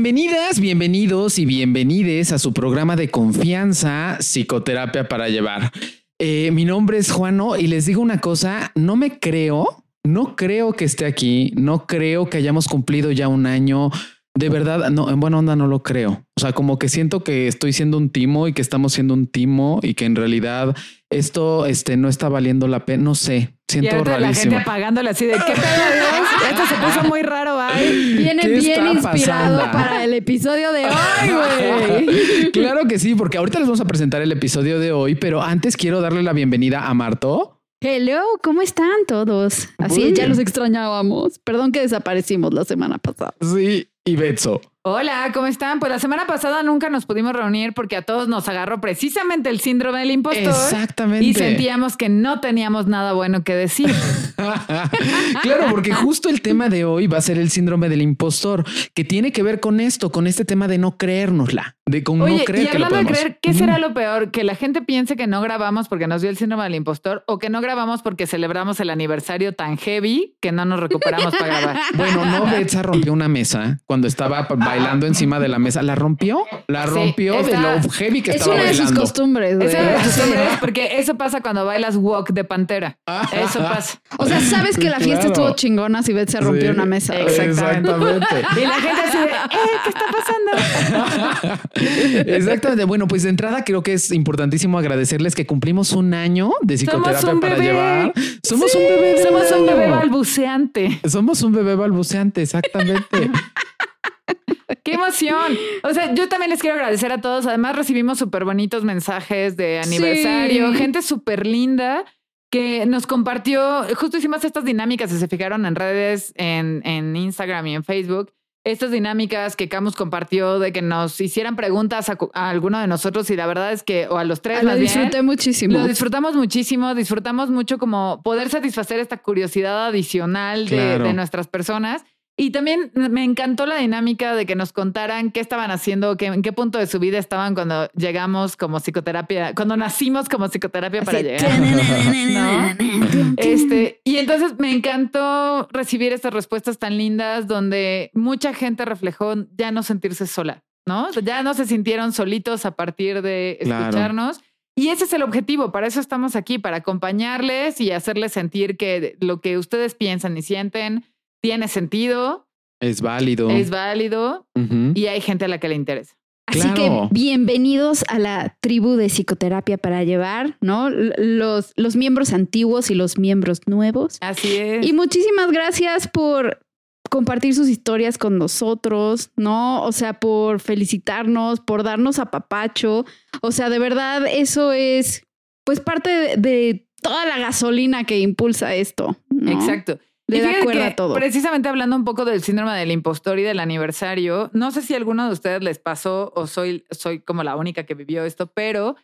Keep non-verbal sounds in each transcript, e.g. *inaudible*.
bienvenidas, bienvenidos y bienvenides a su programa de confianza, Psicoterapia para Llevar. Eh, mi nombre es Juano y les digo una cosa, no me creo, no creo que esté aquí, no creo que hayamos cumplido ya un año. De verdad, no, en buena onda no lo creo. O sea, como que siento que estoy siendo un timo y que estamos siendo un timo y que en realidad esto este, no está valiendo la pena. No sé, siento y la gente apagándole así de qué pedo Dios. Esto se puso muy raro, ay. *laughs* Viene bien inspirado para el episodio de hoy, güey. *laughs* claro que sí, porque ahorita les vamos a presentar el episodio de hoy, pero antes quiero darle la bienvenida a Marto. Hello, ¿cómo están todos? Así ya los extrañábamos. Perdón que desaparecimos la semana pasada. Sí, y Betso. Hola, ¿cómo están? Pues la semana pasada nunca nos pudimos reunir porque a todos nos agarró precisamente el síndrome del impostor. Exactamente. Y sentíamos que no teníamos nada bueno que decir. *laughs* claro, porque justo el tema de hoy va a ser el síndrome del impostor, que tiene que ver con esto, con este tema de no creérnosla, de con no creer y hablando de creer, ¿qué será lo peor? Que la gente piense que no grabamos porque nos dio el síndrome del impostor o que no grabamos porque celebramos el aniversario tan heavy que no nos recuperamos para grabar. *laughs* Bueno, no, Betsa rompió una mesa cuando estaba bailando encima de la mesa. ¿La rompió? La rompió de lo heavy que estaba bailando. Es una de sus costumbres. Es una de sus costumbres porque eso pasa cuando bailas walk de pantera. *laughs* Eso pasa. O sea, sabes que la fiesta estuvo chingona si Beth se rompió una mesa. Exactamente. y la gente así de, eh, ¿qué está pasando? *laughs* Exactamente. Bueno, pues de entrada creo que es importantísimo agradecerles que cumplimos un año de psicoterapia para llevar. Somos un bebé. Somos un bebé balbuceante. Somos un bebé balbuceante, exactamente. *laughs* ¡Qué emoción! O sea, yo también les quiero agradecer a todos. Además, recibimos súper bonitos mensajes de aniversario, gente súper linda que nos compartió, justo hicimos estas dinámicas, si se fijaron en redes, en, en Instagram y en Facebook, estas dinámicas que Camus compartió de que nos hicieran preguntas a, alguno de nosotros y la verdad es que, o a los tres. Lo disfruté muchísimo. Lo disfrutamos muchísimo, disfrutamos mucho como poder satisfacer esta curiosidad adicional de, de nuestras personas. Y también me encantó la dinámica de que nos contaran qué estaban haciendo, qué, en qué punto de su vida estaban cuando llegamos como psicoterapia, cuando nacimos como psicoterapia para llegar. Este, y entonces me encantó recibir estas respuestas tan lindas donde mucha gente reflejó ya no sentirse sola, ¿no? Ya no se sintieron solitos a partir de escucharnos. Y ese es el objetivo, para eso estamos aquí, para acompañarles y hacerles sentir que lo que ustedes piensan y sienten tiene sentido. Es válido. Es válido y hay gente a la que le interesa. Así que bienvenidos a la tribu de psicoterapia para llevar, ¿no? Los, los miembros antiguos y los miembros nuevos. Así es. Y muchísimas gracias por compartir sus historias con nosotros, ¿no? O sea, por felicitarnos, por darnos a papacho. O sea, de verdad, eso es pues parte de, de toda la gasolina que impulsa esto. ¿no? Exacto. Le da cuerda a todo. Precisamente hablando un poco del síndrome del impostor y del aniversario, no sé si a alguno de ustedes les pasó o soy, soy como la única que vivió esto, pero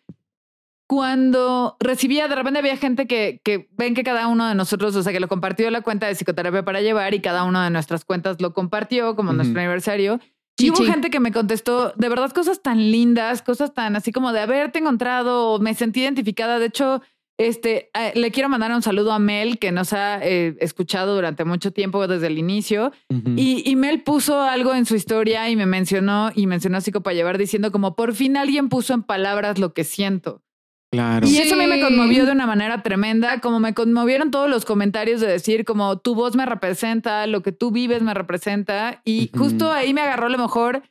cuando recibía, de repente había gente que, que ven que cada uno de nosotros, o sea, que lo compartió la cuenta de psicoterapia para llevar y cada una de nuestras cuentas lo compartió como nuestro aniversario. Y hubo gente que me contestó de verdad cosas tan lindas, cosas tan así como de haberte encontrado, me sentí identificada. De hecho, este, eh, le quiero mandar un saludo a Mel, que nos ha eh, escuchado durante mucho tiempo desde el inicio. y, Mel puso algo en su historia y me mencionó, y mencionó Psico para llevar diciendo como por fin alguien puso en palabras lo que siento. Claro. Y eso a mí me conmovió de una manera tremenda, como me conmovieron todos los comentarios de decir como tu voz me representa, lo que tú vives me representa. Y justo ahí me agarró a lo mejor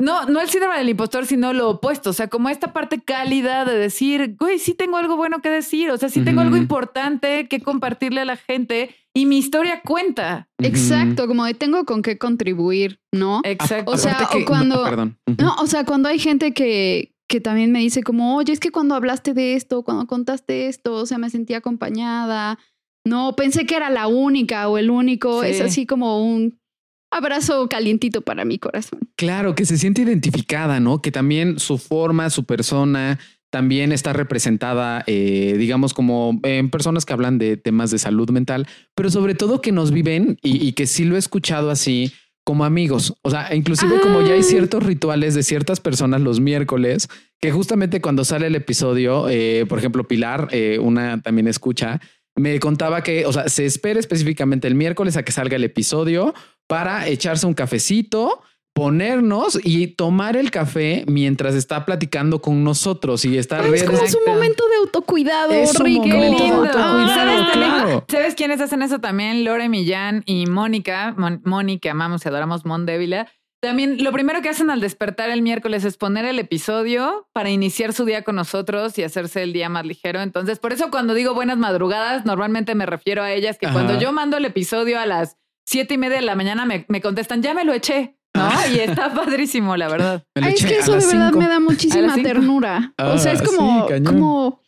no, no el síndrome del impostor, sino lo opuesto. O sea, como esta parte cálida de decir, güey, sí tengo algo bueno que decir. O sea, sí tengo algo importante que compartirle a la gente y mi historia cuenta. Exacto, como de tengo con qué contribuir, ¿no? Exacto. O sea, cuando. Perdón. No, o sea, cuando hay gente que, que también me dice, como, oye, es que cuando hablaste de esto, cuando contaste esto, o sea, me sentí acompañada. No, pensé que era la única o el único. Es así como un abrazo calientito para mi corazón. Claro, que se siente identificada, ¿no? Que también su forma, su persona también está representada, eh, digamos, como en personas que hablan de temas de salud mental, pero sobre todo que nos viven y, que sí lo he escuchado así como amigos. O sea, inclusive como ya hay ah. ciertos rituales de ciertas personas los miércoles, que justamente cuando sale el episodio, eh, por ejemplo, Pilar, eh, una también escucha, me contaba que, o sea, se espera específicamente el miércoles a que salga el episodio para echarse un cafecito, ponernos y tomar el café mientras está platicando con nosotros y estar es como su momento de autocuidado, es un momento de autocuidado, claro. ¿Sabes quiénes hacen eso también? Lore Millán y Mónica, Mónica, amamos y adoramos Mon Débila. También lo primero que hacen al despertar el miércoles es poner el episodio para iniciar su día con nosotros y hacerse el día más ligero. Entonces, por eso cuando digo buenas madrugadas, normalmente me refiero a ellas que cuando yo mando el episodio a las siete y media de la mañana me, me contestan, ya me lo eché. ¿no? Y está padrísimo, la verdad. *laughs* es que eso de verdad me da muchísima ternura. o sea, es ah, como, como,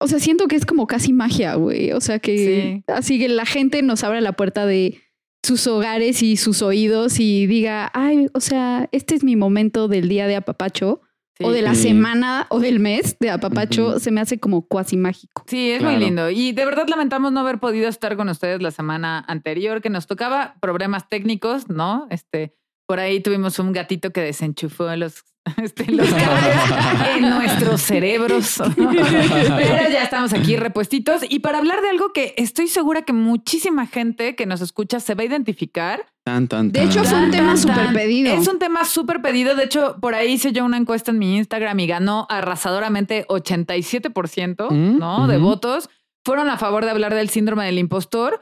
o sea, siento que es como casi magia, güey. O sea, que así que la gente nos abre la puerta de sus hogares y sus oídos y diga, ay, o sea, este es mi momento del día de apapacho. O de la semana o del mes de apapacho se me hace como cuasi mágico. Sí, es muy lindo. Y de verdad lamentamos no haber podido estar con ustedes la semana anterior, que nos tocaba problemas técnicos, ¿no? Este, por ahí tuvimos un gatito que desenchufó los, *laughs* este, los *laughs* en nuestros cerebros. *laughs* Pero ya estamos aquí repuestitos. Y para hablar de algo que estoy segura que muchísima gente que nos escucha se va a identificar. De hecho, es un tema súper pedido. Es un tema súper pedido. De hecho, por ahí hice yo una encuesta en mi Instagram y ganó arrasadoramente 87% mm, ¿no? de votos. Fueron a favor de hablar del síndrome del impostor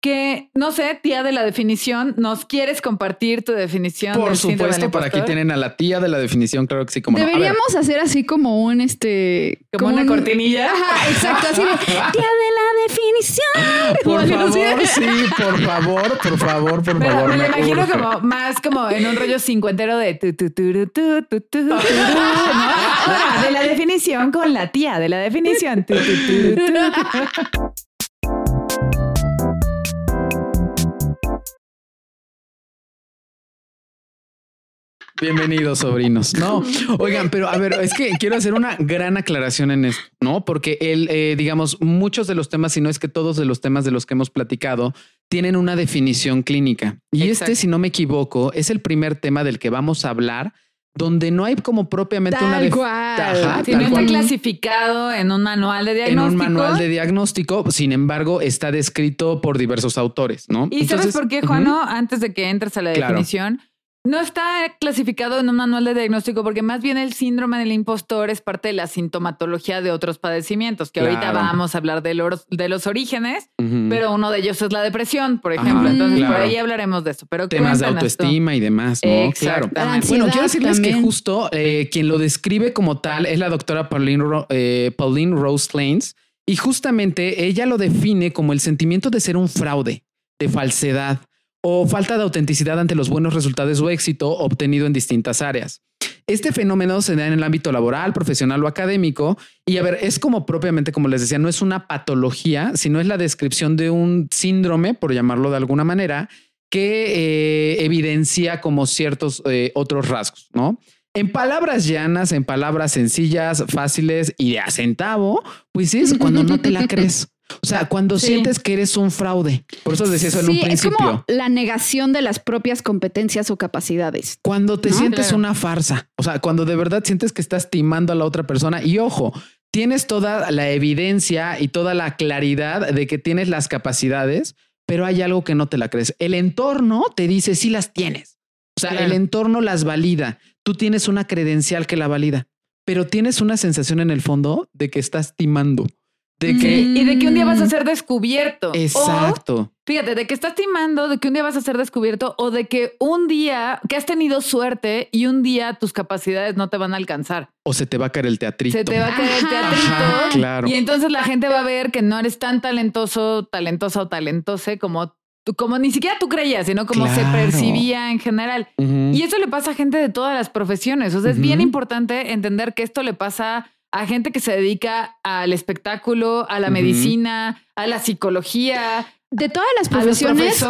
que, no sé, tía de la definición, ¿nos quieres compartir tu definición? Por supuesto, para aquí tienen a la tía de la definición, claro que sí. Como Deberíamos hacer así como un, este... Como, una cortinilla. exacto, así de, tía de la definición. Por favor, sí, por favor, por favor, por favor. Me, lo imagino como más como en un rollo cincuentero de tu, tu, tu, tu, tu, tu, de la definición con la tía de la definición. Bienvenidos, sobrinos. No, *laughs* oigan, pero a ver, es que quiero hacer una gran aclaración en esto, ¿no? Porque él, eh, digamos, muchos de los temas, si no es que todos de los temas de los que hemos platicado, tienen una definición clínica. Y este, si no me equivoco, es el primer tema del que vamos a hablar donde no hay como propiamente una definición. Si no está clasificado en un manual de diagnóstico. En un manual de diagnóstico, sin embargo, está descrito por diversos autores, ¿no? ¿Y sabes por qué, Juano? Antes de que entres a la definición, no está clasificado en un manual de diagnóstico porque más bien el síndrome del impostor es parte de la sintomatología de otros padecimientos, que ahorita vamos a hablar de los, de los orígenes, pero uno de ellos es la depresión, por ejemplo. Entonces, por ahí hablaremos de eso. Pero Temas de autoestima y demás, ¿no? Claro. Bueno, quiero decirles que justo eh, quien lo describe como tal es la doctora Pauline, eh, Pauline Rose Lanes y justamente ella lo define como el sentimiento de ser un fraude, de falsedad o falta de autenticidad ante los buenos resultados o éxito obtenido en distintas áreas. Este fenómeno se da en el ámbito laboral, profesional o académico. Y a ver, es como propiamente, como les decía, no es una patología, sino es la descripción de un síndrome, por llamarlo de alguna manera, que eh, evidencia como ciertos eh, otros rasgos, ¿no? En palabras llanas, en palabras sencillas, fáciles y de acentavo, pues es cuando no te la crees. *laughs* O sea, cuando sientes que eres un fraude. Por eso decía eso en un principio. Es como la negación de las propias competencias o capacidades. Cuando te sientes una farsa. O sea, cuando de verdad sientes que estás timando a la otra persona. Y ojo, tienes toda la evidencia y toda la claridad de que tienes las capacidades, pero hay algo que no te la crees. El entorno te dice si las tienes. O sea, el entorno las valida. Tú tienes una credencial que la valida, pero tienes una sensación en el fondo de que estás timando y de que un día vas a ser descubierto. Exacto. fíjate, de que estás timando, de que un día vas a ser descubierto o de que un día que has tenido suerte y un día tus capacidades no te van a alcanzar. O se te va a caer el teatrito. Se te va a caer el teatrito. claro. Y entonces la gente va a ver que no eres tan talentoso, talentosa o talentose como como ni siquiera tú creías, sino como se percibía en general. Y eso le pasa a gente de todas las profesiones. O sea, es bien importante entender que esto le pasa a gente que se dedica al espectáculo, a la medicina, a la psicología. De todas las profesiones.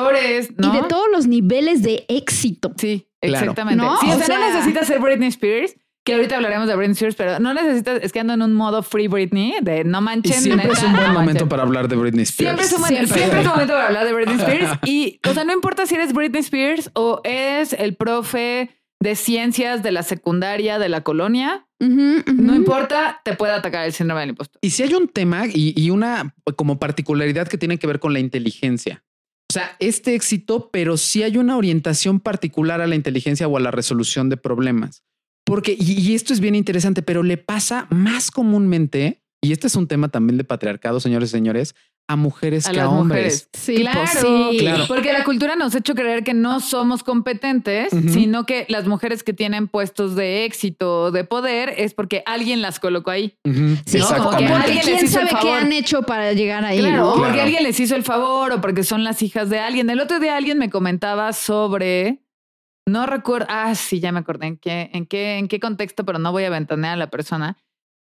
Y de todos los niveles de éxito. Sí, exactamente. ¿No? Sí, o, sea, no necesitas ser Britney Spears, que ahorita hablaremos de Britney Spears, pero no necesitas, es que ando en un modo free Britney, de no manchen. siempre es un buen momento para hablar de Britney Spears. Siempre es un, siempre. Siempre es un momento para hablar de Britney Spears. Y, o sea, no importa si eres Britney Spears o eres el profe de ciencias de la secundaria de la colonia, no importa, te puede atacar el síndrome del impostor. Y si hay un tema y, una como particularidad que tiene que ver con la inteligencia. O sea, este éxito, pero sí hay una orientación particular a la inteligencia o a la resolución de problemas. Porque, y, esto es bien interesante, pero le pasa más comúnmente, y este es un tema también de patriarcado, señores y señores, a mujeres que a hombres. Sí, claro, claro, Porque la cultura nos ha hecho creer que no somos competentes, sino que las mujeres que tienen puestos de éxito, de poder, es porque alguien las colocó ahí. Sí, ¿no? porque quién sabe qué han hecho para llegar ahí. Claro, porque alguien les hizo el favor o porque son las hijas de alguien. El otro día alguien me comentaba sobre. No recuerdo. Ah, sí, ya me acordé en qué, en qué, en qué contexto, pero no voy a ventanear a la persona.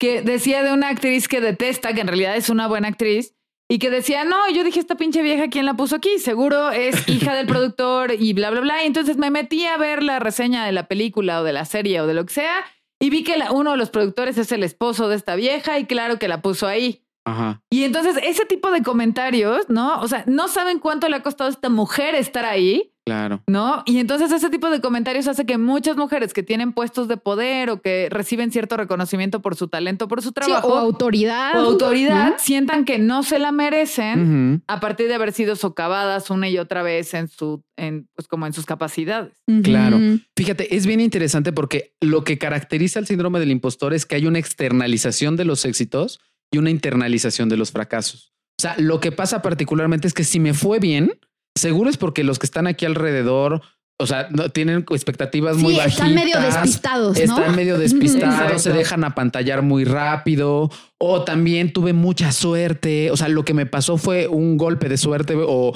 Que decía de una actriz que detesta, que en realidad es una buena actriz y que decía, no, yo dije, esta pinche vieja, ¿quién la puso aquí? Seguro es *laughs* hija del productor y bla, bla, bla. Y entonces me metí a ver la reseña de la película o de la serie o de lo que sea y vi que uno de los productores es el esposo de esta vieja y claro que la puso ahí. Ajá. Y entonces ese tipo de comentarios, ¿no? O sea, no saben cuánto le ha costado a esta mujer estar ahí Claro. ¿No? Y entonces ese tipo de comentarios hace que muchas mujeres que tienen puestos de poder o que reciben cierto reconocimiento por su talento, por su trabajo. o autoridad. O autoridad, sientan que no se la merecen a partir de haber sido socavadas una y otra vez en su, en, pues como en sus capacidades. Claro. Fíjate, es bien interesante porque lo que caracteriza el síndrome del impostor es que hay una externalización de los éxitos y una internalización de los fracasos. O sea, lo que pasa particularmente es que si me fue bien, Seguro es porque los que están aquí alrededor, o sea, no, tienen expectativas muy bajitas. Están medio despistados. ¿no? Están medio *laughs* despistados, se dejan apantallar muy rápido. O también tuve mucha suerte. O sea, lo que me pasó fue un golpe de suerte o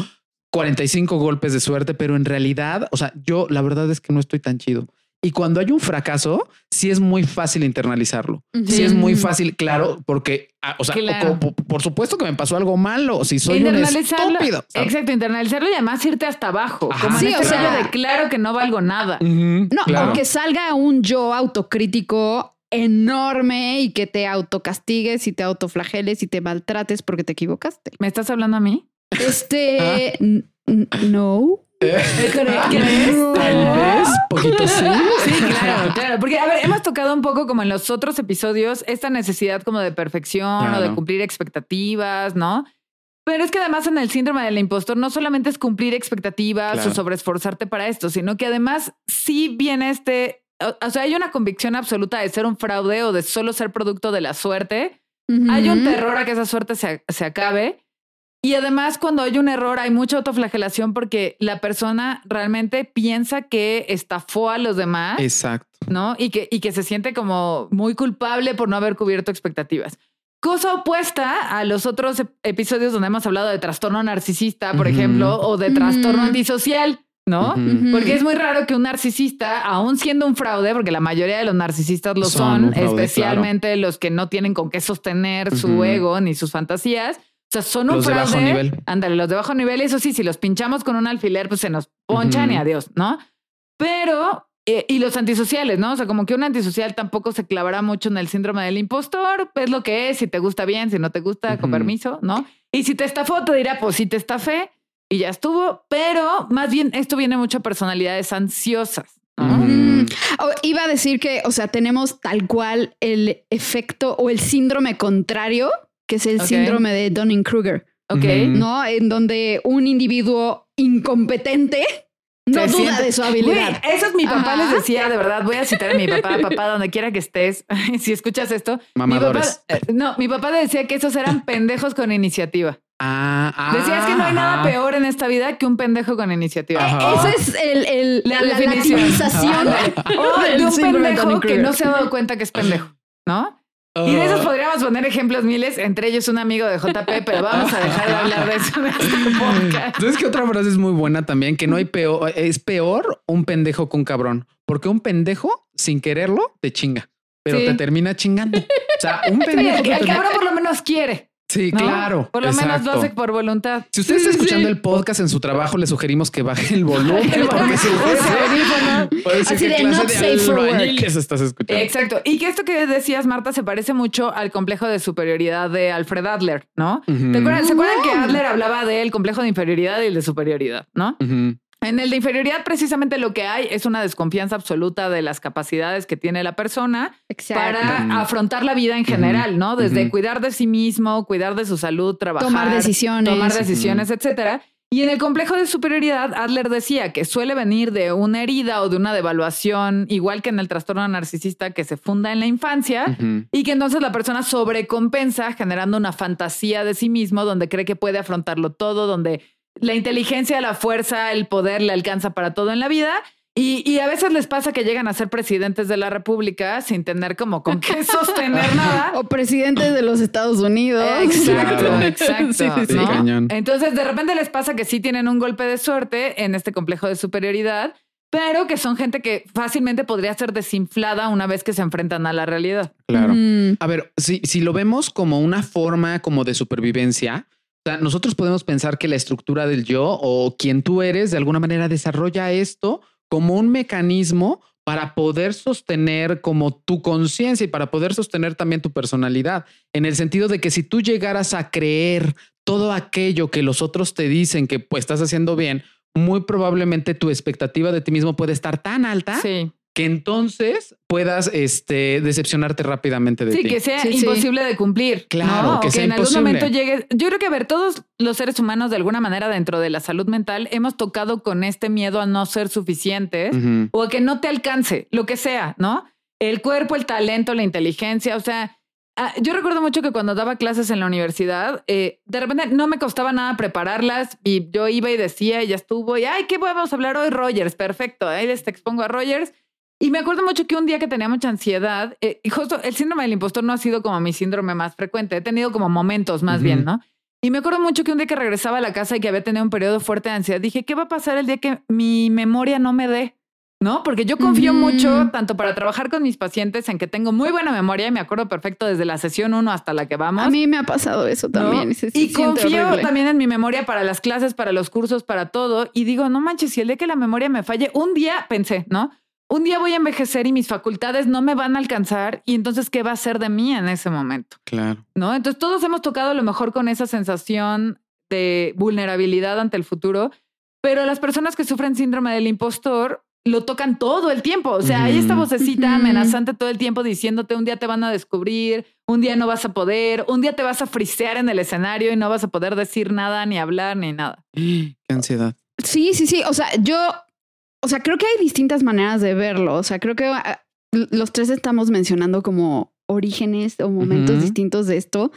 45 golpes de suerte, pero en realidad, o sea, yo la verdad es que no estoy tan chido. Y cuando hay un fracaso, sí es muy fácil internalizarlo. Sí es muy fácil, claro, porque, ah, o sea, por supuesto que me pasó algo malo, si soy un estúpido. Exacto, internalizarlo y además irte hasta abajo. Como sí, este o sea, de claro que no valgo nada. no, aunque salga un yo autocrítico enorme y que te autocastigues y te autoflageles y te maltrates porque te equivocaste. ¿Me estás hablando a mí? Este, *laughs* ¿Ah? no. Tal vez, poquito sí. Sí, claro, claro. Porque, a ver, hemos tocado un poco como en los otros episodios esta necesidad como de perfección o de cumplir expectativas, ¿no? Pero es que además en el síndrome del impostor no solamente es cumplir expectativas o sobreesforzarte para esto, sino que además sí viene este, o, sea, hay una convicción absoluta de ser un fraude o de solo ser producto de la suerte. Hay un terror a que esa suerte se, se acabe. Y además, cuando hay un error, hay mucha autoflagelación porque la persona realmente piensa que estafó a los demás. Exacto. ¿No? Y que, y que se siente como muy culpable por no haber cubierto expectativas. Cosa opuesta a los otros episodios donde hemos hablado de trastorno narcisista, por ejemplo, o de trastorno antisocial. ¿no? Porque es muy raro que un narcisista, aún siendo un fraude, porque la mayoría de los narcisistas lo son, especialmente los que no tienen con qué sostener su ego ni sus fantasías, o sea, son un los fraude. De bajo nivel. Ándale, los de bajo nivel, eso sí, si los pinchamos con un alfiler, pues se nos ponchan y adiós, ¿no? Pero, eh, y los antisociales, ¿no? O sea, como que un antisocial tampoco se clavará mucho en el síndrome del impostor, es lo que es, si te gusta bien, si no te gusta, con permiso, ¿no? Y si te estafó, te dirá, pues sí te estafé y ya estuvo, pero más bien esto viene mucho a personalidades ansiosas. ¿no? iba a decir que, o sea, tenemos tal cual el efecto o el síndrome contrario que es el síndrome de Dunning-Kruger. Ok. ¿No? En donde un individuo incompetente no duda de su habilidad. eso es mi papá les decía, de verdad, voy a citar a mi papá, *laughs* papá, donde quiera que estés, *laughs* si escuchas esto. Mamadores. Mi papá, eh, no, mi papá le decía que esos eran pendejos con iniciativa. Ah, ah, Decías que no hay nada peor en esta vida que un pendejo con iniciativa. Esa es el, la, la, latinización *laughs* de un pendejo que no se ha dado cuenta que es pendejo, ¿no? Y de esos ah. podríamos poner ejemplos miles, entre ellos un amigo de JP, pero vamos a dejar de hablar de eso en este podcast. *laughs* ¿Sabes qué otra frase es muy buena también? Que no hay peor, es peor un pendejo que un cabrón, porque un pendejo sin quererlo te chinga, pero te termina chingando. O sea, un *laughs* pendejo. el cabrón por lo menos quiere. Sí, claro. Por lo menos lo hace por voluntad. Si usted está escuchando el podcast en su trabajo, le sugerimos que baje el volumen. *laughs* porque se Así de not safe for work. estás escuchando. Exacto. Y que esto que decías, Marta, se parece mucho al complejo de superioridad de Alfred Adler, ¿no? ¿Te acuerdan? ¿Se acuerdan que Adler hablaba del complejo de inferioridad y el de superioridad, no? En el de inferioridad, precisamente lo que hay es una desconfianza absoluta de las capacidades que tiene la persona para afrontar la vida en general, ¿no? Desde cuidar de sí mismo, cuidar de su salud, trabajar, tomar decisiones, tomar decisiones, etcétera. Y en el complejo de superioridad, Adler decía que suele venir de una herida o de una devaluación, igual que en el trastorno narcisista que se funda en la infancia, y que entonces la persona sobrecompensa generando una fantasía de sí mismo donde cree que puede afrontarlo todo, donde la inteligencia, la fuerza, el poder le alcanza para todo en la vida y, a veces les pasa que llegan a ser presidentes de la República sin tener como con qué *laughs* sostener nada. O presidentes de los Estados Unidos. Exacto, exacto. Entonces, de repente les pasa que sí tienen un golpe de suerte en este complejo de superioridad, pero que son gente que fácilmente podría ser desinflada una vez que se enfrentan a la realidad. Claro. A ver, si, si lo vemos como una forma como de supervivencia, sea, nosotros podemos pensar que la estructura del yo o quien tú eres de alguna manera desarrolla esto como un mecanismo para poder sostener como tu conciencia y para poder sostener también tu personalidad, en el sentido de que si tú llegaras a creer todo aquello que los otros te dicen que pues estás haciendo bien, muy probablemente tu expectativa de ti mismo puede estar tan alta sí que entonces puedas este, decepcionarte rápidamente de ti. Sí, que sea imposible de cumplir. Claro, que, sea en algún momento llegue. Yo creo que, a ver, todos los seres humanos, de alguna manera, dentro de la salud mental, hemos tocado con este miedo a no ser suficientes o a que no te alcance, lo que sea, ¿no? El cuerpo, el talento, la inteligencia, o sea. Ah, yo recuerdo mucho que cuando daba clases en la universidad, eh, de repente no me costaba nada prepararlas y yo iba y decía, y ya estuvo, y ay, ¿qué podemos hablar hoy, Rogers? Perfecto, ahí te expongo a Rogers y me acuerdo mucho que un día que tenía mucha ansiedad, eh, y justo el síndrome del impostor no ha sido como mi síndrome más frecuente, he tenido como momentos más bien, ¿no? Y me acuerdo mucho que un día que regresaba a la casa y que había tenido un periodo fuerte de ansiedad, dije, ¿qué va a pasar el día que mi memoria no me dé? ¿No? Porque yo confío mucho, tanto para trabajar con mis pacientes, en que tengo muy buena memoria y me acuerdo perfecto desde la sesión 1 hasta la que vamos. A mí me ha pasado eso también. Y, confío también en mi memoria para las clases, para los cursos, para todo. Y digo, no manches, si el día que la memoria me falle, un día pensé, ¿no? Un día voy a envejecer y mis facultades no me van a alcanzar y entonces qué va a ser de mí en ese momento. Claro. ¿No? Entonces todos hemos tocado a lo mejor con esa sensación de vulnerabilidad ante el futuro, pero las personas que sufren síndrome del impostor lo tocan todo el tiempo. O sea, hay esta vocecita amenazante todo el tiempo diciéndote un día te van a descubrir, un día no vas a poder, un día te vas a frisear en el escenario y no vas a poder decir nada, ni hablar, ni nada. *gasps* Qué ansiedad. Sí, sí, sí. O sea, yo o sea, creo que hay distintas maneras de verlo. O sea, creo que ah, los tres estamos mencionando como orígenes o momentos distintos de esto.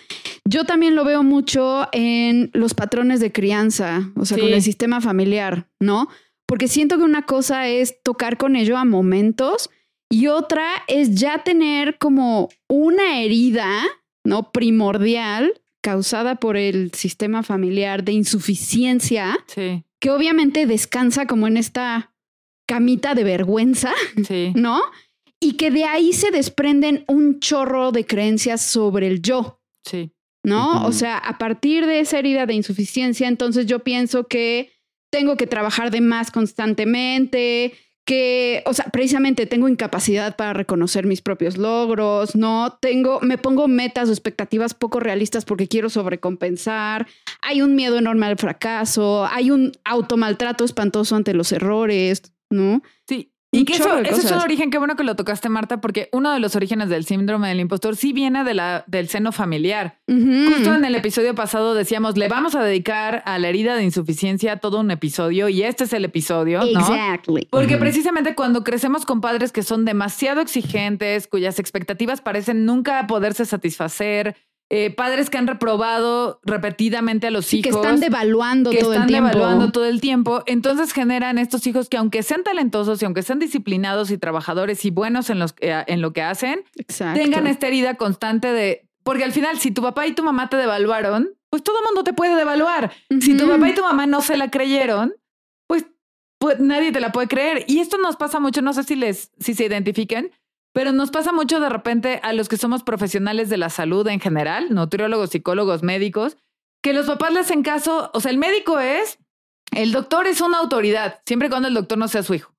Yo también lo veo mucho en los patrones de crianza, o sea, con el sistema familiar, ¿no? Porque siento que una cosa es tocar con ello a momentos y otra es ya tener como una herida, ¿no? Primordial causada por el sistema familiar de insuficiencia, que obviamente descansa como en esta camita de vergüenza, *laughs* ¿no? Y que de ahí se desprenden un chorro de creencias sobre el yo. Sí. ¿No? O sea, a partir de esa herida de insuficiencia, entonces yo pienso que tengo que trabajar de más constantemente, que, o sea, precisamente tengo incapacidad para reconocer mis propios logros, ¿no? Tengo, me pongo metas o expectativas poco realistas porque quiero sobrecompensar, hay un miedo enorme al fracaso, hay un automaltrato espantoso ante los errores, ¿no? Sí. Y que eso, ese es un origen, qué bueno que lo tocaste, Marta, porque uno de los orígenes del síndrome del impostor sí viene de la, del seno familiar. Justo en el episodio pasado decíamos, le vamos a dedicar a la herida de insuficiencia todo un episodio y este es el episodio, ¿no? Exactly. Porque precisamente cuando crecemos con padres que son demasiado exigentes, cuyas expectativas parecen nunca poderse satisfacer, eh, padres que han reprobado repetidamente a los hijos. Que están devaluando todo el tiempo. devaluando todo el tiempo. Entonces generan estos hijos que aunque sean talentosos y aunque sean disciplinados y trabajadores y buenos en, los, eh, en lo que hacen, tengan esta herida constante de... Porque al final, si tu papá y tu mamá te devaluaron, pues todo mundo te puede devaluar. Si tu papá y tu mamá no se la creyeron, pues, pues nadie te la puede creer. Y esto nos pasa mucho, no sé si les, si se identifiquen, pero nos pasa mucho de repente a los que somos profesionales de la salud en general, nutriólogos, psicólogos, médicos, que los papás le hacen caso, o sea, el médico es, el doctor es una autoridad, siempre y cuando el doctor no sea su hijo.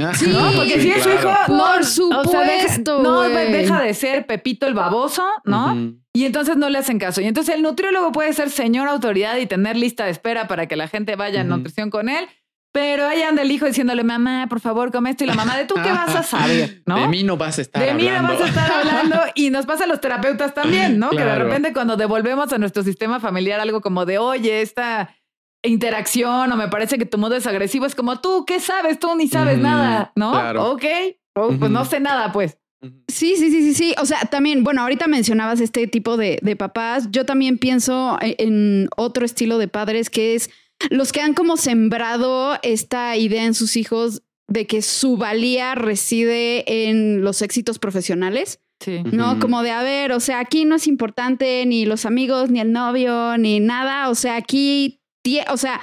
Ah, sí, ¿no? porque si es su hijo, por supuesto, no deja de ser Pepito el baboso, ¿no? Y entonces no le hacen caso. Y entonces el nutriólogo puede ser señor autoridad y tener lista de espera para que la gente vaya a nutrición con él. Pero ahí anda el hijo diciéndole, mamá, por favor, come esto. Y la mamá, ¿de tú qué vas a saber? *laughs* ¿no? De mí no vas a estar hablando. De mí no vas a estar hablando. Y nos pasa a los terapeutas también, ¿no? Que de repente cuando devolvemos a nuestro sistema familiar algo como de, oye, esta interacción o me parece que tu modo es agresivo, es como tú, ¿qué sabes? Tú ni sabes nada, ¿no? claro. Ok, oh, pues no sé nada, pues. Sí, sí, sí, sí, sí. O sea, también, bueno, ahorita mencionabas este tipo de, de papás. Yo también pienso e- en otro estilo de padres que es los que han como sembrado esta idea en sus hijos de que su valía reside en los éxitos profesionales. Sí. ¿no? Como de, a ver, o sea, aquí no es importante ni los amigos, ni el novio, ni nada. O sea, aquí, o sea,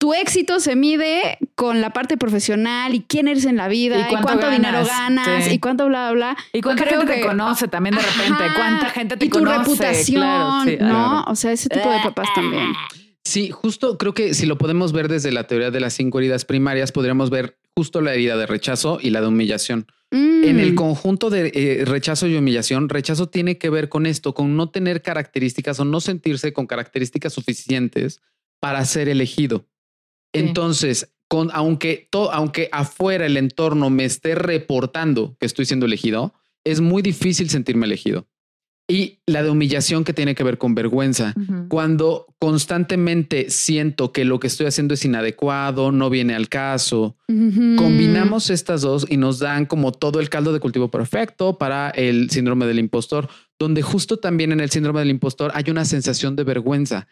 tu éxito se mide con la parte profesional y quién eres en la vida Y y cuánto dinero ganas, sí. y cuánto bla, bla, bla. Y cuánta Creo gente te conoce también de repente, Ajá. cuánta gente te y tu conoce. reputación, claro, sí. ¿no? Claro. O sea, ese tipo de papás también. Sí, justo creo que si lo podemos ver desde la teoría de las cinco heridas primarias, podríamos ver justo la herida de rechazo y la de humillación. En el Mm. conjunto de eh, rechazo y humillación, rechazo tiene que ver con esto, con no tener características o no sentirse con características suficientes para ser elegido. Sí. Entonces, con, aunque, to- aunque afuera el entorno me esté reportando que estoy siendo elegido, es muy difícil sentirme elegido. Y la de humillación que tiene que ver con vergüenza. Cuando constantemente siento que lo que estoy haciendo es inadecuado, no viene al caso, combinamos estas dos y nos dan como todo el caldo de cultivo perfecto para el síndrome del impostor, donde justo también en el síndrome del impostor hay una sensación de vergüenza.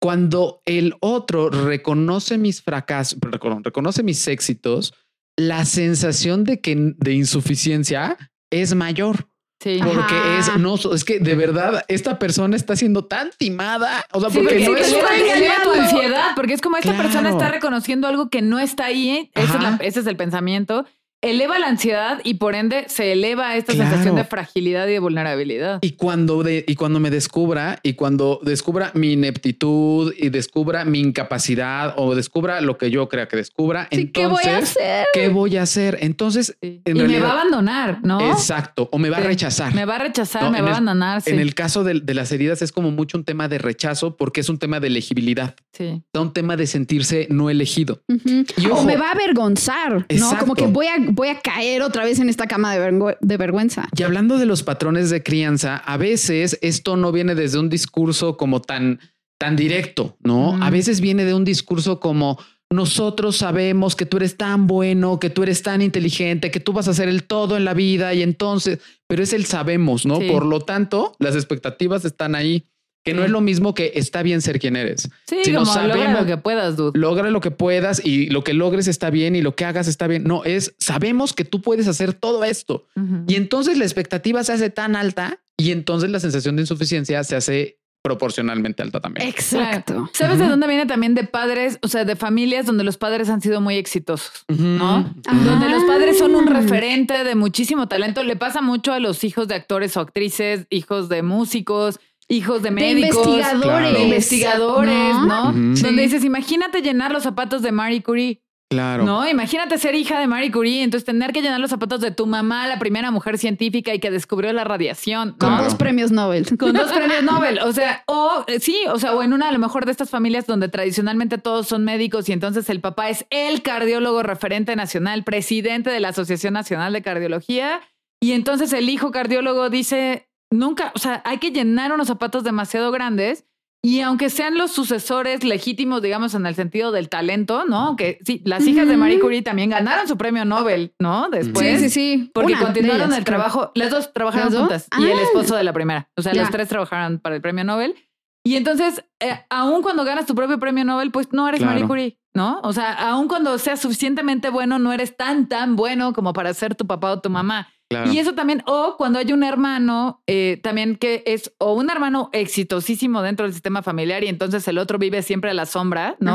Cuando el otro reconoce mis fracasos, reconoce mis éxitos, la sensación de que de insuficiencia es mayor. Sí. Ajá. Porque es, no, es que de verdad esta persona está siendo tan timada. O sea, Sí, porque porque no es te tu ansiedad, porque es como esta Claro. persona está reconociendo algo que no está ahí, ese es, Ajá. la- ese es el pensamiento, eleva la ansiedad y por ende se eleva esta Claro. sensación de fragilidad y de vulnerabilidad. Y cuando, de, y cuando me descubra y cuando descubra mi ineptitud y descubra mi incapacidad o descubra lo que yo crea que descubra, Sí, ¿qué voy a entonces, hacer? ¿qué voy a hacer? Entonces, Sí. en y me realidad- va a abandonar, ¿no? exacto, o me va Sí. a rechazar. Me va a rechazar, No, me en va a abandonar. Sí. En el caso de, de las heridas es como mucho un tema de rechazo porque es un tema de elegibilidad, sí. es un tema de sentirse no elegido. Ujú. Y o ojo- me va a avergonzar, ¿no? Exacto. Como que voy a, voy a caer otra vez en esta cama de, vergü- de vergüenza. Y hablando de los patrones de crianza, a veces esto no viene desde un discurso como tan, tan directo, ¿no? Mm. A veces viene de un discurso como nosotros sabemos que tú eres tan bueno, que tú eres tan inteligente, que tú vas a hacer el todo en la vida y entonces, pero es el sabemos, ¿no? Sí. Por lo tanto, las expectativas están ahí, que no Sí. es lo mismo que está bien ser quien eres. Sí, Si no como logra sabemos- lo que puedas, dude. Logra lo que puedas y lo que logres está bien y lo que hagas está bien. No, es sabemos que tú puedes hacer todo esto. Y entonces la expectativa se hace tan alta y entonces la sensación de insuficiencia se hace proporcionalmente alta también. Exacto. ¿Sabes de dónde viene también de padres, o sea, de familias donde los padres han sido muy exitosos? ¿no? Ajá. Donde los padres son un Ah. referente de muchísimo talento. Le pasa mucho a los hijos de actores o actrices, hijos de músicos, hijos de De médicos. investigadores. Claro. investigadores, ¿no? Donde Sí. dices, imagínate llenar los zapatos de Marie Curie, Claro. ¿no? Imagínate ser hija de Marie Curie, entonces tener que llenar los zapatos de tu mamá, la primera mujer científica y que descubrió la radiación, ¿no? Con dos premios Nobel. Con dos *laughs* premios Nobel. O sea, o eh, sí, o sea, o en una a lo mejor de estas familias donde tradicionalmente todos son médicos y entonces el papá es el cardiólogo referente nacional, presidente de la Asociación Nacional de Cardiología. Y entonces el hijo cardiólogo dice, nunca, o sea, hay que llenar unos zapatos demasiado grandes. Y aunque sean los sucesores legítimos, digamos, en el sentido del talento, ¿no? Que sí, las hijas de Marie Curie también ganaron su premio Nobel, ¿no? Después. sí, sí, sí. Porque Una continuaron ellas, el creo. trabajo, las dos trabajaron ¿Las dos? juntas y el Ah. esposo de la primera. O sea, los tres trabajaron para el premio Nobel. Y entonces, eh, aún cuando ganas tu propio premio Nobel, pues no eres Claro. Marie Curie, ¿no? O sea, aún cuando seas suficientemente bueno, no eres tan, tan bueno como para ser tu papá o tu mamá. Claro. Y eso también, o cuando hay un hermano, eh, también que es o un hermano exitosísimo dentro del sistema familiar y entonces el otro vive siempre a la sombra, ¿no?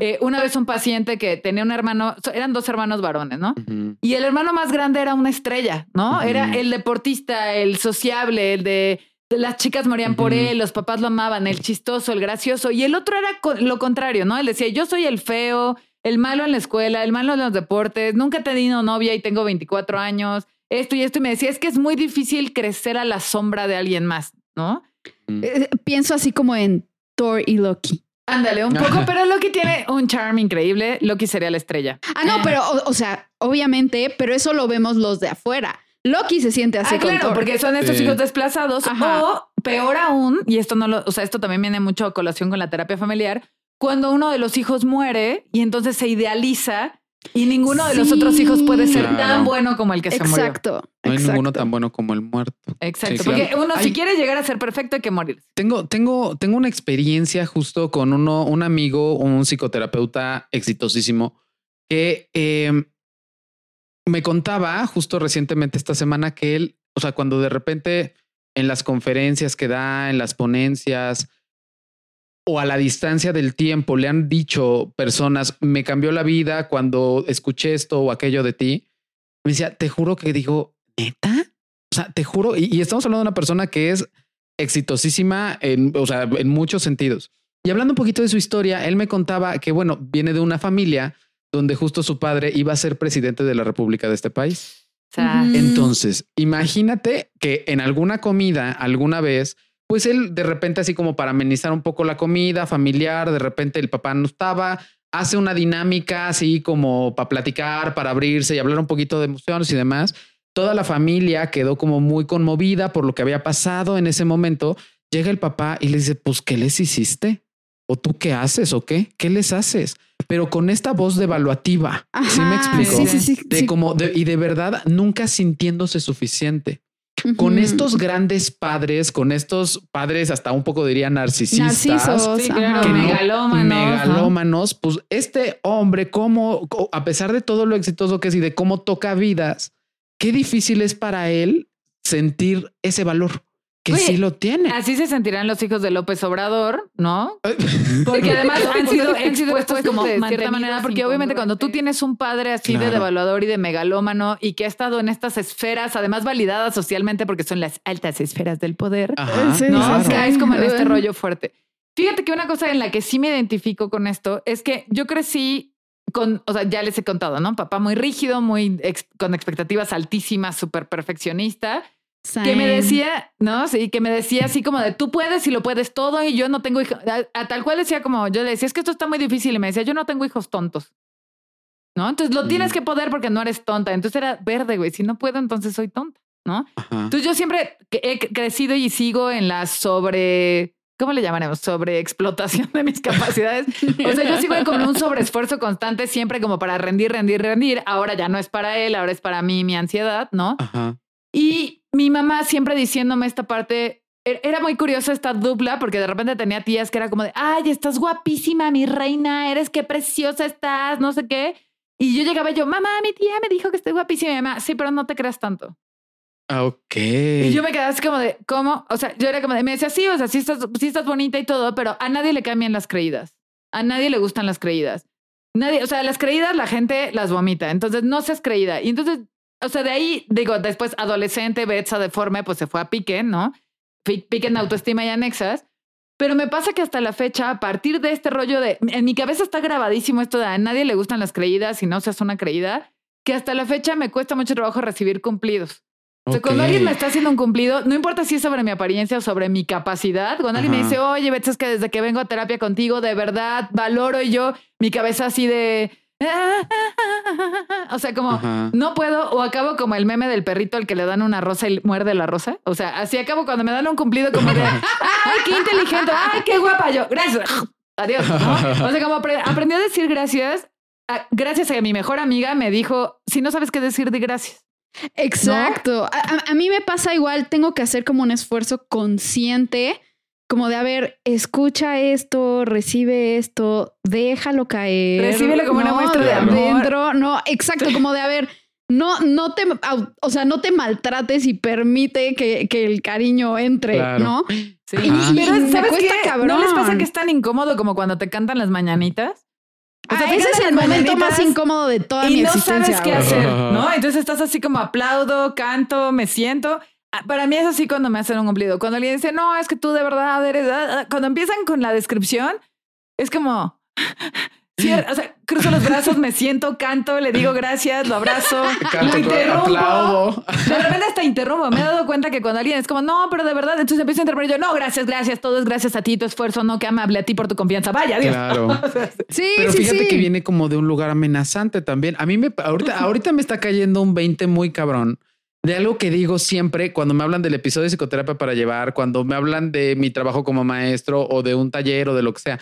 Eh, una vez un paciente que tenía un hermano, eran dos hermanos varones, ¿no? Y el hermano más grande era una estrella, ¿no? Era el deportista, el sociable, el de de las chicas morían por él, los papás lo amaban, el chistoso, el gracioso. Y el otro era co- lo contrario, ¿no? Él decía, yo soy el feo, el malo en la escuela, el malo en los deportes, nunca he tenido novia y tengo 24 años, esto y esto. Y me decía, es que es muy difícil crecer a la sombra de alguien más, ¿no? Eh, Pienso así como en Thor y Loki. Ándale, un poco, pero Loki tiene un charm increíble. Loki sería la estrella. Ah, no, Eh. pero, o, o sea, obviamente, pero eso lo vemos los de afuera. Loki se siente así Ah, con claro, Thor. porque son estos Sí. hijos desplazados. Ajá. O peor aún, y esto no lo, o sea, esto también viene mucho a colación con la terapia familiar, cuando uno de los hijos muere y entonces se idealiza y ninguno de los otros hijos puede ser tan bueno como el que se murió. Exacto. No hay ninguno tan bueno como el muerto. Exacto. porque uno, si quiere llegar a ser perfecto, hay que morir. Tengo, tengo, tengo una experiencia justo con uno, un amigo, un psicoterapeuta exitosísimo que em, me contaba justo recientemente esta semana que él, o sea, cuando de repente en las conferencias que da, en las ponencias o a la distancia del tiempo le han dicho personas, me cambió la vida cuando escuché esto o aquello de ti, me decía, te juro que digo, neta, o sea, te juro, y, estamos hablando de una persona que es exitosísima en, o sea, en muchos sentidos. Y hablando un poquito de su historia, él me contaba que, bueno, viene de una familia donde justo su padre iba a ser presidente de la República de este país. Entonces, imagínate que en alguna comida, alguna vez, pues él de repente así como para amenizar un poco la comida familiar, de repente el papá no estaba, hace una dinámica así como para platicar, para abrirse y hablar un poquito de emociones y demás. Toda la familia quedó como muy conmovida por lo que había pasado en ese momento. Llega el papá y le dice, pues, ¿qué les hiciste? ¿O tú qué haces o qué? ¿Qué les haces? Pero con esta voz devaluativa. ¿Sí me explico? Sí, sí, sí, de como y de verdad nunca sintiéndose suficiente. Con estos grandes padres, con estos padres hasta un poco diría narcisistas, megalómanos, megalómanos, pues este hombre, como a pesar de todo lo exitoso que es y de cómo toca vidas, qué difícil es para él sentir ese valor que sí lo tiene. Así se sentirán los hijos de López Obrador, ¿no? Porque *laughs* además han sido, han sido expuestos como de cierta manera, porque obviamente cuando tú tienes un padre así de devaluador y de megalómano y que ha estado en estas esferas, además validadas socialmente porque son las altas esferas del poder, ¿no? O sea, es como en este rollo fuerte. Fíjate que una cosa en la que sí me identifico con esto es que yo crecí con, o sea, ya les he contado, ¿no? Papá muy rígido, muy con expectativas altísimas, súper perfeccionista que me decía, ¿no? Sí, que me decía así como de tú puedes y lo puedes todo y yo no tengo hijos. A, tal cual decía como, yo le decía, es que esto está muy difícil y me decía, yo no tengo hijos tontos. ¿No? Entonces lo tienes mm. que poder porque no eres tonta. Entonces era verde, güey. Si no puedo, entonces soy tonta, ¿no? Entonces yo siempre he crecido y sigo en la sobre. ¿Cómo le llamaremos? Sobre explotación de mis capacidades. o sea, yo sigo con un sobreesfuerzo constante, siempre como para rendir, rendir, rendir. Ahora ya no es para él, ahora es para mí, mi ansiedad, ¿no? Ajá. Y mi mamá siempre diciéndome esta parte, e-, era muy curiosa esta dupla porque de repente tenía tías que era como de, ay, estás guapísima, mi reina, eres qué preciosa estás, no sé qué. Y yo llegaba y yo, mamá, mi tía me dijo que estoy guapísima. Y mamá, sí, pero no te creas tanto. Ah, ok. Y yo me quedaba así como de, ¿cómo? O sea, yo era como de, me decía, sí, o sea, sí estás, sí estás bonita y todo, pero a nadie le cambian las creídas. A nadie le gustan las creídas. Nadie, o sea, las creídas la gente las vomita. Entonces no seas creída. Y entonces o sea, de ahí, digo, después adolescente, Betsa deforme, pues se fue a pique, ¿no? Pique en autoestima y anexas. Pero me pasa que hasta la fecha, a partir de este rollo de. En mi cabeza está grabadísimo esto de a nadie le gustan las creídas y no seas una creída, que hasta la fecha me cuesta mucho trabajo recibir cumplidos. O sea, cuando alguien me está haciendo un cumplido, no importa si es sobre mi apariencia o sobre mi capacidad, cuando alguien me dice, oye, Betsa, es que desde que vengo a terapia contigo, de verdad valoro y yo, mi cabeza así de *laughs* o sea, como no puedo, o acabo como el meme del perrito al que le dan una rosa y muerde la rosa. O sea, así acabo cuando me dan un cumplido como de, *laughs* ay, qué inteligente, ay, qué guapa yo, gracias, adiós. O sea, como aprendí a decir gracias, gracias a mi mejor amiga me dijo, si no sabes qué decir, de gracias. Exacto. A, a mí me pasa igual, tengo que hacer como un esfuerzo consciente como de, a ver, escucha esto, recibe esto, déjalo caer. Recíbelo como una muestra de amor. no, exacto, como de, a ver, no, no te, o sea, no te maltrates y permite que, que el cariño entre, ¿no? Sí. Y, Pero, ¿sabes qué? Cabrón. ¿No les pasa que es tan incómodo como cuando te cantan las mañanitas? O sea, ah, ese es el momento más incómodo de toda mi existencia. Y no sabes qué hacer, ¿no? Entonces estás así como aplaudo, canto, me siento para mí es así cuando me hacen un cumplido. Cuando alguien dice, no, es que tú de verdad eres. Ah, ah", Cuando empiezan con la descripción, es como. *laughs* o sea, cruzo los brazos, me siento, canto, le digo gracias, lo abrazo, *laughs* canto, lo interrumpo. De repente hasta interrumpo. Me he dado cuenta que cuando alguien es como, no, pero de verdad, entonces empiezo a interrumpir yo, no, gracias, gracias, todo es gracias a ti, tu esfuerzo, no, que amable a ti por tu confianza. Vaya, Dios. Claro. *laughs* sí, pero fíjate que viene como de un lugar amenazante también. A mí me, ahorita, ahorita me está cayendo un 20 muy cabrón de algo que digo siempre cuando me hablan del episodio de psicoterapia para llevar, cuando me hablan de mi trabajo como maestro o de un taller o de lo que sea.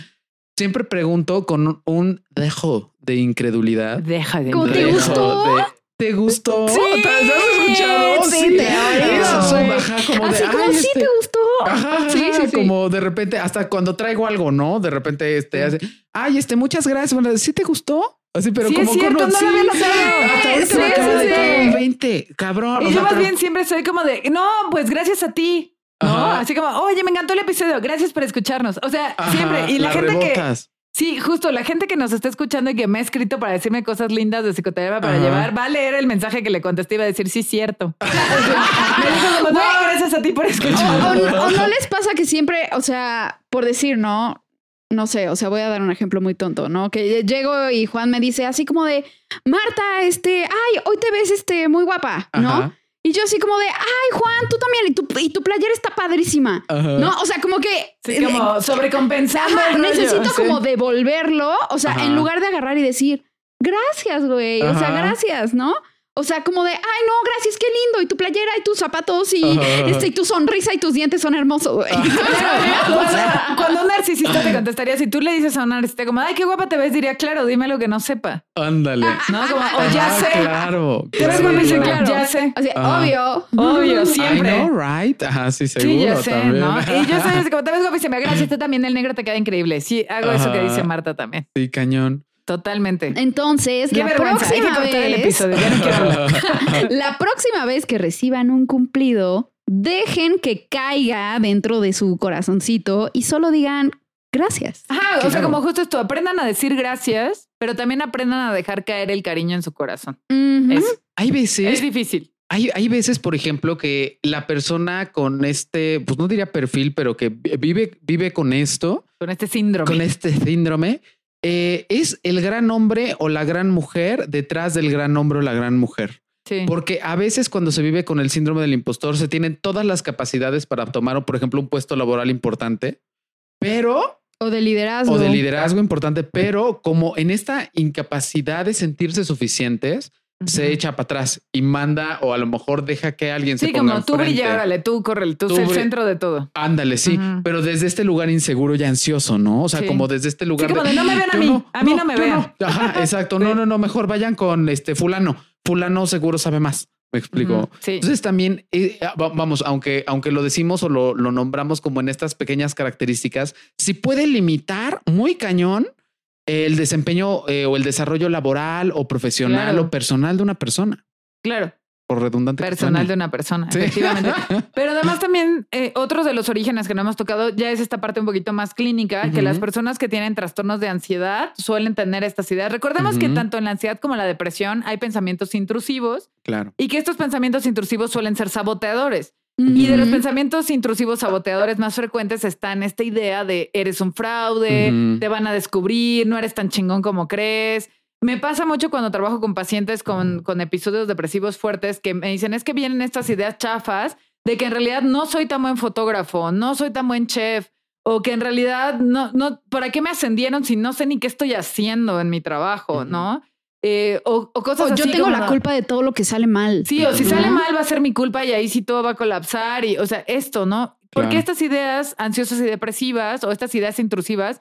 siempre pregunto con un dejo de incredulidad. Deja de ¿Cómo te gustó? de- ¿Te gustó? Sí, ¿Te has escuchado? sí, te oigo. Eso, ajá, como de, Así como "Ay, sí este- te gustó. Ajá, Sí, ajá, sí, sí. como de repente, hasta cuando traigo algo, ¿no? De repente, este, hace, ay, este, muchas gracias. Bueno, ¿sí te gustó? Así, pero Sí, como es cierto, con- no lo había notado. Sí, sí, de sí. caer un 20, cabrón. Y yo más bien siempre soy como de, no, pues gracias a ti. ¿No? Ajá. Así como, oye, me encantó el episodio, gracias por escucharnos. O sea, Ajá, siempre. Y la, gente que. Sí, justo, la gente que nos está escuchando y que me ha escrito para decirme cosas lindas de psicoterapia para Ajá. llevar, va a leer el mensaje que le contesté y va a decir, sí, cierto. *laughs* me dijo como, no, gracias a ti por O, escuchar. o- o no les pasa que siempre, o sea, por decir, ¿no? No sé, o sea, voy a dar un ejemplo muy tonto, ¿no? Que llego y Juan me dice así como de, Marta, este, ay, hoy te ves, este, muy guapa, ¿no? Ajá, Y yo así como de, ay, Juan, tú también, y tu, y tu playera está padrísima, ajá. ¿no? O sea, como que... Sí, como sobrecompensando. Ajá, el rollo. necesito Sí. como devolverlo, o sea, Ajá. en lugar de agarrar y decir, gracias, güey, o sea, gracias, ¿no? O sea, como de, ay, no, gracias, qué lindo, y tu playera, y tus zapatos, y, Ajá. este, y tu sonrisa, y tus dientes son hermosos, güey. Cuando, *laughs* cuando un narcisista te contestaría, si tú le dices a un narcisista como, ay, qué guapa te ves, diría, claro, dime lo que no sepa. Ándale. ¿No? Como, o ya Ajá, sé. Claro. Te ves claro, guapísima, claro. ya sé. Así, Ajá. obvio. Obvio, I siempre. know, right? Ajá, sí, seguro. Sí, ya sé, también. ¿no? Y yo soy así como, te ves guapísima, gracias, tú también, el negro te queda increíble. Sí, hago eso que dice Marta también. Sí, cañón. Totalmente. Entonces, Qué la vergüenza, hay que próxima el vez, episodio, ya no quiero hablar. *laughs* la próxima vez que reciban un cumplido, dejen que caiga dentro de su corazoncito y solo digan gracias. Ajá, o sea, como justo esto, aprendan a decir gracias, pero también aprendan a dejar caer el cariño en su corazón. Es, Hay es veces, difícil. hay, hay veces, por ejemplo, que la persona con este, pues no diría perfil, pero que vive, vive con esto, Con este síndrome. con este síndrome, eh, es el gran hombre o la gran mujer detrás del gran hombre o la gran mujer. Sí. Porque a veces cuando se vive con el síndrome del impostor se tienen todas las capacidades para tomar, por ejemplo, un puesto laboral importante, pero O de liderazgo. o de liderazgo importante, pero como en esta incapacidad de sentirse suficientes, se echa para atrás y manda o a lo mejor deja que alguien Sí, se ponga como tú enfrente. brilla, órale, tú corre, tú, Tú sé el centro de todo. Ándale, sí, pero desde este lugar inseguro y ansioso, ¿no? O sea, Sí. como desde este lugar. Sí, como de, "No me vean a "Yo mí, a mí no me vean". Ajá, *laughs* exacto. No, no, no, mejor vayan con este fulano. Fulano seguro sabe más. Me explico. Sí. Entonces también, eh, va- vamos, aunque, aunque lo decimos o lo, lo nombramos como en estas pequeñas características, si puede limitar muy cañón el desempeño eh, o el desarrollo laboral o profesional Claro. o personal de una persona, Claro, por redundante. personal de una persona, Sí. efectivamente. *laughs* Pero además también eh, otros de los orígenes que no hemos tocado ya es esta parte un poquito más clínica, que las personas que tienen trastornos de ansiedad suelen tener estas ideas. Recordemos que tanto en la ansiedad como en la depresión hay pensamientos intrusivos Claro. y que estos pensamientos intrusivos suelen ser saboteadores. Y de los pensamientos intrusivos saboteadores más frecuentes están esta idea de eres un fraude, te van a descubrir, no eres tan chingón como crees. Me pasa mucho cuando trabajo con pacientes con, con episodios depresivos fuertes que me dicen es que vienen estas ideas chafas de que en realidad no soy tan buen fotógrafo, no soy tan buen chef, o que en realidad no, no, ¿para qué me ascendieron si no sé ni qué estoy haciendo en mi trabajo, no? Eh, o, o cosas O así. yo tengo como- la culpa de todo lo que sale mal. Sí, o si ¿no? sale mal va a ser mi culpa y ahí sí todo va a colapsar y, o sea, esto, ¿no? Porque Claro. estas ideas ansiosas y depresivas o estas ideas intrusivas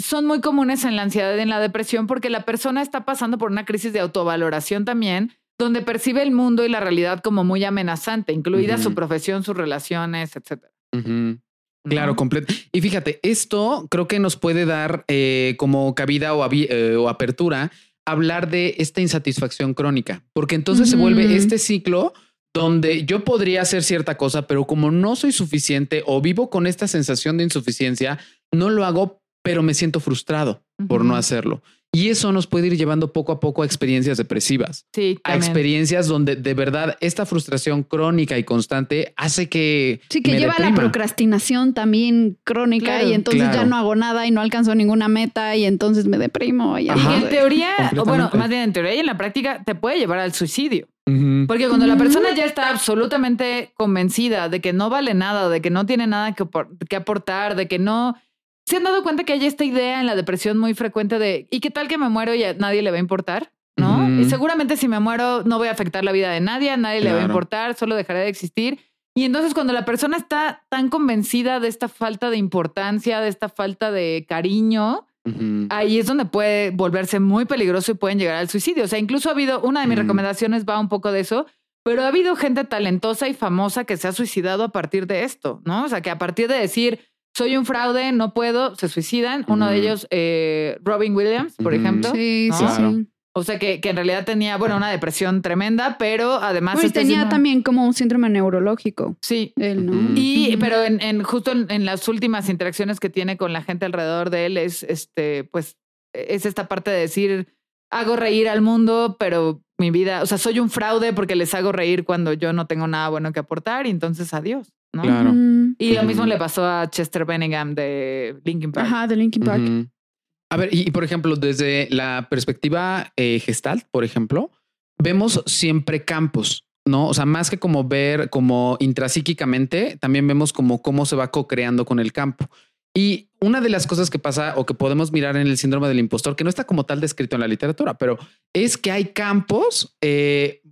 son muy comunes en la ansiedad y en la depresión porque la persona está pasando por una crisis de autovaloración también, donde percibe el mundo y la realidad como muy amenazante, incluida su profesión, sus relaciones, etcétera. Ujú. Claro, completo. Y fíjate, esto creo que nos puede dar eh, como cabida o, eh, o apertura hablar de esta insatisfacción crónica, porque entonces se vuelve este ciclo donde yo podría hacer cierta cosa, pero como no soy suficiente o vivo con esta sensación de insuficiencia, no lo hago, pero me siento frustrado por no hacerlo. Y eso nos puede ir llevando poco a poco a experiencias depresivas, Sí, a experiencias donde de verdad esta frustración crónica y constante hace que Sí, que me lleva a la procrastinación también crónica Claro. y entonces ya no hago nada y no alcanzo ninguna meta y entonces me deprimo. Y Y Ajá. en teoría, o bueno, más bien en teoría y en la práctica, te puede llevar al suicidio. Porque cuando la persona ya está absolutamente convencida de que no vale nada, de que no tiene nada que aportar, de que no... ¿Se han dado cuenta que hay esta idea en la depresión muy frecuente de ¿y qué tal que me muero y a nadie le va a importar? ¿No? Y seguramente si me muero no voy a afectar la vida de nadie, a nadie le va a importar, solo dejaré de existir. Y entonces cuando la persona está tan convencida de esta falta de importancia, de esta falta de cariño, ahí es donde puede volverse muy peligroso y pueden llegar al suicidio. O sea, incluso ha habido, una de mis recomendaciones va un poco de eso, pero ha habido gente talentosa y famosa que se ha suicidado a partir de esto, ¿no? O sea, que a partir de decir, soy un fraude, no puedo, se suicidan. Uno de ellos, eh, Robin Williams, por ejemplo. Sí, sí, sí. O sea, que, que, en realidad tenía, bueno, una depresión tremenda, pero además... Pues tenía también como un síndrome neurológico. Sí. Él, ¿no? Y, pero en, en justo en, las últimas interacciones que tiene con la gente alrededor de él es, este, pues, es esta parte de decir, hago reír al mundo, pero mi vida, o sea, soy un fraude porque les hago reír cuando yo no tengo nada bueno que aportar y entonces adiós, ¿no? Claro. Y lo mismo le pasó a Chester Benningham de Linkin Park. Ajá, de Linkin Park. A ver, y, por ejemplo, desde la perspectiva eh, gestalt, por ejemplo, vemos siempre campos, ¿no? O sea, más que como ver como intrapsíquicamente, también vemos como cómo se va co-creando con el campo. Y una de las cosas que pasa o que podemos mirar en el síndrome del impostor, que no está como tal descrito en la literatura, pero es que hay campos, eh,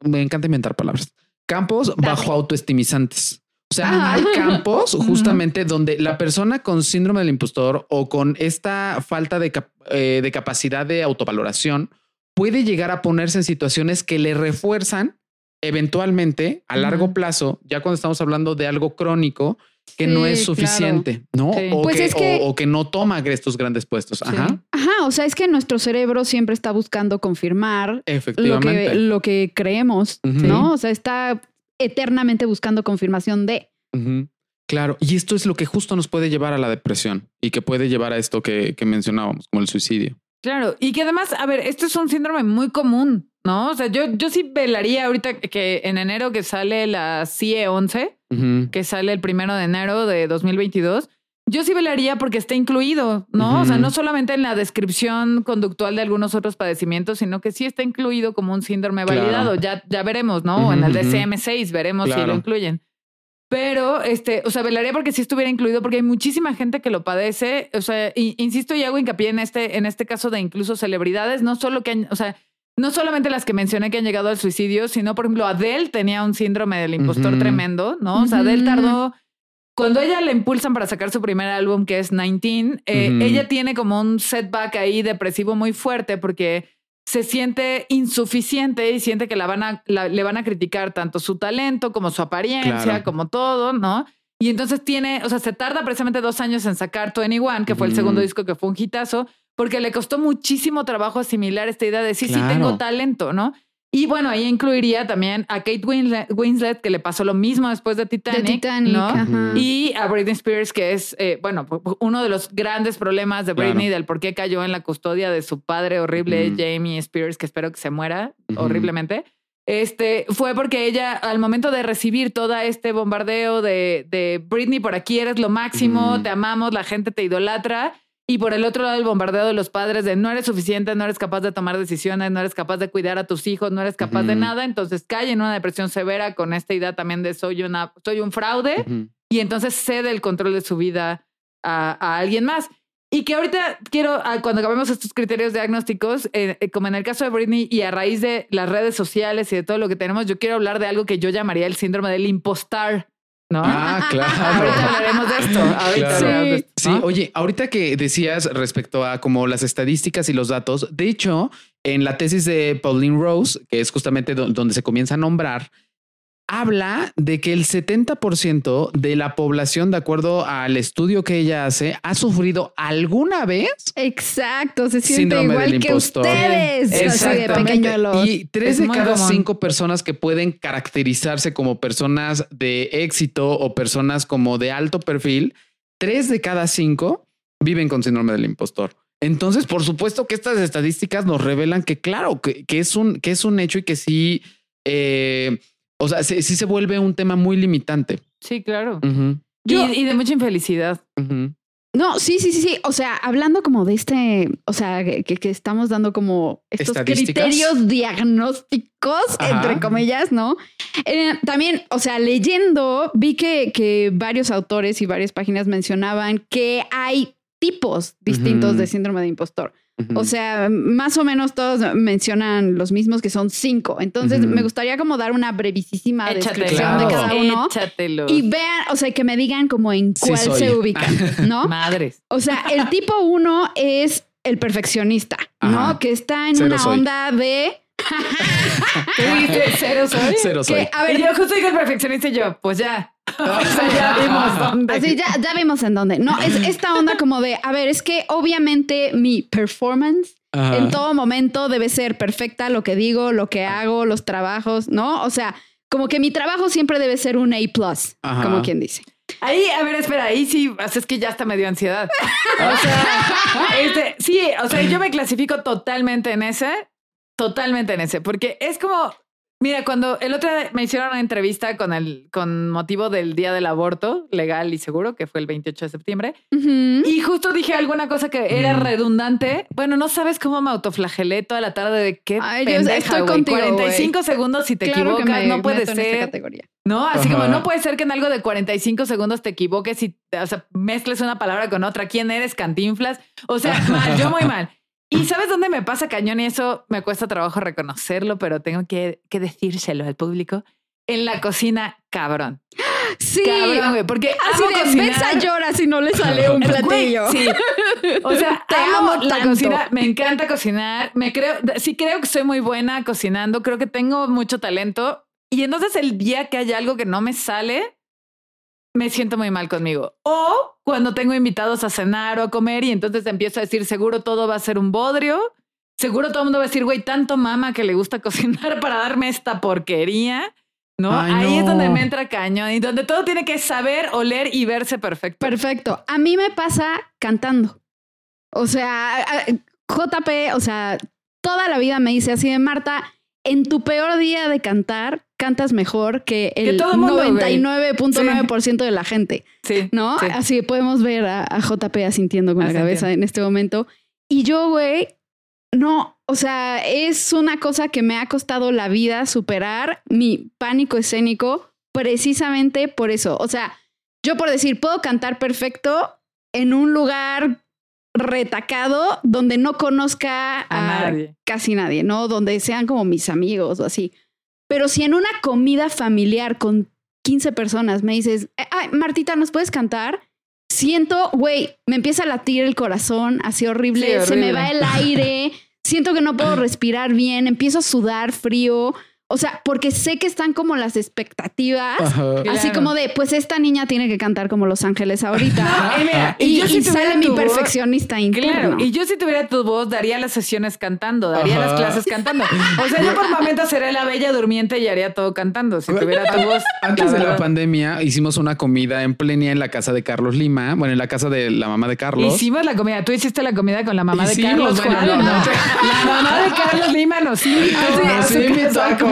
me encanta inventar palabras, campos bajo autoestimizantes. O sea, hay campos justamente donde la persona con síndrome del impostor o con esta falta de, eh, de capacidad de autovaloración puede llegar a ponerse en situaciones que le refuerzan eventualmente a largo plazo, ya cuando estamos hablando de algo crónico, que no es suficiente, ¿no? O, pues que, es que, o, que, no toma estos grandes puestos. Ajá. Ajá. O sea, es que nuestro cerebro siempre está buscando confirmar Efectivamente. Lo, que, lo que creemos, ¿no? O sea, está eternamente buscando confirmación de. Claro. Y esto es lo que justo nos puede llevar a la depresión y que puede llevar a esto que, que mencionábamos, como el suicidio. Claro. Y que además, a ver, esto es un síndrome muy común. ¿no? O sea, yo, yo sí velaría ahorita que en enero que sale la CIE 11, que sale el primero de enero de 2022, yo sí velaría porque está incluido, ¿no? O sea, no solamente en la descripción conductual de algunos otros padecimientos, sino que sí está incluido como un síndrome validado. Ya, ya veremos, ¿no? en el DCM6 veremos si lo incluyen. Pero, este, o sea, velaría porque sí estuviera incluido, porque hay muchísima gente que lo padece. O sea, insisto y hago hincapié en este, en este caso de incluso celebridades, no solo que, o sea, no solamente las que mencioné que han llegado al suicidio, sino, por ejemplo, Adele tenía un síndrome del impostor tremendo, ¿no? O sea, Adele tardó. Cuando ella le impulsan para sacar su primer álbum, que es 19, eh, ella tiene como un setback ahí depresivo muy fuerte porque se siente insuficiente y siente que la van a, le van a criticar tanto su talento como su apariencia, como todo, ¿no? Y entonces tiene, o sea, se tarda precisamente dos años en sacar 21, que fue el segundo disco que fue un hitazo, porque le costó muchísimo trabajo asimilar esta idea de sí, sí tengo talento, ¿no? Y bueno, ahí incluiría también a Kate Winslet, que le pasó lo mismo después de Titanic, ¿no? Y a Britney Spears, que es, eh, bueno, uno de los grandes problemas de Britney, del por qué cayó en la custodia de su padre horrible, Jamie Spears, que espero que se muera horriblemente. Este fue porque ella, al momento de recibir todo este bombardeo de, de Britney, por aquí eres lo máximo, te amamos, la gente te idolatra y por el otro lado, el bombardeo de los padres de no eres suficiente, no eres capaz de tomar decisiones, no eres capaz de cuidar a tus hijos, no eres capaz de nada. Entonces cae en una depresión severa con esta idea también de soy, una, soy un fraude y entonces cede el control de su vida a, alguien más. Y que ahorita quiero, ah, cuando acabemos estos criterios diagnósticos, eh, eh, como en el caso de Britney y a raíz de las redes sociales y de todo lo que tenemos, yo quiero hablar de algo que yo llamaría el síndrome del impostar. ¿No? Ah, *laughs* claro. Ahorita hablaremos de esto. Ahorita sí. oye, ahorita que decías respecto a como las estadísticas y los datos, de hecho, en la tesis de Pauline Rose, que es justamente donde se comienza a nombrar, habla de que el 70% de la población, de acuerdo al estudio que ella hace, ha sufrido alguna vez. Exacto, se siente igual que ustedes. Exactamente. Y tres de cada cinco personas que pueden caracterizarse como personas de éxito o personas como de alto perfil, tres de cada cinco viven con síndrome del impostor. Entonces, por supuesto que estas estadísticas nos revelan que, claro, que, es, un, que es un hecho y que sí. Eh, o sea, sí, se vuelve un tema muy limitante. Sí, claro. y, de mucha infelicidad. No, sí, sí, sí, sí. O sea, hablando como de este, o sea, que, estamos dando como estos criterios diagnósticos, entre comillas, ¿no? Eh, también, o sea, leyendo, vi que, que varios autores y varias páginas mencionaban que hay tipos distintos de síndrome de impostor. O sea, más o menos todos mencionan los mismos que son cinco. Entonces, me gustaría como dar una brevísima descripción de cada uno. Échatelo. Y vean, o sea, que me digan como en cuál se ubican, *laughs* ¿no? Madres. O sea, el tipo uno es el perfeccionista, ¿no? Que está en una onda de ¿Qué dijiste? *laughs* ¿Cero soy? Cero soy. a ver, yo justo dije el perfeccionista y yo, pues ya. O sea, ya vimos dónde. Así, ya, ya vimos en dónde. No, es esta onda como de, a ver, es que obviamente mi performance en todo momento debe ser perfecta, lo que digo, lo que hago, los trabajos, ¿no? O sea, como que mi trabajo siempre debe ser un A, como quien dice. Ahí, a ver, espera, ahí sí, es que ya hasta me dio ansiedad. *laughs* O sea, este, sí, o sea, yo me clasifico totalmente en ese Totalmente en ese, porque es como, mira, cuando el otro día me hicieron una entrevista con el, con motivo del día del aborto legal y seguro, que fue el 28 de septiembre, y justo dije alguna cosa que era redundante. Bueno, no sabes cómo me autoflagelé toda la tarde de qué Ay, pendeja, estoy contigo, 45 segundos si te equivocas, no puede ser. Categoría. No, así como no puede ser que en algo de 45 segundos te equivoques y o sea, mezcles una palabra con otra. ¿Quién eres? Cantinflas. O sea, *laughs* mal, yo muy mal. ¿Y sabes dónde me pasa cañón? Y eso me cuesta trabajo reconocerlo, pero tengo que, que decírselo al público. En la cocina, cabrón. Sí. Cabrón, güey. Porque así de cocinar. llora si no le sale un platillo. sí. O sea, *laughs* te amo, la cocina. Me encanta cocinar. Me creo, sí creo que soy muy buena cocinando. Creo que tengo mucho talento. Y entonces el día que hay algo que no me sale, me siento muy mal conmigo. O cuando tengo invitados a cenar o a comer y entonces empiezo a decir, seguro todo va a ser un bodrio. Seguro todo el mundo va a decir, güey, tanto mama que le gusta *laughs* cocinar para darme esta porquería. ¿No? Ahí es donde me entra cañón y donde todo tiene que saber, oler y verse perfecto. Perfecto. A mí me pasa cantando. O sea, JP, o sea, toda la vida me dice así de Marta, en tu peor día de cantar, cantas mejor que el 99.9% de la gente. Sí. ¿No? Así podemos ver a, JP asintiendo con la cabeza en este momento. Y yo, güey, no, o sea, es una cosa que me ha costado la vida superar mi pánico escénico precisamente por eso. O sea, yo por decir, puedo cantar perfecto en un lugar retacado donde no conozca a, casi nadie, ¿no? Donde sean como mis amigos o así. Pero si en una comida familiar con 15 personas me dices, eh, ay, Martita, ¿nos puedes cantar? Siento, güey, me empieza a latir el corazón, así horrible, se me va el aire, siento que no puedo *clears throat* respirar bien, empiezo a sudar frío. O sea, porque sé que están como las expectativas, así como de, pues esta niña tiene que cantar como Los Ángeles ahorita. *laughs* y, y, sale mi perfeccionista interno. Y yo si tuviera tu voz, daría las sesiones cantando, daría las clases cantando. O sea, yo por momentos seré la bella durmiente y haría todo cantando. Si tuviera tu voz. Antes de la pandemia hicimos una comida en plenia en la casa de Carlos Lima, bueno, en la casa de la mamá de Carlos. Hicimos la comida. Tú hiciste la comida con la mamá de Carlos. Bueno, no, no. La mamá de Carlos Lima nos invitó. Sí,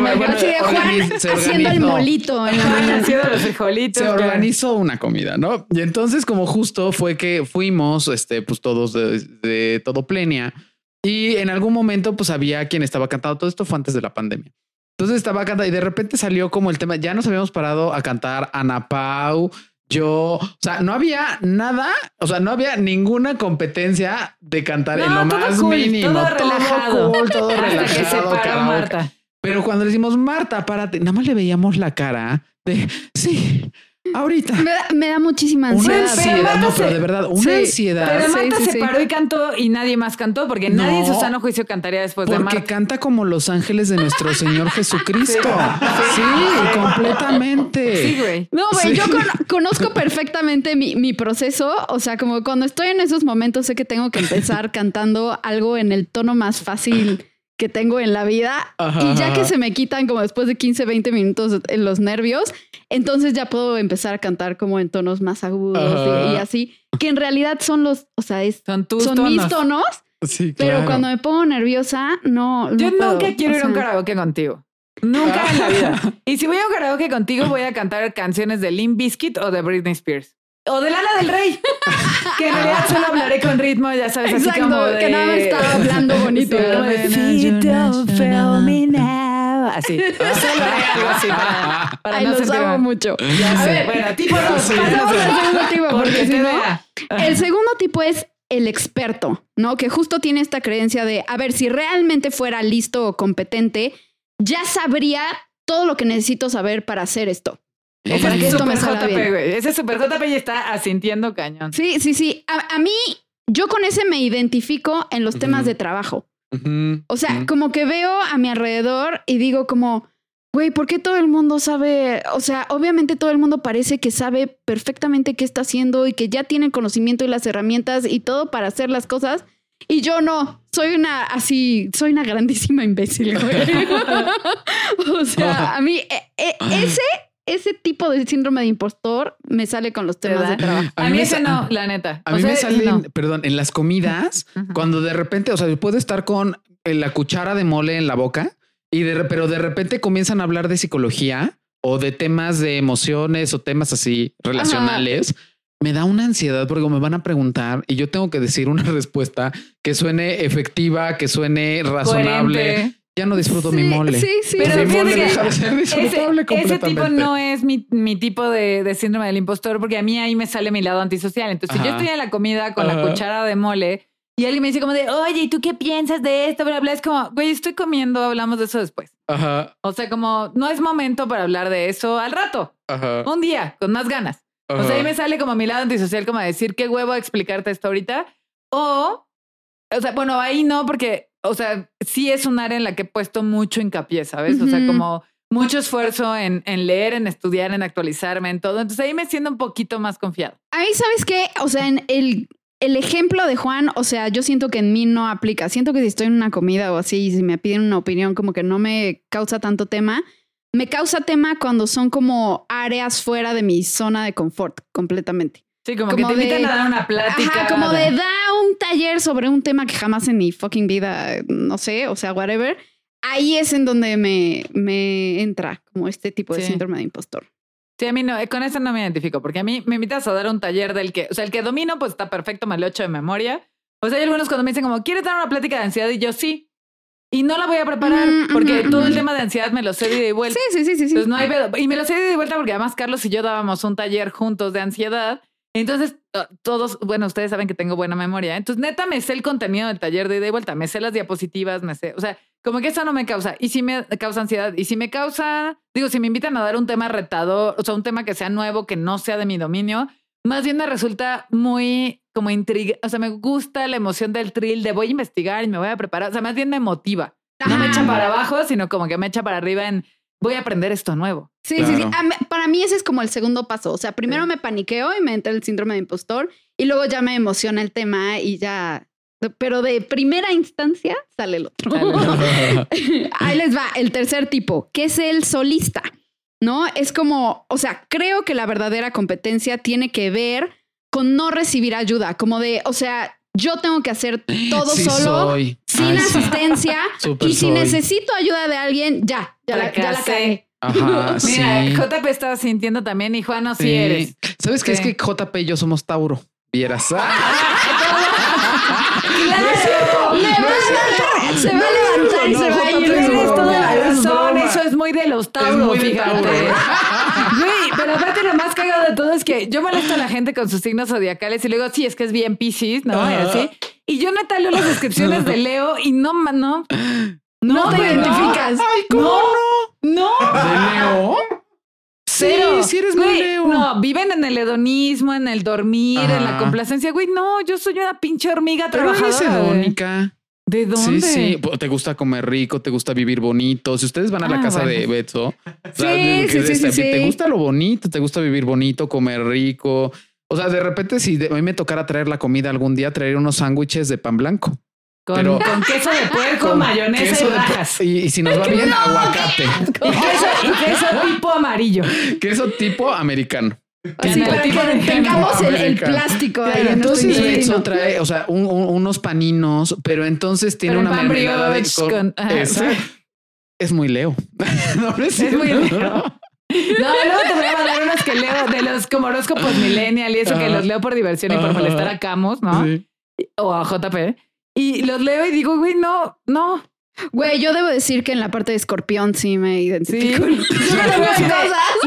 haciendo el molito. *laughs* haciendo los frijolitos. Se organizó una comida, ¿no? Y entonces como justo fue que fuimos, este, pues todos de, todo plenia. Y en algún momento pues había quien estaba cantando. Todo esto fue antes de la pandemia. Entonces estaba cantando y de repente salió como el tema. Ya nos habíamos parado a cantar Ana Pau, yo, o sea, no había nada, o sea, no había ninguna competencia de cantar en lo más mínimo. Todo relajado. Todo, todo relajado. Marta. Pero cuando le decimos, Marta, párate, nada más le veíamos la cara de, sí, ahorita. Me da, muchísima ansiedad. Una ansiedad, no, pero de verdad, una ansiedad. Pero Marta se paró y cantó y nadie más cantó, porque nadie en su sano juicio cantaría después de Marta. Porque canta como los ángeles de nuestro *laughs* Señor Jesucristo. Sí, completamente. Sí, güey. No, güey, yo conozco perfectamente mi, mi proceso. O sea, como cuando estoy en esos momentos sé que tengo que empezar *laughs* cantando algo en el tono más fácil que tengo en la vida y ya que se me quitan como después de 15, 20 minutos en los nervios, entonces ya puedo empezar a cantar como en tonos más agudos y, así, que en realidad son los, o sea, son, mis tonos. Sí, Pero cuando me pongo nerviosa, no. Yo nunca quiero ir a un karaoke contigo. Nunca en la vida. *laughs* Y si voy a un karaoke contigo, voy a cantar canciones de Limp Bizkit o de Britney Spears. O de Lana del Rey. *laughs* que en realidad solo hablaré con ritmo, ya sabes, así como de... que nada me estaba hablando bonito. *laughs* now. Así. *laughs* Algo así para, para Ay, no los amo mucho. Ya a sé. Ver, bueno, tipo dos. Pasamos al segundo tipo, porque si no... El segundo tipo es el experto, ¿no? Que justo tiene esta creencia de, a ver, si realmente fuera listo o competente, ya sabría todo lo que necesito saber para hacer esto. Que esto me salga bien. Ese super JP ya está asintiendo cañón. Sí, sí, sí. A, mí, yo con ese me identifico en los temas de trabajo. O sea, como que veo a mi alrededor y digo como, güey, ¿por qué todo el mundo sabe? O sea, obviamente todo el mundo parece que sabe perfectamente qué está haciendo y que ya tiene el conocimiento y las herramientas y todo para hacer las cosas. Y yo no, soy una así, soy una grandísima imbécil. Güey. *laughs* *laughs* o sea, a mí e, e, ese ese tipo de síndrome de impostor me sale con los temas de trabajo. A, mí, ese no, la neta. A mí me sale, perdón, en las comidas, *laughs* cuando de repente, o sea, yo puedo estar con la cuchara de mole en la boca y de, pero de repente comienzan a hablar de psicología o de temas de emociones o temas así relacionales. Me da una ansiedad porque me van a preguntar y yo tengo que decir una *laughs* respuesta que suene efectiva, que suene razonable ya no disfruto mi mole. Sí, sí, pero mi mole deja de ser *laughs* disfrutable ese, ese tipo no es mi, mi tipo de, de, síndrome del impostor, porque a mí ahí me sale mi lado antisocial. Entonces, si yo estoy en la comida con la cuchara de mole y alguien me dice como de, oye, ¿y tú qué piensas de esto? Bla, bla, es como, güey, estoy comiendo, hablamos de eso después. Ajá. O sea, como, no es momento para hablar de eso al rato. Ajá. Un día, con más ganas. O sea, ahí me sale como mi lado antisocial, como decir, qué huevo explicarte esto ahorita. O, o sea, bueno, ahí no, porque o sea, sí es un área en la que he puesto mucho hincapié, ¿sabes? O sea, como mucho esfuerzo en, en, leer, en estudiar, en actualizarme, en todo. Entonces ahí me siento un poquito más confiado. A mí, ¿sabes qué? O sea, en el, el ejemplo de Juan, o sea, yo siento que en mí no aplica. Siento que si estoy en una comida o así y si me piden una opinión, como que no me causa tanto tema. Me causa tema cuando son como áreas fuera de mi zona de confort completamente. Sí, como, que te invitan a dar una plática. como de da un taller sobre un tema que jamás en mi fucking vida, no sé, o sea, whatever. Ahí es en donde me, me entra como este tipo de síndrome de impostor. Sí, a mí no, con eso no me identifico, porque a mí me invitas a dar un taller del que, o sea, el que domino, pues está perfecto, me lo echo de memoria. O sea, hay algunos cuando me dicen como, ¿quieres dar una plática de ansiedad? Y yo sí. Y no la voy a preparar mm, porque todo el tema de ansiedad me lo sé de vuelta. Sí, sí, sí, sí. no hay Y me lo sé de vuelta porque además Carlos y yo dábamos un taller juntos de ansiedad entonces, todos, bueno, ustedes saben que tengo buena memoria. Entonces, neta, me sé el contenido del taller de ida y vuelta, me sé las diapositivas, me sé, o sea, como que eso no me causa. Y si me causa ansiedad, y si me causa, digo, si me invitan a dar un tema retador, o sea, un tema que sea nuevo, que no sea de mi dominio, más bien me resulta muy como intriga, o sea, me gusta la emoción del thrill de voy a investigar y me voy a preparar, o sea, más bien me motiva. No me echa para abajo, sino como que me echa para arriba en voy a aprender esto nuevo. Sí, sí, sí. Para mí ese es como el segundo paso. O sea, primero me paniqueo y me entra el síndrome de impostor y luego ya me emociona el tema y ya. Pero de primera instancia sale el otro. *laughs* Ahí les va el tercer tipo, que es el solista. ¿No? Es como, o sea, creo que la verdadera competencia tiene que ver con no recibir ayuda, como de, o sea, yo tengo que hacer todo solo, sin asistencia. *laughs* y si necesito ayuda de alguien, ya, ya, la, ya la. Ajá, *laughs* Mira, JP estaba sintiendo también y Juan no sí. eres. ¿Sabes qué? Es que JP y yo somos Tauro. Vieras. *laughs* ¡Claro! se va a levantar y se va a ir. Tienes toda la razón. Eso es muy de los Tauros, fíjate. Güey, pero aparte lo más cagado de todo es que yo molesto a la gente con sus signos zodiacales y luego, sí, es que es bien Pisces, ¿no? Y así. Y yo neta leo las descripciones de Leo y no, no. No, te identificas. Ay, ¿cómo no? No. ¿De Leo? Cero. Sí, sí eres muy Leo. No, viven en el hedonismo, en el dormir, en la complacencia. Güey, no, yo soy una pinche hormiga Pero trabajadora. Eres hedónica. ¿De dónde? Sí, sí, te gusta comer rico, te gusta vivir bonito. Si ustedes van a la ah, casa de Beto, sí, sí, sí, te gusta lo bonito, te gusta vivir bonito, comer rico. O sea, de repente, si a mí me tocara traer la comida algún día, traer unos sándwiches de pan blanco. Con, con queso de puerco, mayonesa y rajas. Y, si nos va *laughs* bien, aguacate. *laughs* Y queso, tipo amarillo. Queso tipo americano. Así para que tengamos el, plástico ahí. entonces Betso trae, o sea, unos paninos, pero entonces tiene una mermelada de con, Es muy Leo. *laughs* no, es, muy Leo. No, luego te voy a mandar unos que leo de los como horóscopos millennial y eso que los leo por diversión y por molestar a Camus, ¿no? O a JP. Y los leo y digo, güey, no, no. Güey, yo debo decir que en la parte de escorpión sí me identifico. Sí.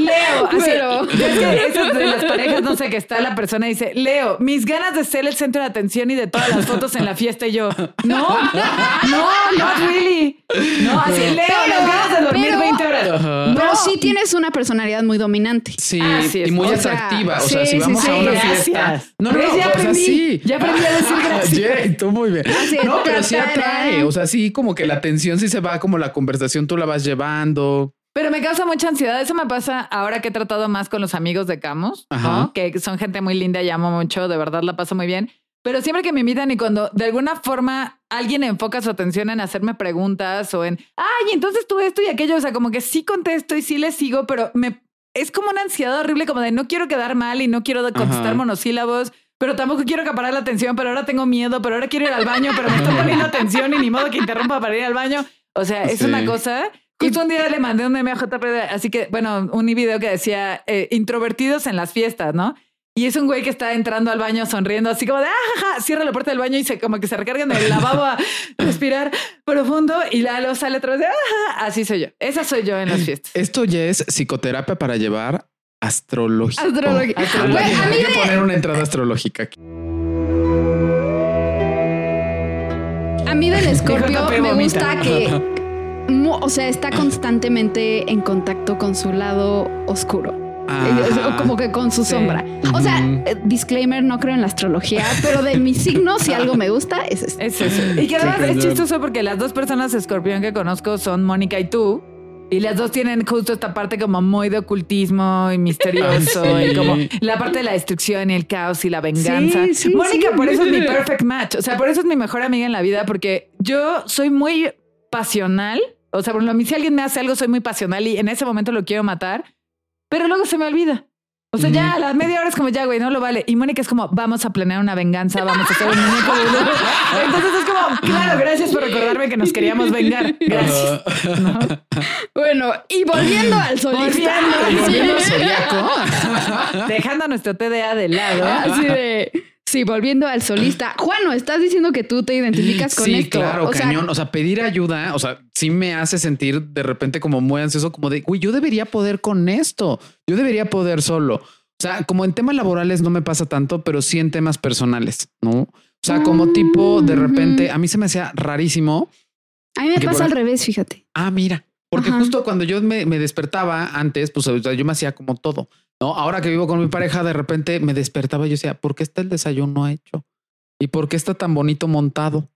Leo, pero... es que eso de las parejas, no sé, que está la persona y dice, Leo, mis ganas de ser el centro de atención y de todas las fotos en la fiesta y yo, no, no, no, really. No, así, Leo, las ganas de dormir 20 horas. Pero sí tienes una personalidad muy dominante. Sí, y muy atractiva. O sea, si vamos a una fiesta. No, no, no, ya aprendí, Ya aprendí a decir *laughs* gracias. tú muy bien. no, pero sí atrae. O sea, sí, como que la atención sí se va, como la conversación tú la vas llevando. Pero me causa mucha ansiedad. Eso me pasa ahora que he tratado más con los amigos de Camus, que son gente muy linda, llamo mucho, de verdad la paso muy bien. Pero siempre que me invitan y cuando de alguna forma alguien enfoca su atención en hacerme preguntas o en, ay, entonces tú esto y aquello, o sea, como que sí contesto y sí le sigo, pero me es como una ansiedad horrible, como de no quiero quedar mal y no quiero contestar monosílabos pero tampoco quiero acaparar la atención, pero ahora tengo miedo, pero ahora quiero ir al baño, pero me estoy poniendo atención y ni modo que interrumpa para ir al baño. O sea, es una cosa. Justo un día le mandé un meme a JP, así que, bueno, un video que decía eh, introvertidos en las fiestas, ¿no? Y es un güey que está entrando al baño sonriendo, así como de, ah, cierra la puerta del baño y se como que se recarga en el lavabo a respirar profundo y la sale otra vez de, ah, así soy yo. Esa soy yo en las fiestas. Esto ya es psicoterapia para llevar astrológico. Astrológico. Hay que poner una entrada astrológica aquí. A mí del *laughs* escorpio me gusta que, *laughs* o sea, está constantemente en contacto con su lado oscuro. O como que con su sombra. O sea, eh, disclaimer, no creo en la astrología, pero de mi signo, si algo me gusta, es eso. Es eso. Y que además es chistoso porque las dos personas escorpión que conozco son Mónica y tú. Y las dos tienen justo esta parte como muy de ocultismo y misterioso *laughs* y como la parte de la destrucción y el caos y la venganza. Mónica, por eso es mi *laughs* perfect match. O sea, por eso es mi mejor amiga en la vida porque yo soy muy pasional. O sea, por a mí si alguien me hace algo, soy muy pasional y en ese momento lo quiero matar, pero luego se me olvida. O sea, ya a las media hora es como, ya, güey, no lo vale. Y Mónica es como, vamos a planear una venganza, vamos a hacer un muñeco *laughs* Entonces es como, claro, gracias por recordarme que nos queríamos vengar. Gracias. Bueno, y volviendo al solista. Volviendo, al zodiaco. Dejando nuestro TDA de lado. Así de... Sí, volviendo al solista. *clears throat* Juano, estás diciendo que tú te identificas con esto. Sí, claro, cañón. o sea, pedir ayuda, o sea, sí me hace sentir de repente como muy ansioso, como de, uy, yo debería poder con esto. Yo debería poder solo. O sea, como en temas laborales no me pasa tanto, pero sí en temas personales, ¿no? O sea, como tipo, de repente, a mí se me hacía rarísimo. A mí me pasa al revés, fíjate. Ah, mira. Porque justo cuando yo me, me, despertaba antes, pues yo me hacía como todo. No, ahora que vivo con mi pareja, de repente me despertaba y yo decía, ¿por qué está el desayuno hecho? ¿Y por qué está tan bonito montado?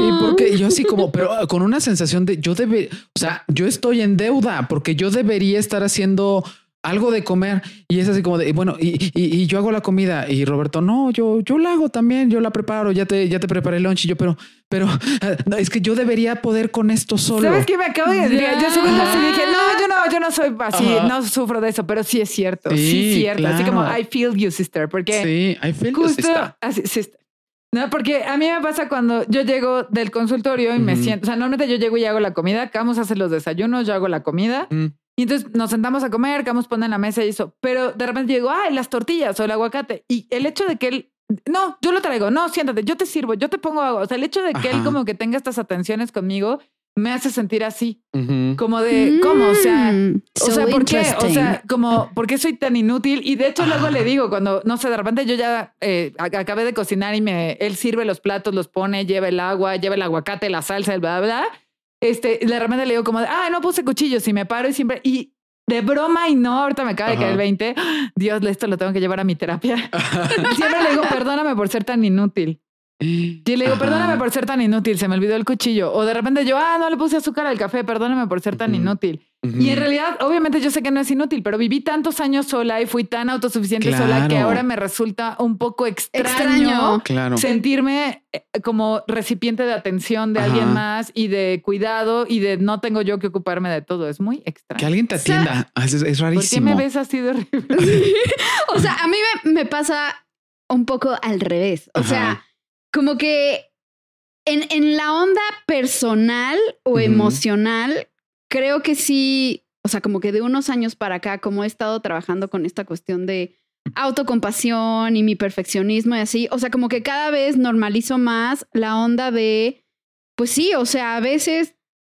Y porque yo así como, pero con una sensación de yo debe, o sea, yo estoy en deuda porque yo debería estar haciendo algo de comer. Y es así como de bueno y, y, yo hago la comida y Roberto no yo yo la hago también yo la preparo ya te ya te preparé el lunch y yo pero pero *laughs* es que yo debería poder con esto solo sabes qué me acabo de decir yo así dije no yo no yo no soy así no sufro de eso pero sí es cierto sí, es cierto. Así como I feel you sister porque sí I feel you sister. así, sister no, porque a mí me pasa cuando yo llego del consultorio y me siento, o sea, normalmente yo llego y hago la comida, Camus hace los desayunos, yo hago la comida. Y entonces nos sentamos a comer, Camus pone en la mesa y eso. Pero de repente digo, ay, las tortillas o el aguacate. Y el hecho de que él, no, yo lo traigo, no, siéntate, yo te sirvo, yo te pongo agua. O sea, el hecho de que él como que tenga estas atenciones conmigo me hace sentir así, como de, ¿cómo? O sea, mm, o sea, ¿por qué? O sea, como, ¿por qué soy tan inútil? Y de hecho luego le digo, cuando, no sé, de repente yo ya eh, acabé de cocinar y me, él sirve los platos, los pone, lleva el agua, lleva el aguacate, la salsa, el bla, bla, bla este, de repente le digo como, ah, no puse cuchillos y me paro y siempre, y de broma y no, ahorita me acaba de caer el 20. Dios, esto lo tengo que llevar a mi terapia. *laughs* *laughs* siempre le digo, perdóname por ser tan inútil. Y le digo, perdóname por ser tan inútil, se me olvidó el cuchillo. O de repente yo, ah, no le puse azúcar al café, perdóname por ser tan inútil. Y en realidad, obviamente yo sé que no es inútil, pero viví tantos años sola y fui tan autosuficiente sola que ahora me resulta un poco extraño, sentirme eh, como recipiente de atención de alguien más y de cuidado y de no tengo yo que ocuparme de todo. Es muy extraño. Que alguien te atienda. Ah, es, rarísimo. ¿Por qué me ves así de horrible? *laughs* o sea, a mí me, pasa un poco al revés. O sea, como que en, en, la onda personal o emocional, creo que sí, o sea, como que de unos años para acá, como he estado trabajando con esta cuestión de autocompasión y mi perfeccionismo y así, o sea, como que cada vez normalizo más la onda de, pues sí, o sea, a veces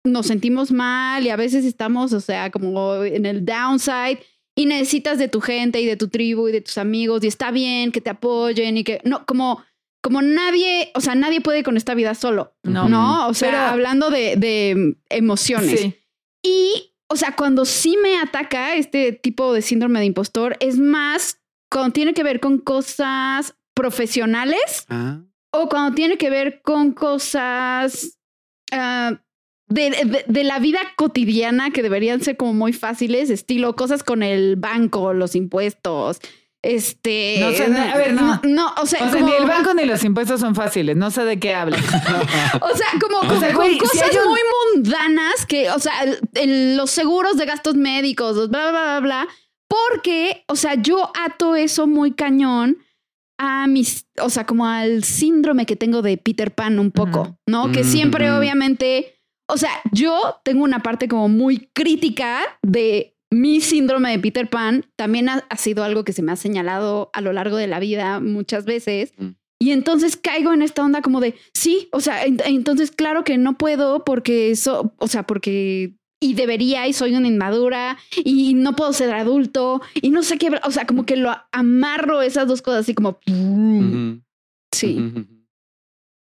nos sentimos mal y a veces estamos, o sea, como en el downside y necesitas de tu gente y de tu tribu y de tus amigos y está bien que te apoyen y que no como como nadie, o sea, nadie puede con esta vida solo, no, ¿no? O sea, hablando de, de emociones. Y, o sea, cuando sí me ataca este tipo de síndrome de impostor, es más cuando tiene que ver con cosas profesionales ah. o cuando tiene que ver con cosas ah, de, la vida cotidiana que deberían ser como muy fáciles, estilo cosas con el banco, los impuestos. Este. No sé, a ver, no. No, o sea, ni el banco ni los impuestos son fáciles. No sé de qué hablas. *laughs* o sea, como, cosas muy mundanas que, o sea, los seguros de gastos médicos, bla, bla, bla, bla. Porque, o sea, yo ato eso muy cañón a mis, o sea, como al síndrome que tengo de Peter Pan un poco, ¿no? Que siempre, obviamente, o sea, yo tengo una parte como muy crítica de mi síndrome de Peter Pan. También ha, sido algo que se me ha señalado a lo largo de la vida muchas veces. Mm. Y entonces caigo en esta onda como de, sí, o sea, entonces claro que no puedo porque eso, o sea, porque y debería y soy una inmadura y no puedo ser adulto y no sé qué, o sea, como que lo amarro esas dos cosas así como... Sí.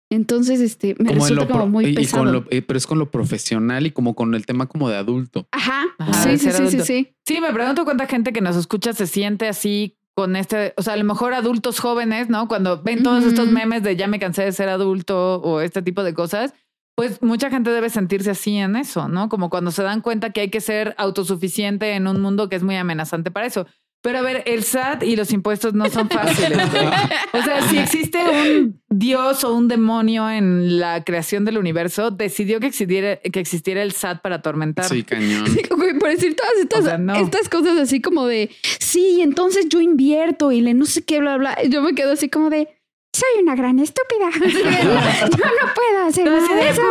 Entonces, este, me resulta como muy pesado. Eh, pero es con lo profesional y como con el tema como de adulto. Ajá. sí, sí, sí, sí, sí. Sí, me pregunto cuánta gente que nos escucha se siente así con este, o sea, a lo mejor adultos jóvenes, ¿no? Cuando ven todos estos memes de ya me cansé de ser adulto o este tipo de cosas, pues mucha gente debe sentirse así en eso, ¿no? Como cuando se dan cuenta que hay que ser autosuficiente en un mundo que es muy amenazante para eso. Pero a ver, el SAT y los impuestos no son *laughs* fáciles. o sea, si existe un dios o un demonio en la creación del universo, decidió que existiera, que existiera el SAT para atormentar. Sí, cañón. por decir todas estas, estas cosas así como de, sí, entonces yo invierto y le no sé qué, bla, bla. Yo me quedo así como de, soy una gran estúpida. *laughs* Yo no puedo hacer eso.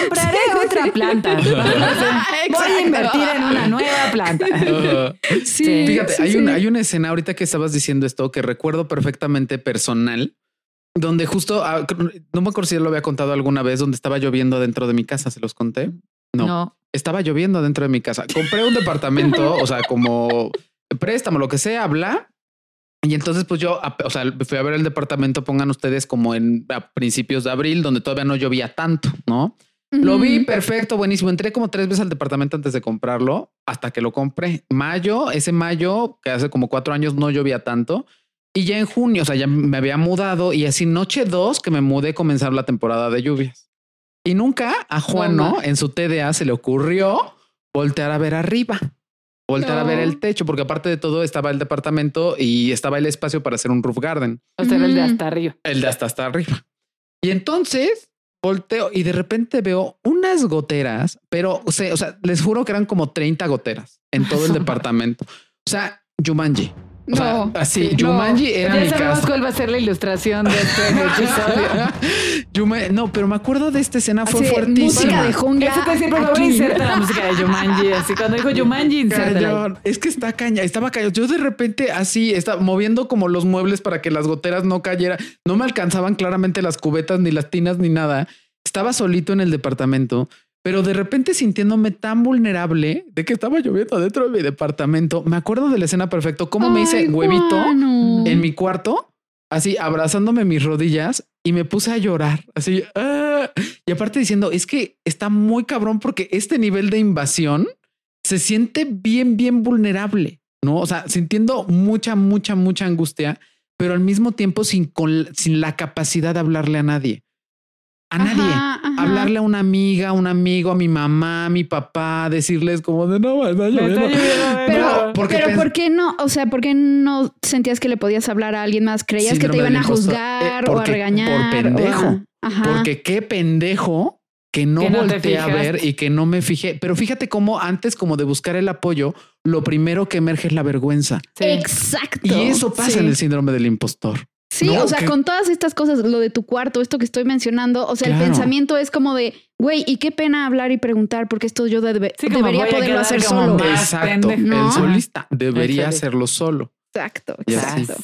Compraré otra planta. *laughs* Voy a invertir en una nueva planta. sí. Fíjate, hay, Una, hay una escena ahorita que estabas diciendo esto que recuerdo perfectamente personal, donde justo, ah, no me acuerdo si lo había contado alguna vez, donde estaba lloviendo dentro de mi casa. ¿Se los conté? No. no. Estaba lloviendo dentro de mi casa. Compré un departamento, *laughs* o sea, como préstamo, lo que sea, bla y entonces, pues yo, o sea, fui a ver el departamento, pongan ustedes como en a principios de abril, donde todavía no llovía tanto, ¿no? Lo vi perfecto, buenísimo. Entré como tres veces al departamento antes de comprarlo, hasta que lo compré. Mayo, ese mayo, que hace como cuatro años no llovía tanto. Y ya en junio, o sea, ya me había mudado y así noche dos que me mudé comenzar la temporada de lluvias. Y nunca a Juan, ¿no? En su TDA se le ocurrió voltear a ver arriba voltear a ver el techo, porque aparte de todo estaba el departamento y estaba el espacio para hacer un roof garden. O sea, el de hasta arriba. El de hasta hasta arriba. Y entonces volteo y de repente veo unas goteras, pero o sea, o sea les juro que eran como 30 goteras en todo el *laughs* departamento. O sea, Jumanji. O sea, así, Jumanji era ya mi casa. cuál va a ser la ilustración de este *laughs* episodio. no, pero me acuerdo de esta escena, fue fuertísima. Música de jungla. Eso te siempre voy a insertar la música de Jumanji. Así cuando dijo Jumanji. Es que está caña, estaba caña. Yo de repente así, estaba moviendo como los muebles para que las goteras no cayeran. No me alcanzaban claramente las cubetas, ni las tinas, ni nada. Estaba solito en el departamento pero de repente sintiéndome tan vulnerable de que estaba lloviendo dentro de mi departamento, me acuerdo de la escena perfecto, cómo me hice huevito en mi cuarto, así abrazándome mis rodillas y me puse a llorar, así. Ah". Y aparte diciendo, es que está muy cabrón porque este nivel de invasión se siente bien, bien vulnerable, ¿no? O sea, sintiendo mucha, mucha, mucha angustia, pero al mismo tiempo sin, sin la capacidad de hablarle a nadie a nadie. Hablarle a una amiga, a un amigo, a mi mamá, a mi papá, decirles como de no, está lloviendo. Pero, pero ¿por qué no? O sea, ¿por qué no sentías que le podías hablar a alguien más? ¿Creías que te iban a juzgar eh, o a regañar? Por pendejo. Porque qué pendejo que no, volteé a ver y que no me fijé. Pero fíjate cómo antes como de buscar el apoyo, lo primero que emerge es la vergüenza. Exacto. Y eso pasa en el síndrome del impostor. Sí, o sea, con todas estas cosas, lo de tu cuarto, esto que estoy mencionando, o sea, el pensamiento es como de, güey, y qué pena hablar y preguntar, porque esto yo debería poderlo hacer solo. Exacto, el solista debería hacerlo solo. Exacto, exacto.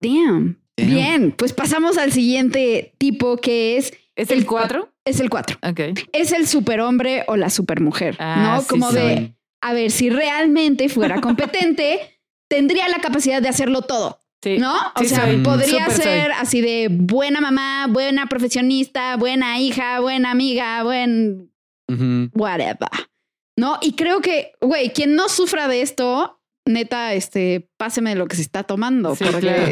Damn. Bien, pues pasamos al siguiente tipo que es... ¿Es el 4? es el 4. Ok. Es el superhombre o la supermujer, Ah, ¿no? sí Como de, a ver, si realmente fuera competente, *laughs* tendría la capacidad de hacerlo todo. Sí. ¿No? O Sí sea, soy. podría ser soy. así de buena mamá, buena profesionista, buena hija, buena amiga, buen Ujú. whatever. ¿No? Y creo que, güey, quien no sufra de esto, neta, este, páseme de lo que se está tomando. Sí, porque claro.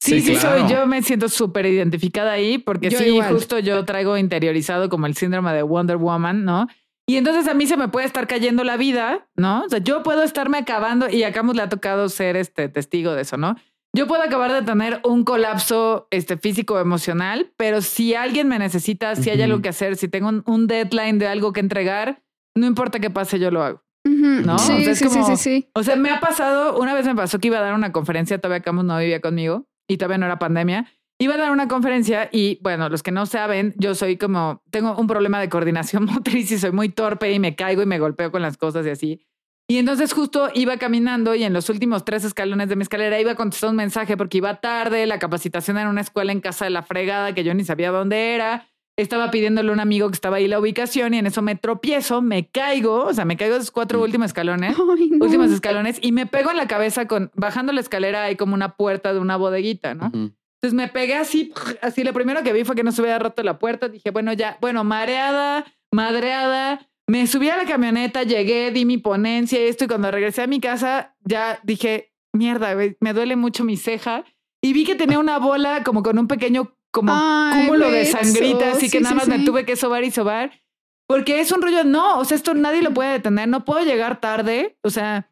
Sí, Sí, sí, claro. soy. Yo me siento súper identificada ahí porque Yo sí, igual. justo yo traigo interiorizado como el síndrome de Wonder Woman, ¿no? Y entonces a mí se me puede estar cayendo la vida, ¿no? O sea, yo puedo estarme acabando y a Camus le ha tocado ser este testigo de eso, ¿no? Yo puedo acabar de tener un colapso este, físico emocional, pero si alguien me necesita, si hay Ujú. algo que hacer, si tengo un, un deadline de algo que entregar, no importa qué pase, yo lo hago. No, Sí, o sea, es sí, sí, como- sí, sí. O sea, me ha pasado, una vez me pasó que iba a dar una conferencia, todavía Camus no vivía conmigo y todavía no era pandemia. Iba a dar una conferencia y bueno, los que no saben, yo soy como, tengo un problema de coordinación *laughs* motriz y soy muy torpe y me caigo y me golpeo con las cosas y así. Y entonces justo iba caminando y en los últimos tres escalones de mi escalera iba a contestar un mensaje porque iba tarde, la capacitación era una escuela en casa de la fregada que yo ni sabía dónde era. Estaba pidiéndole a un amigo que estaba ahí la ubicación y en eso me tropiezo, me caigo, o sea, me caigo de esos cuatro últimos escalones *laughs* Ay, no. últimos escalones y me pego en la cabeza con bajando la escalera hay como una puerta de una bodeguita, ¿no? Ujú. Entonces me pegué así, así lo primero que vi fue que no se hubiera roto la puerta, dije, bueno, ya, bueno, mareada, madreada, me subí a la camioneta, llegué, di mi ponencia y esto y cuando regresé a mi casa ya dije, mierda, me duele mucho mi ceja y vi que tenía una bola como con un pequeño como Ay, cúmulo de sangrita, así que Sí, nada sí, más me sí. tuve que sobar y sobar. Porque es un rollo, no, o sea, esto nadie lo puede detener, no puedo llegar tarde, o sea,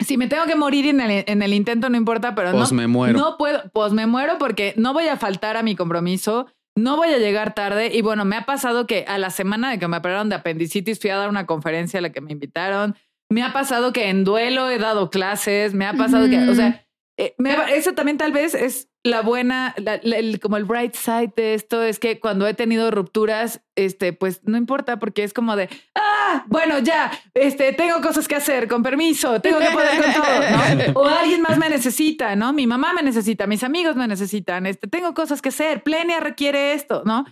si me tengo que morir en el, en el intento no importa, pero Pues no, me muero. no puedo, pues me muero porque no voy a faltar a mi compromiso, no voy a llegar tarde. Y bueno, me ha pasado que a la semana de que me operaron de apendicitis fui a dar una conferencia a la que me invitaron, me ha pasado que en duelo he dado clases, me ha pasado que, o sea, eh, me ha- eso también tal vez es la buena, la- como el bright side de esto es que cuando he tenido rupturas, este, pues no importa porque es como de, ah, bueno, ya, este, tengo cosas que hacer, con permiso, tengo que poder con todo, ¿no? O alguien más me necesita, ¿no? Mi mamá me necesita, mis amigos me necesitan, este, tengo cosas que hacer, Plenia requiere esto, ¿no?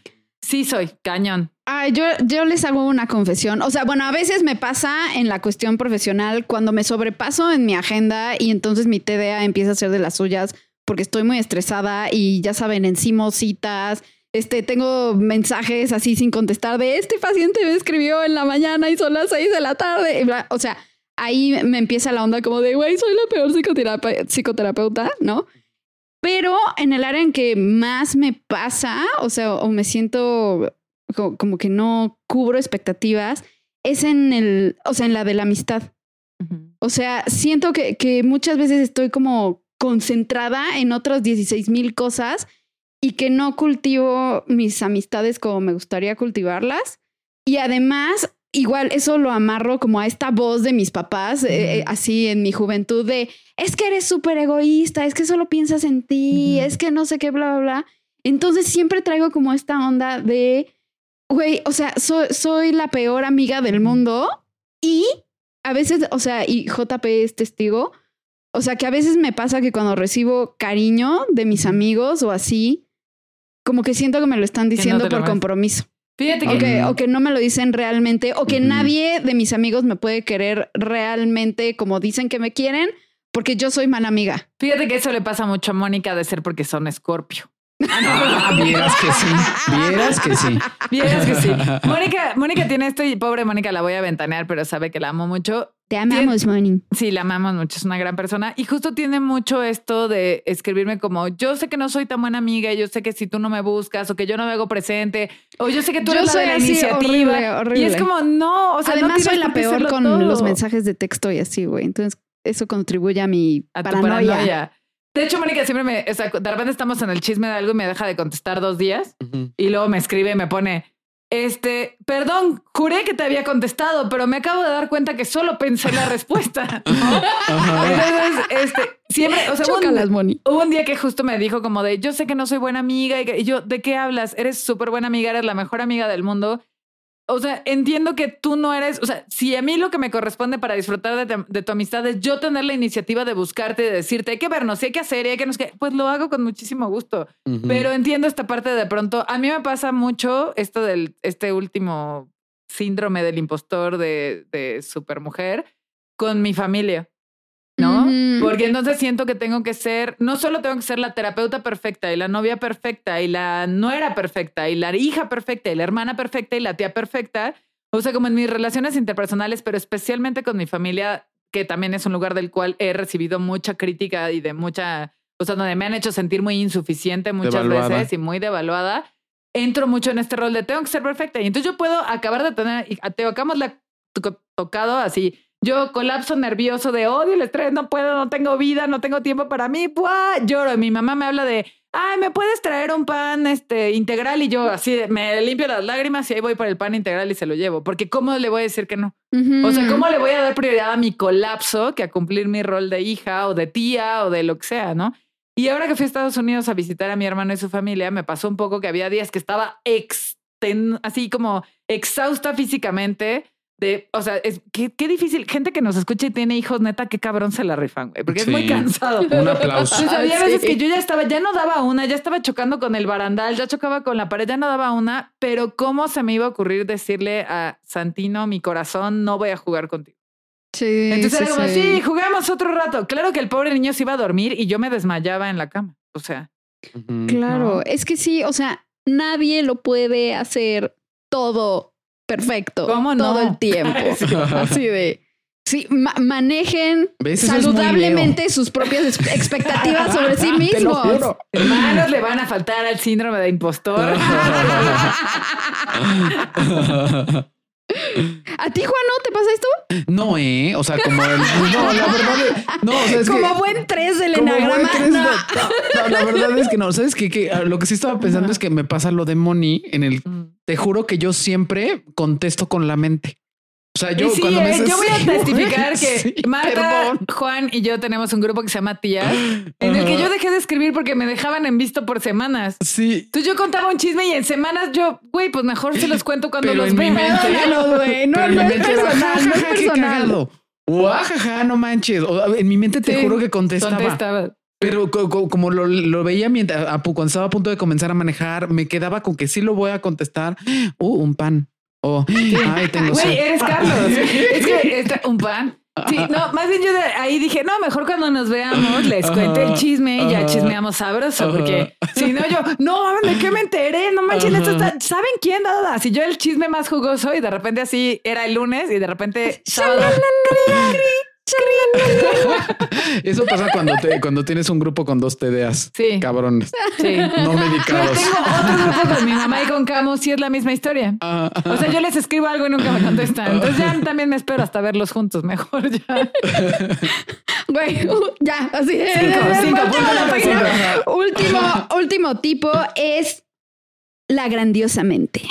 Sí soy, cañón. Ay, yo, yo les hago una confesión. O sea, bueno, a veces me pasa en la cuestión profesional cuando me sobrepaso en mi agenda y entonces mi TDA empieza a ser de las suyas porque estoy muy estresada y ya saben, encima citas. Este, tengo mensajes así sin contestar de este paciente me escribió en la mañana y son las seis de la tarde. O sea, ahí me empieza la onda como de, güey, soy la peor psicoterapeuta, ¿no? Pero en el área en que más me pasa, o sea, o me siento co- como que no cubro expectativas, es en el, o sea, en la de la amistad. O sea, siento que, que muchas veces estoy como concentrada en otras 16 mil cosas y que no cultivo mis amistades como me gustaría cultivarlas. Y además, igual eso lo amarro como a esta voz de mis papás, eh, así en mi juventud, de es que eres súper egoísta, es que solo piensas en ti, es que no sé qué, bla, bla, bla. Entonces siempre traigo como esta onda de, güey, o sea, soy la peor amiga del mundo y a veces, o sea, y JP es testigo, o sea, que a veces me pasa que cuando recibo cariño de mis amigos o así, como que siento que me lo están diciendo por compromiso. Fíjate O que o que no me lo dicen realmente, o que nadie de mis amigos me puede querer realmente como dicen que me quieren, porque yo soy mala amiga. Fíjate que eso le pasa mucho a Mónica de ser porque son escorpio. Ah, vieras que sí. Vieras que sí. Vieras que sí. *laughs* Mónica, Mónica tiene esto y pobre Mónica la voy a ventanear, pero sabe que la amo mucho. Te amamos, Moni. Sí, la amamos mucho, es una gran persona. Y justo tiene mucho esto de escribirme como, yo sé que no soy tan buena amiga, yo sé que si tú no me buscas o que yo no me hago presente, o yo sé que tú Yo eres la soy de la así, iniciativa. horrible, Y es como, no, o sea, no Además, soy la peor con todo. los mensajes de texto y así, güey. Entonces, eso contribuye a mi a tu paranoia. De hecho, Mónica siempre me, o sea, de repente estamos en el chisme de algo y me deja de contestar dos días y luego me escribe y me pone, este, perdón, juré que te había contestado, pero me acabo de dar cuenta que solo pensé la respuesta. *laughs* Entonces, este, siempre, o sea, hubo un-. Hubo un día que justo me dijo como de, yo sé que no soy buena amiga y, que- y yo, ¿de qué hablas? Eres súper buena amiga, eres la mejor amiga del mundo. O sea, entiendo que tú no eres, o sea, si a mí lo que me corresponde para disfrutar de, tu amistad es yo tener la iniciativa de buscarte, de decirte, hay que vernos, hay que hacer, hay que nos que, pues lo hago con muchísimo gusto. Pero entiendo esta parte de pronto, a mí me pasa mucho esto del, este último síndrome del impostor de, de supermujer con mi familia. ¿No? Porque entonces siento que tengo que ser, no solo tengo que ser la terapeuta perfecta y la novia perfecta y la nuera perfecta y la hija perfecta y la hermana perfecta y la tía perfecta, o sea, como en mis relaciones interpersonales, pero especialmente con mi familia, que también es un lugar del cual he recibido mucha crítica y de mucha, o sea, donde me han hecho sentir muy insuficiente muchas veces y muy devaluada, entro mucho en este rol de tengo que ser perfecta y entonces yo puedo acabar de tener, te acabamos la tocado así yo colapso nervioso de odio el estrés, no puedo, no tengo vida, no tengo tiempo para mí, ¡buah! lloro. Y mi mamá me habla de, ay, ¿me puedes traer un pan este, integral? Y yo así me limpio las lágrimas y ahí voy por el pan integral y se lo llevo. Porque ¿cómo le voy a decir que no? O sea, ¿cómo le voy a dar prioridad a mi colapso que a cumplir mi rol de hija o de tía o de lo que sea, no? Y ahora que fui a Estados Unidos a visitar a mi hermano y su familia, me pasó un poco que había días que estaba así como exhausta físicamente de, o sea, es qué, qué, difícil. Gente que nos escucha y tiene hijos, neta, qué cabrón se la rifan, güey, porque es muy cansado. Un aplauso. Pues había veces que yo ya estaba, ya no daba una, ya estaba chocando con el barandal, ya chocaba con la pared, ya no daba una, pero ¿cómo se me iba a ocurrir decirle a Santino, mi corazón, no voy a jugar contigo? Sí. Entonces era como, sí, jugamos otro rato. Claro que el pobre niño se iba a dormir y yo me desmayaba en la cama. O sea. Claro, es que sí, o sea, nadie lo puede hacer todo perfecto. ¿Cómo no? Todo el tiempo. *laughs* Así de. Sí, manejen saludablemente sus propias expectativas *laughs* sobre sí mismos. Hermanos le van a faltar al síndrome de impostor. *laughs* ¿A ti, Juan, no te pasa esto? No, eh. O sea, como el. *laughs* No, la verdad. no, o sea, es como buen tres del enagrama. No. no. la verdad es que no. ¿Sabes qué? Que lo que sí estaba pensando es que me pasa lo de Moni en el. Mm. Te juro que yo siempre contesto con la mente. O sea, yo cuando me eh, Yo voy a *laughs* testificar que Marta, Juan y yo tenemos un grupo que se llama Tías, en el que yo dejé de escribir porque me dejaban en visto por semanas. Sí. Entonces yo contaba un chisme y en semanas yo, güey, pues mejor se los cuento cuando los veo. No, güey, no, no, es personal, no es personal. Guajaja, no manches. En mi mente te juro que contestaba. Contestaba. Pero como lo, lo, veía mientras cuando estaba a punto de comenzar a manejar, me quedaba con que sí lo voy a contestar. *gasps* Uh, un pan. Oh, ay, tengo Güey, eres Carlos. *laughs* es que está un pan. Sí, no, más bien yo de ahí dije, no, mejor cuando nos veamos les cuente el chisme y ya chismeamos sabroso, porque si no yo, no, ¿de qué me enteré? No manches, esto está, ¿saben quién? Nada, si yo el chisme más jugoso y de repente así era el lunes y de repente sábado. *laughs* Eso pasa cuando, te, cuando tienes un grupo con dos TDAs. Sí. Cabrones. Sí. No medicados. tengo otro grupo con mi mamá y con Camus y es la misma historia. Ah. o sea, yo les escribo algo y nunca me contestan. Entonces ya también me espero hasta verlos juntos. Mejor ya. *laughs* Güey, ya, así Cinco, cinco, último, último tipo es la grandiosamente.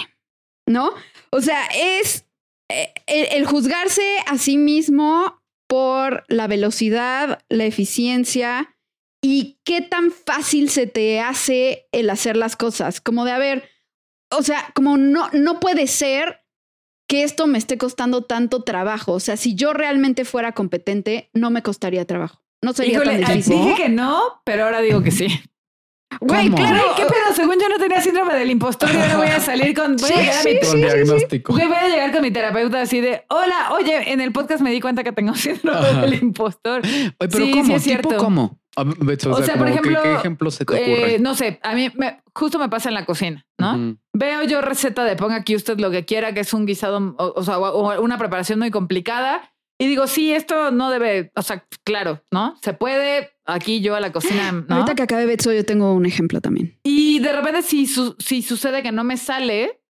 ¿No? O sea, es eh, el juzgarse a sí mismo por la velocidad, la eficiencia y qué tan fácil se te hace el hacer las cosas. Como de, a ver, o sea, como no, no puede ser que esto me esté costando tanto trabajo. O sea, si yo realmente fuera competente, no me costaría trabajo. No sería tan difícil. Dije que no, pero ahora digo que sí. Güey, claro. ¿Qué pedo? Según yo no tenía síndrome del impostor y ahora voy a *laughs* salir con. Voy a llegar a mi diagnóstico. voy a llegar con mi terapeuta así de: Hola, oye, en el podcast me di cuenta que tengo *laughs* síndrome del impostor. Oye, pero ¿cómo? Sí es cierto. ¿Cómo? O sea, por ejemplo, ¿qué, ejemplo se te ocurre? Eh, no sé, a mí me, justo me pasa en la cocina, ¿no? Veo yo receta de ponga aquí usted lo que quiera, que es un guisado, o, o sea, o una preparación muy complicada y digo, sí, esto no debe, o sea, claro, ¿no? Se puede aquí yo a la cocina. *gasps* ¿no? Ahorita que acabe Betso, yo tengo un ejemplo también. Y de repente, si, si sucede que no me sale,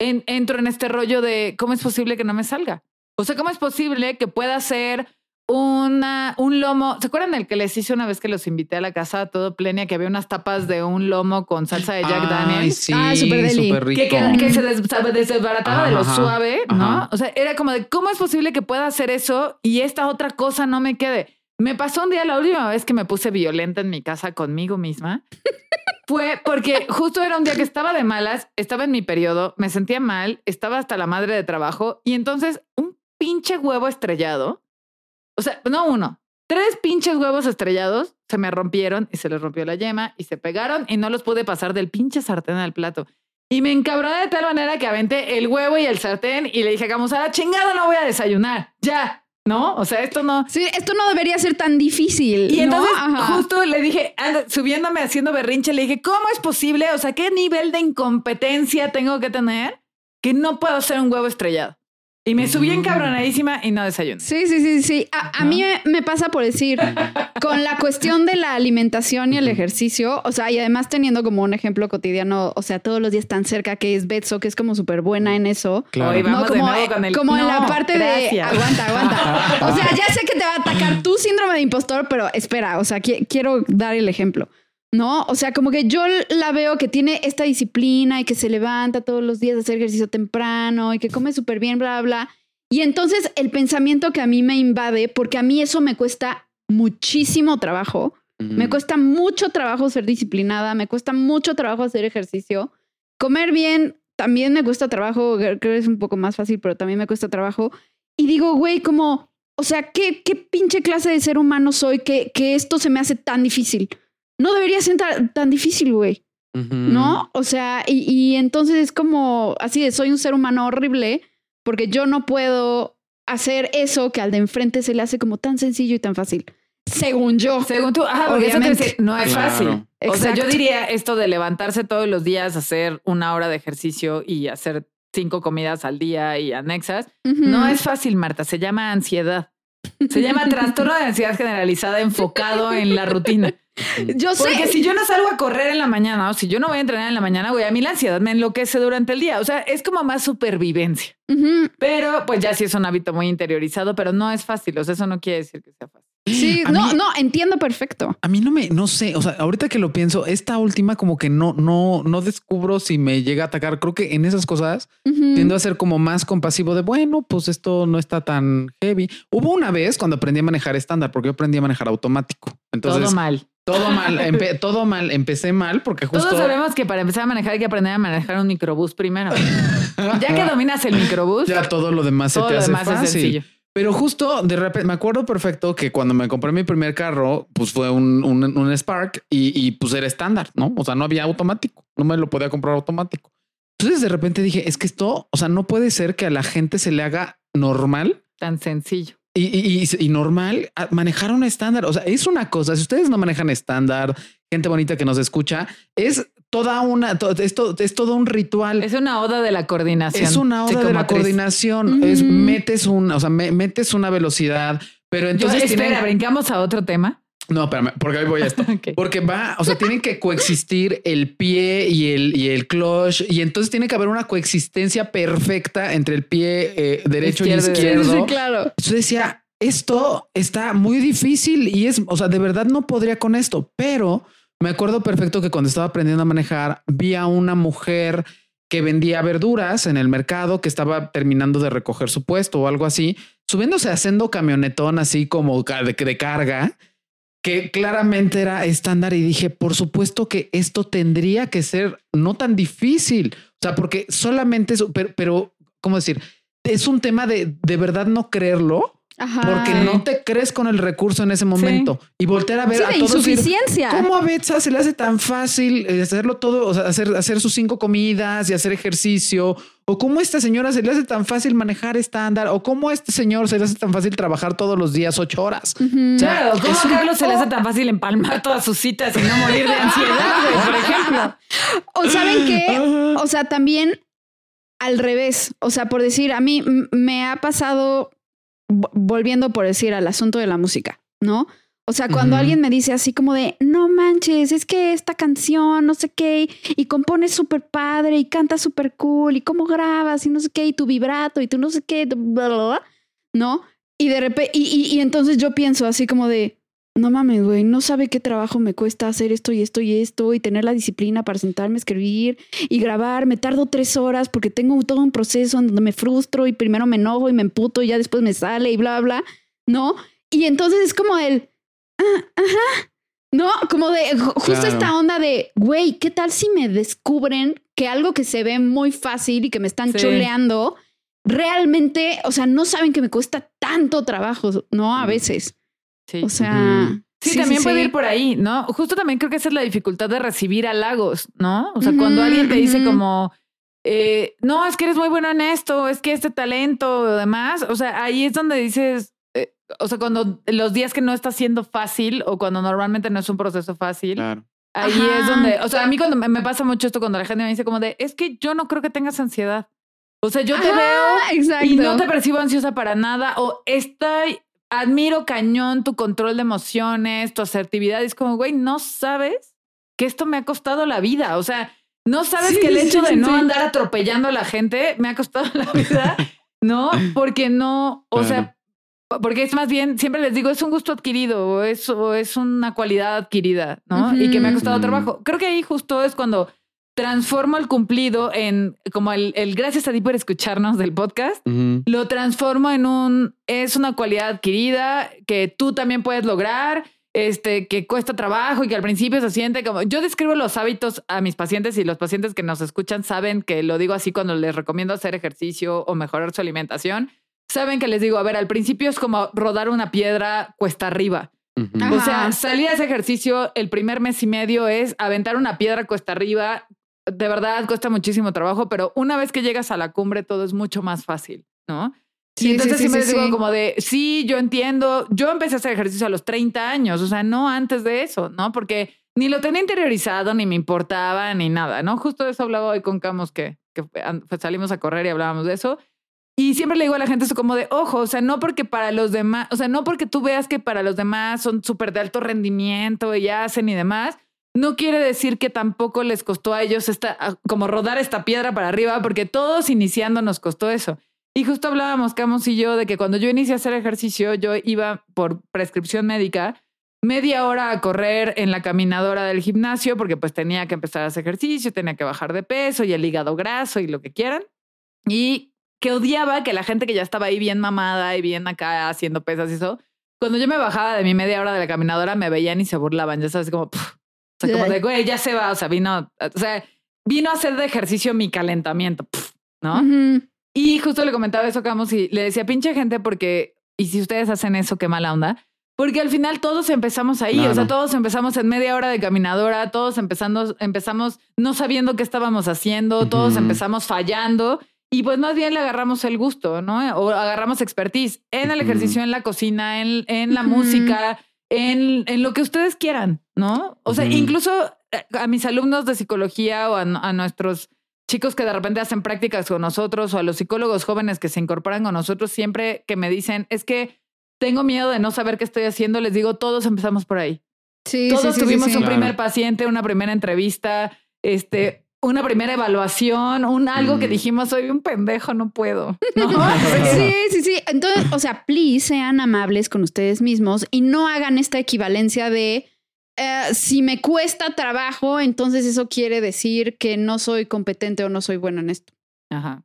entro en este rollo de cómo es posible que no me salga. O sea, ¿cómo es posible que pueda ser una, un lomo. ¿Se acuerdan del que les hice una vez que los invité a la casa todo plenia? Que había unas tapas de un lomo con salsa de Jack Daniels. Sí, ah, súper rico. Que, se desbarataba de lo suave, ¿no? O sea, era como de cómo es posible que pueda hacer eso y esta otra cosa no me quede. Me pasó un día, la última vez que me puse violenta en mi casa conmigo misma, *laughs* fue porque justo era un día que estaba de malas, estaba en mi periodo, me sentía mal, estaba hasta la madre de trabajo y entonces un pinche huevo estrellado, o sea, no uno, tres pinches huevos estrellados se me rompieron y se les rompió la yema y se pegaron y no los pude pasar del pinche sartén al plato. Y me encabroné de tal manera que aventé el huevo y el sartén y le dije, vamos a la chingada, no voy a desayunar. Ya, ¿no? O sea, esto no. Sí, esto no debería ser tan difícil. Y entonces, justo le dije, subiéndome haciendo berrinche, le dije, ¿cómo es posible? O sea, ¿qué nivel de incompetencia tengo que tener que no puedo hacer un huevo estrellado? Y me subí encabronadísima y no desayuno. Sí, sí, sí, sí. A, mí me, pasa por decir, *laughs* con la cuestión de la alimentación y el ejercicio, o sea, y además teniendo como un ejemplo cotidiano, o sea, todos los días tan cerca que es Betso, que es como súper buena en eso. Claro. como, como en la parte de... Aguanta, aguanta. *laughs* O sea, ya sé que te va a atacar tu síndrome de impostor, pero espera, o sea, quiero dar el ejemplo. ¿No? O sea, como que yo la veo que tiene esta disciplina y que se levanta todos los días a hacer ejercicio temprano y que come súper bien, bla, bla. Y entonces el pensamiento que a mí me invade, porque a mí eso me cuesta muchísimo trabajo, me cuesta mucho trabajo ser disciplinada, me cuesta mucho trabajo hacer ejercicio. Comer bien también me cuesta trabajo, creo que es un poco más fácil, pero también me cuesta trabajo. Y digo, güey, como, o sea, ¿qué, qué pinche clase de ser humano soy que, que esto se me hace tan difícil? No debería ser tan, difícil, güey. ¿No? O sea, y, y, entonces es como así de soy un ser humano horrible porque yo no puedo hacer eso que al de enfrente se le hace como tan sencillo y tan fácil. Según yo. Según tú, ah, obviamente. no es fácil. O sea, yo diría esto de levantarse todos los días, hacer una hora de ejercicio y hacer cinco comidas al día y anexas. No es fácil, Marta. Se llama ansiedad. Se llama *laughs* trastorno de ansiedad generalizada enfocado en la rutina. Yo sé. Porque si yo no salgo a correr en la mañana o si yo no voy a entrenar en la mañana, güey, a mí la ansiedad me enloquece durante el día. O sea, es como más supervivencia. Pero pues ya sí es un hábito muy interiorizado, pero no es fácil. O sea, eso no quiere decir que sea fácil. Sí, *gasps* no, no, entiendo perfecto. A mí no me, no sé, o sea, ahorita que lo pienso, esta última como que no, no, no descubro si me llega a atacar. Creo que en esas cosas tiendo a ser como más compasivo de, bueno, pues esto no está tan heavy. Hubo una vez cuando aprendí a manejar estándar, porque yo aprendí a manejar automático. Entonces, todo mal. Todo mal, *laughs* todo mal, empecé mal porque justo... Todos sabemos que para empezar a manejar hay que aprender a manejar un microbús primero. *laughs* ya que dominas el microbús... Ya todo lo demás se te hace fácil. Pero justo de repente me acuerdo perfecto que cuando me compré mi primer carro, pues fue un, un, Spark y, y, pues era estándar, ¿no? O sea, no había automático, no me lo podía comprar automático. Entonces de repente dije, es que esto, o sea, no puede ser que a la gente se le haga normal. Tan sencillo. Y, y, y, normal manejar un estándar. O sea, es una cosa. Si ustedes no manejan estándar, gente bonita que nos escucha, es toda una, esto es todo un ritual. Es una oda de la coordinación. Es una oda de la coordinación. Es metes una, o sea, metes una velocidad, pero entonces. espera, brincamos a otro tema. No, espérame, porque ahí voy a esto. *laughs* Porque va, o sea, tienen que coexistir el pie y el, y el clutch, y entonces tiene que haber una coexistencia perfecta entre el pie eh, derecho y izquierdo. Sí, claro. Yo decía, esto está muy difícil y es, o sea, de verdad no podría con esto, pero me acuerdo perfecto que cuando estaba aprendiendo a manejar, vi a una mujer que vendía verduras en el mercado, que estaba terminando de recoger su puesto o algo así, subiéndose haciendo camionetón así como de, carga, que claramente era estándar y dije, por supuesto que esto tendría que ser no tan difícil, o sea, porque solamente pero, pero ¿cómo decir? Es un tema de de verdad no creerlo porque no te crees con el recurso en ese momento y voltear a ver a todos. Insuficiencia. ¿Cómo a Betsa se le hace tan fácil eh, hacerlo todo, o sea, hacer, hacer sus cinco comidas y hacer ejercicio? ¿O cómo a esta señora se le hace tan fácil manejar estándar? ¿O cómo a este señor se le hace tan fácil trabajar todos los días ocho horas? claro, ¿cómo a Carlos se le hace tan fácil empalmar todas sus citas y no morir de ansiedad, por ejemplo? O saben qué? O sea, también al revés. O sea, por decir, a mí me ha pasado volviendo por decir al asunto de la música, ¿no? O sea, cuando alguien me dice así como de, no manches, es que esta canción, no sé qué, y compones súper padre y canta súper cool, y cómo grabas y no sé qué, y tu vibrato y tú no sé qué, ¿no? Y de repente, y, y entonces yo pienso así como de, no mames, güey, no sabe qué trabajo me cuesta hacer esto y esto y esto y tener la disciplina para sentarme a escribir y grabar. Me tardo tres horas porque tengo todo un proceso en donde me frustro y primero me enojo y me emputo y ya después me sale y bla, bla, ¿no? y entonces es como el, ah, ajá, no, como de justo esta onda de, güey, ¿qué tal si me descubren que algo que se ve muy fácil y que me están chuleando, realmente, o sea, no saben que me cuesta tanto trabajo, ¿no? A veces. Sí. O sea... Sí, también puede ir por ahí, ¿no? Justo también creo que esa es la dificultad de recibir halagos, ¿no? O sea, cuando alguien te dice como, eh, no, es que eres muy bueno en esto, es que este talento o demás, o sea, ahí es donde dices, eh, o sea, cuando los días que no está siendo fácil o cuando normalmente no es un proceso fácil, ahí es donde, o sea, a mí cuando me, pasa mucho esto cuando la gente me dice como de, es que yo no creo que tengas ansiedad. O sea, yo te veo y no te percibo ansiosa para nada o estoy admiro cañón tu control de emociones, tu asertividad. es como, güey, no sabes que esto me ha costado la vida. O sea, no sabes que el hecho de no andar atropellando a la gente me ha costado la vida, *laughs* ¿no? Porque no, o sea, porque es más bien, siempre les digo, es un gusto adquirido o es, es una cualidad adquirida, ¿no? Y que me ha costado trabajo. Creo que ahí justo es cuando transformo el cumplido en como el, gracias a ti por escucharnos del podcast, lo transformo en un, es una cualidad adquirida que tú también puedes lograr, este, que cuesta trabajo y que al principio se siente como, yo describo los hábitos a mis pacientes y los pacientes que nos escuchan saben que lo digo así cuando les recomiendo hacer ejercicio o mejorar su alimentación, saben que les digo, a ver, al principio es como rodar una piedra cuesta arriba. O sea, salir a ese ejercicio el primer mes y medio es aventar una piedra cuesta arriba, de verdad cuesta muchísimo trabajo, pero una vez que llegas a la cumbre todo es mucho más fácil, ¿no? Sí, y entonces sí, siempre digo como de, sí, yo entiendo, yo empecé a hacer ejercicio a los 30 años, o sea, no antes de eso, ¿no? Porque ni lo tenía interiorizado, ni me importaba, ni nada, ¿no? Justo de eso hablaba hoy con Camus, que, que salimos a correr y hablábamos de eso. Y siempre le digo a la gente eso como de, ojo, o sea, no porque para los demás, o sea, no porque tú veas que para los demás son súper de alto rendimiento y hacen y demás, no quiere decir que tampoco les costó a ellos esta, como rodar esta piedra para arriba, porque todos iniciando nos costó eso. Y justo hablábamos, Camus y yo, de que cuando yo inicié a hacer ejercicio, yo iba por prescripción médica media hora a correr en la caminadora del gimnasio, porque pues tenía que empezar a hacer ejercicio, tenía que bajar de peso y el hígado graso y lo que quieran. Y que odiaba que la gente que ya estaba ahí bien mamada y bien acá haciendo pesas y eso, cuando yo me bajaba de mi media hora de la caminadora, me veían y se burlaban, ya sabes, como, o sea, como de, güey, ya se va, o sea, vino, o sea, vino a hacer de ejercicio mi calentamiento, ¿no? Y justo le comentaba eso a Camus y le decía, pinche gente, porque, y si ustedes hacen eso, qué mala onda. Porque al final todos empezamos ahí, o sea, todos empezamos en media hora de caminadora, todos empezando, empezamos no sabiendo qué estábamos haciendo, todos empezamos fallando y pues más bien le agarramos el gusto, ¿no? O agarramos expertise en el ejercicio, en la cocina, en, en la música, en, en, lo que ustedes quieran, ¿no? O sea, incluso eh, a mis alumnos de psicología o a, nuestros chicos que de repente hacen prácticas con nosotros o a los psicólogos jóvenes que se incorporan con nosotros, siempre que me dicen, es que tengo miedo de no saber qué estoy haciendo, les digo, todos empezamos por ahí. Sí, todos tuvimos un primer paciente, una primera entrevista, este, una primera evaluación, un algo que mm. dijimos, soy un pendejo, no puedo. *laughs* *laughs* sí, sí, sí. Entonces, o sea, please sean amables con ustedes mismos y no hagan esta equivalencia de eh, si me cuesta trabajo, entonces eso quiere decir que no soy competente o no soy bueno en esto. Ajá.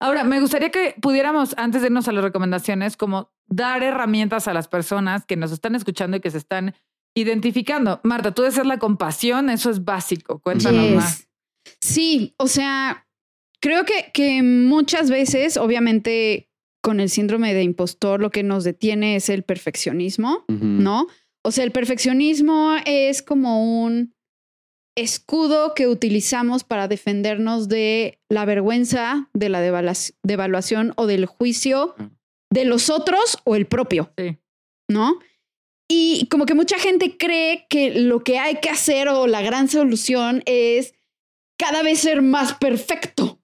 Ahora, me gustaría que pudiéramos, antes de irnos a las recomendaciones, como dar herramientas a las personas que nos están escuchando y que se están identificando. Marta, tú ser la compasión, eso es básico. Cuéntanos más. Sí, o sea, creo que, que muchas veces, obviamente, con el síndrome de impostor, lo que nos detiene es el perfeccionismo, ¿no? O sea, el perfeccionismo es como un escudo que utilizamos para defendernos de la vergüenza, de la devaluación o del juicio de los otros o el propio, sí. ¿no? Y como que mucha gente cree que lo que hay que hacer o la gran solución es cada vez ser más perfecto,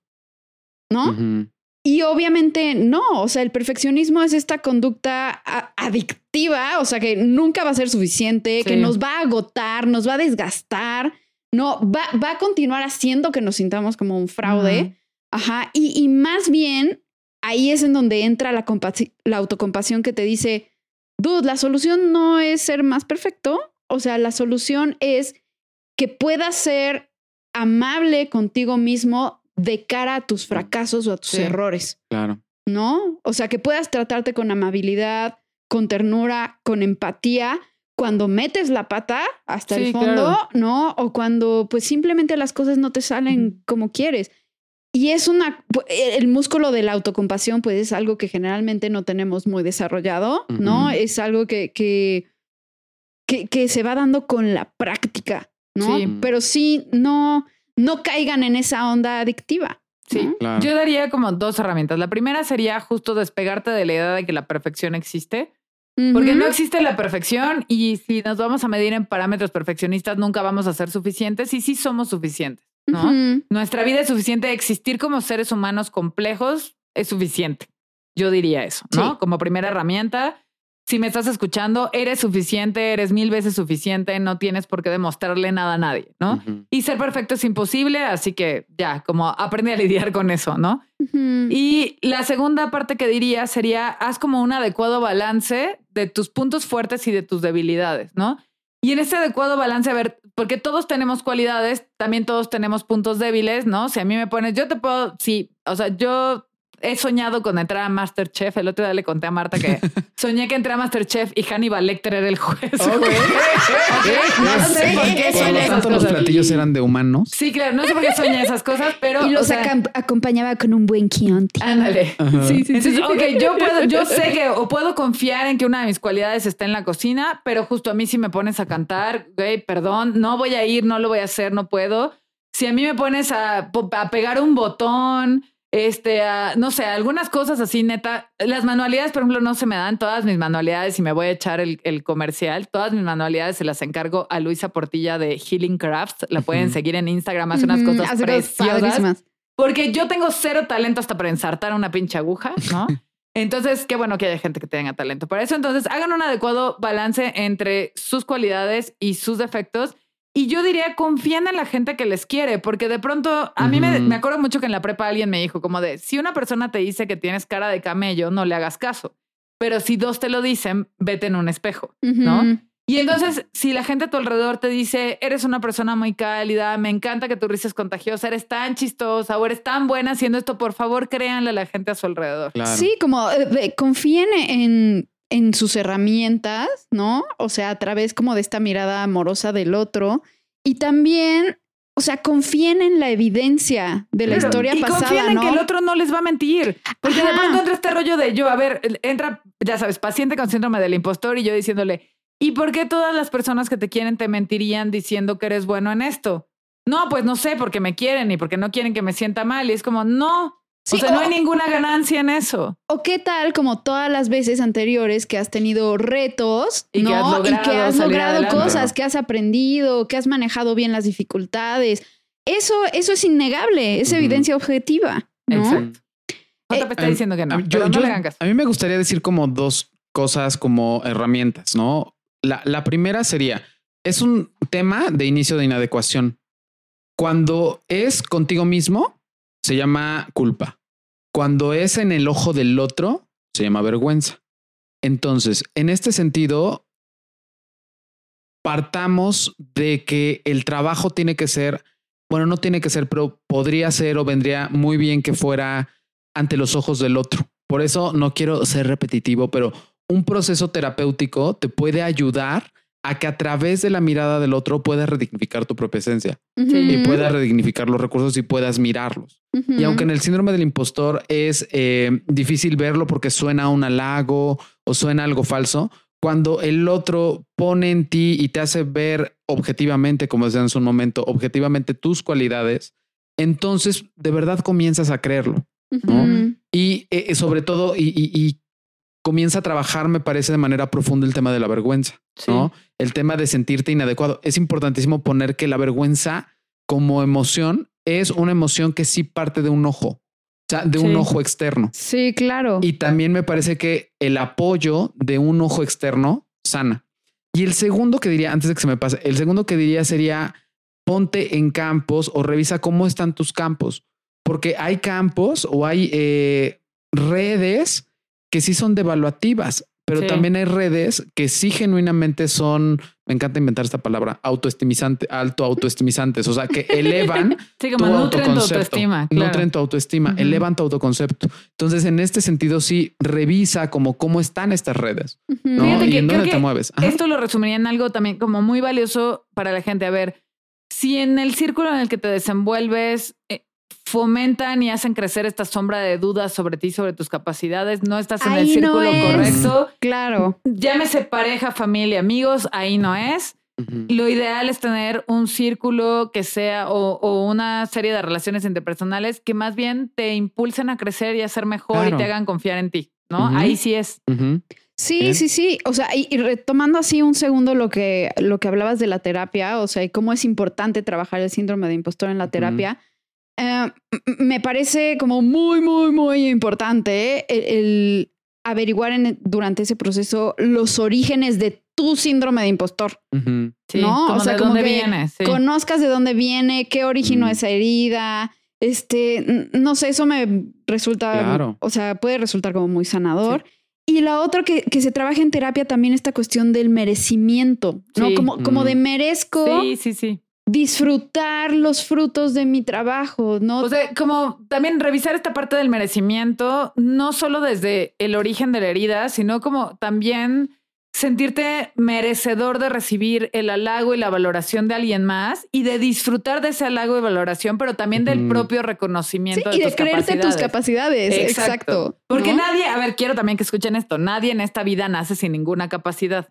¿no? Y obviamente no, o sea, el perfeccionismo es esta conducta adictiva, o sea, que nunca va a ser suficiente, que nos va a agotar, nos va a desgastar, no, va, va a continuar haciendo que nos sintamos como un fraude. Ajá, y, y, más bien ahí es en donde entra la, la autocompasión que te dice, dude, la solución no es ser más perfecto, o sea, la solución es que puedas ser amable contigo mismo de cara a tus fracasos o a tus errores. Claro. ¿No? O sea, que puedas tratarte con amabilidad, con ternura, con empatía, cuando metes la pata hasta el fondo, ¿no? O cuando pues simplemente las cosas no te salen como quieres. Y es una, el músculo de la autocompasión, pues es algo que generalmente no tenemos muy desarrollado, ¿no? Es algo que, que, que, se va dando con la práctica, ¿no? Pero sí, no, no caigan en esa onda adictiva. Sí, yo daría como dos herramientas. La primera sería justo despegarte de la idea de que la perfección existe. Porque no existe la perfección y si nos vamos a medir en parámetros perfeccionistas nunca vamos a ser suficientes y sí somos suficientes. ¿No? Nuestra vida es suficiente, existir como seres humanos complejos es suficiente. Yo diría eso, ¿no? Como primera herramienta. Si me estás escuchando, eres suficiente, eres mil veces suficiente, no tienes por qué demostrarle nada a nadie, ¿no? Y ser perfecto es imposible, así que ya, como aprende a lidiar con eso, ¿no? Y la segunda parte que diría sería, haz como un adecuado balance de tus puntos fuertes y de tus debilidades, ¿no? Y en ese adecuado balance, a ver, porque todos tenemos cualidades, también todos tenemos puntos débiles, ¿no? Si a mí me pones, yo te puedo, sí, o sea, yo he soñado con entrar a Masterchef. El otro día le conté a Marta que *laughs* soñé que entré a Masterchef y Hannibal Lecter era el juez. *laughs* No sé por qué soñé esas cosas. los platillos eran de humanos. Sí, claro. No sé por qué soñé esas cosas, pero... Y los acompañaba con un buen Chianti. Ándale. Sí, sí, sí. Ok, yo, puedo, yo sé que o puedo confiar en que una de mis cualidades está en la cocina, pero justo a mí si me pones a cantar, güey, perdón, no voy a ir, no lo voy a hacer, no puedo. Si a mí me pones a, a pegar un botón, este, no sé, algunas cosas así, neta. Las manualidades, por ejemplo, no se me dan todas mis manualidades y me voy a echar el, comercial. Todas mis manualidades se las encargo a Luisa Portilla de Healing Crafts. La pueden seguir en Instagram, hace unas cosas preciosas. Porque yo tengo cero talento hasta para ensartar una pinche aguja, ¿no? *laughs* Entonces, qué bueno que haya gente que tenga talento para eso. Entonces, hagan un adecuado balance entre sus cualidades y sus defectos y yo diría, confíen en la gente que les quiere, porque de pronto, a mí me, me, acuerdo mucho que en la prepa alguien me dijo como de, si una persona te dice que tienes cara de camello, no le hagas caso. Pero si dos te lo dicen, vete en un espejo, ¿no? Y entonces, si la gente a tu alrededor te dice, eres una persona muy cálida, me encanta que tu risa es contagiosa, eres tan chistosa o eres tan buena haciendo esto, por favor, créanle a la gente a su alrededor. Sí, como eh, confíen en en sus herramientas, ¿no? O sea, a través como de esta mirada amorosa del otro. Y también, o sea, confíen en la evidencia de la historia y pasada. Confíen en que el otro no les va a mentir. Porque de pronto entra este rollo de yo, a ver, entra, ya sabes, paciente con síndrome del impostor y yo diciéndole, ¿y por qué todas las personas que te quieren te mentirían diciendo que eres bueno en esto? No, pues no sé, porque me quieren y porque no quieren que me sienta mal. Y es como, no, o sea, no hay ninguna ganancia en eso. O qué tal, como todas las veces anteriores que has tenido retos, y Que has logrado y que has logrado cosas, que has aprendido, que has manejado bien las dificultades. Eso, eso es innegable, es evidencia objetiva. ¿no? Exacto. No te está diciendo que no. A mí me gustaría decir como dos cosas como herramientas, ¿no? La, la primera sería, es un tema de inicio de inadecuación. Cuando es contigo mismo, se llama culpa. Cuando es en el ojo del otro, se llama vergüenza. Entonces, en este sentido, partamos de que el trabajo tiene que ser, bueno, no tiene que ser, pero podría ser o vendría muy bien que fuera ante los ojos del otro. Por eso no quiero ser repetitivo, pero un proceso terapéutico te puede ayudar a que a través de la mirada del otro puedas redignificar tu propia esencia y puedas redignificar los recursos y puedas mirarlos. Y aunque en el síndrome del impostor es eh, difícil verlo porque suena un halago o suena algo falso, cuando el otro pone en ti y te hace ver objetivamente, como decía en su momento, objetivamente tus cualidades, entonces de verdad comienzas a creerlo. Y eh, sobre todo, y comienza a trabajar, me parece, de manera profunda el tema de la vergüenza, ¿no? El tema de sentirte inadecuado. Es importantísimo poner que la vergüenza como emoción es una emoción que sí parte de un ojo, o sea, de un ojo externo. Sí, claro. Y también me parece que el apoyo de un ojo externo sana. Y el segundo que diría, antes de que se me pase, el segundo que diría sería ponte en campos o revisa cómo están tus campos, porque hay campos o hay eh, redes que sí son devaluativas, pero también hay redes que sí genuinamente son, me encanta inventar esta palabra, autoestimizante, alto autoestimizantes, o sea, que *laughs* elevan sí, como tu autoestima, nutren tu autoestima, elevan tu autoconcepto. Entonces, en este sentido, sí, revisa como cómo están estas redes, ¿no? y en dónde te mueves. Esto lo resumiría en algo también como muy valioso para la gente. A ver, si en el círculo en el que te desenvuelves eh, fomentan y hacen crecer esta sombra de dudas sobre ti, sobre tus capacidades, no estás en el círculo correcto. Claro. Llámese pareja, familia, amigos, ahí no es. Lo ideal es tener un círculo que sea o, una serie de relaciones interpersonales que más bien te impulsen a crecer y a ser mejor y te hagan confiar en ti, ¿no? Ahí sí es. Sí, sí, sí. O sea, y, retomando así un segundo lo que, lo que hablabas de la terapia, o sea, y cómo es importante trabajar el síndrome de impostor en la terapia. Eh, me parece como muy, muy, muy importante el, averiguar durante ese proceso los orígenes de tu síndrome de impostor. ¿No? o sea, de dónde viene. Conozcas de dónde viene, qué originó esa herida. Este, no sé, eso me resulta, o sea, puede resultar como muy sanador. Y la otra que, que, se trabaja en terapia también esta cuestión del merecimiento, ¿no? Como, como de merezco. Sí, sí, sí disfrutar los frutos de mi trabajo, ¿no? O sea, como también revisar esta parte del merecimiento, no solo desde el origen de la herida, sino como también sentirte merecedor de recibir el halago y la valoración de alguien más y de disfrutar de ese halago y valoración, pero también del propio reconocimiento sí, de y de creerte tus capacidades. Exacto. Porque nadie, a ver, quiero también que escuchen esto, nadie en esta vida nace sin ninguna capacidad.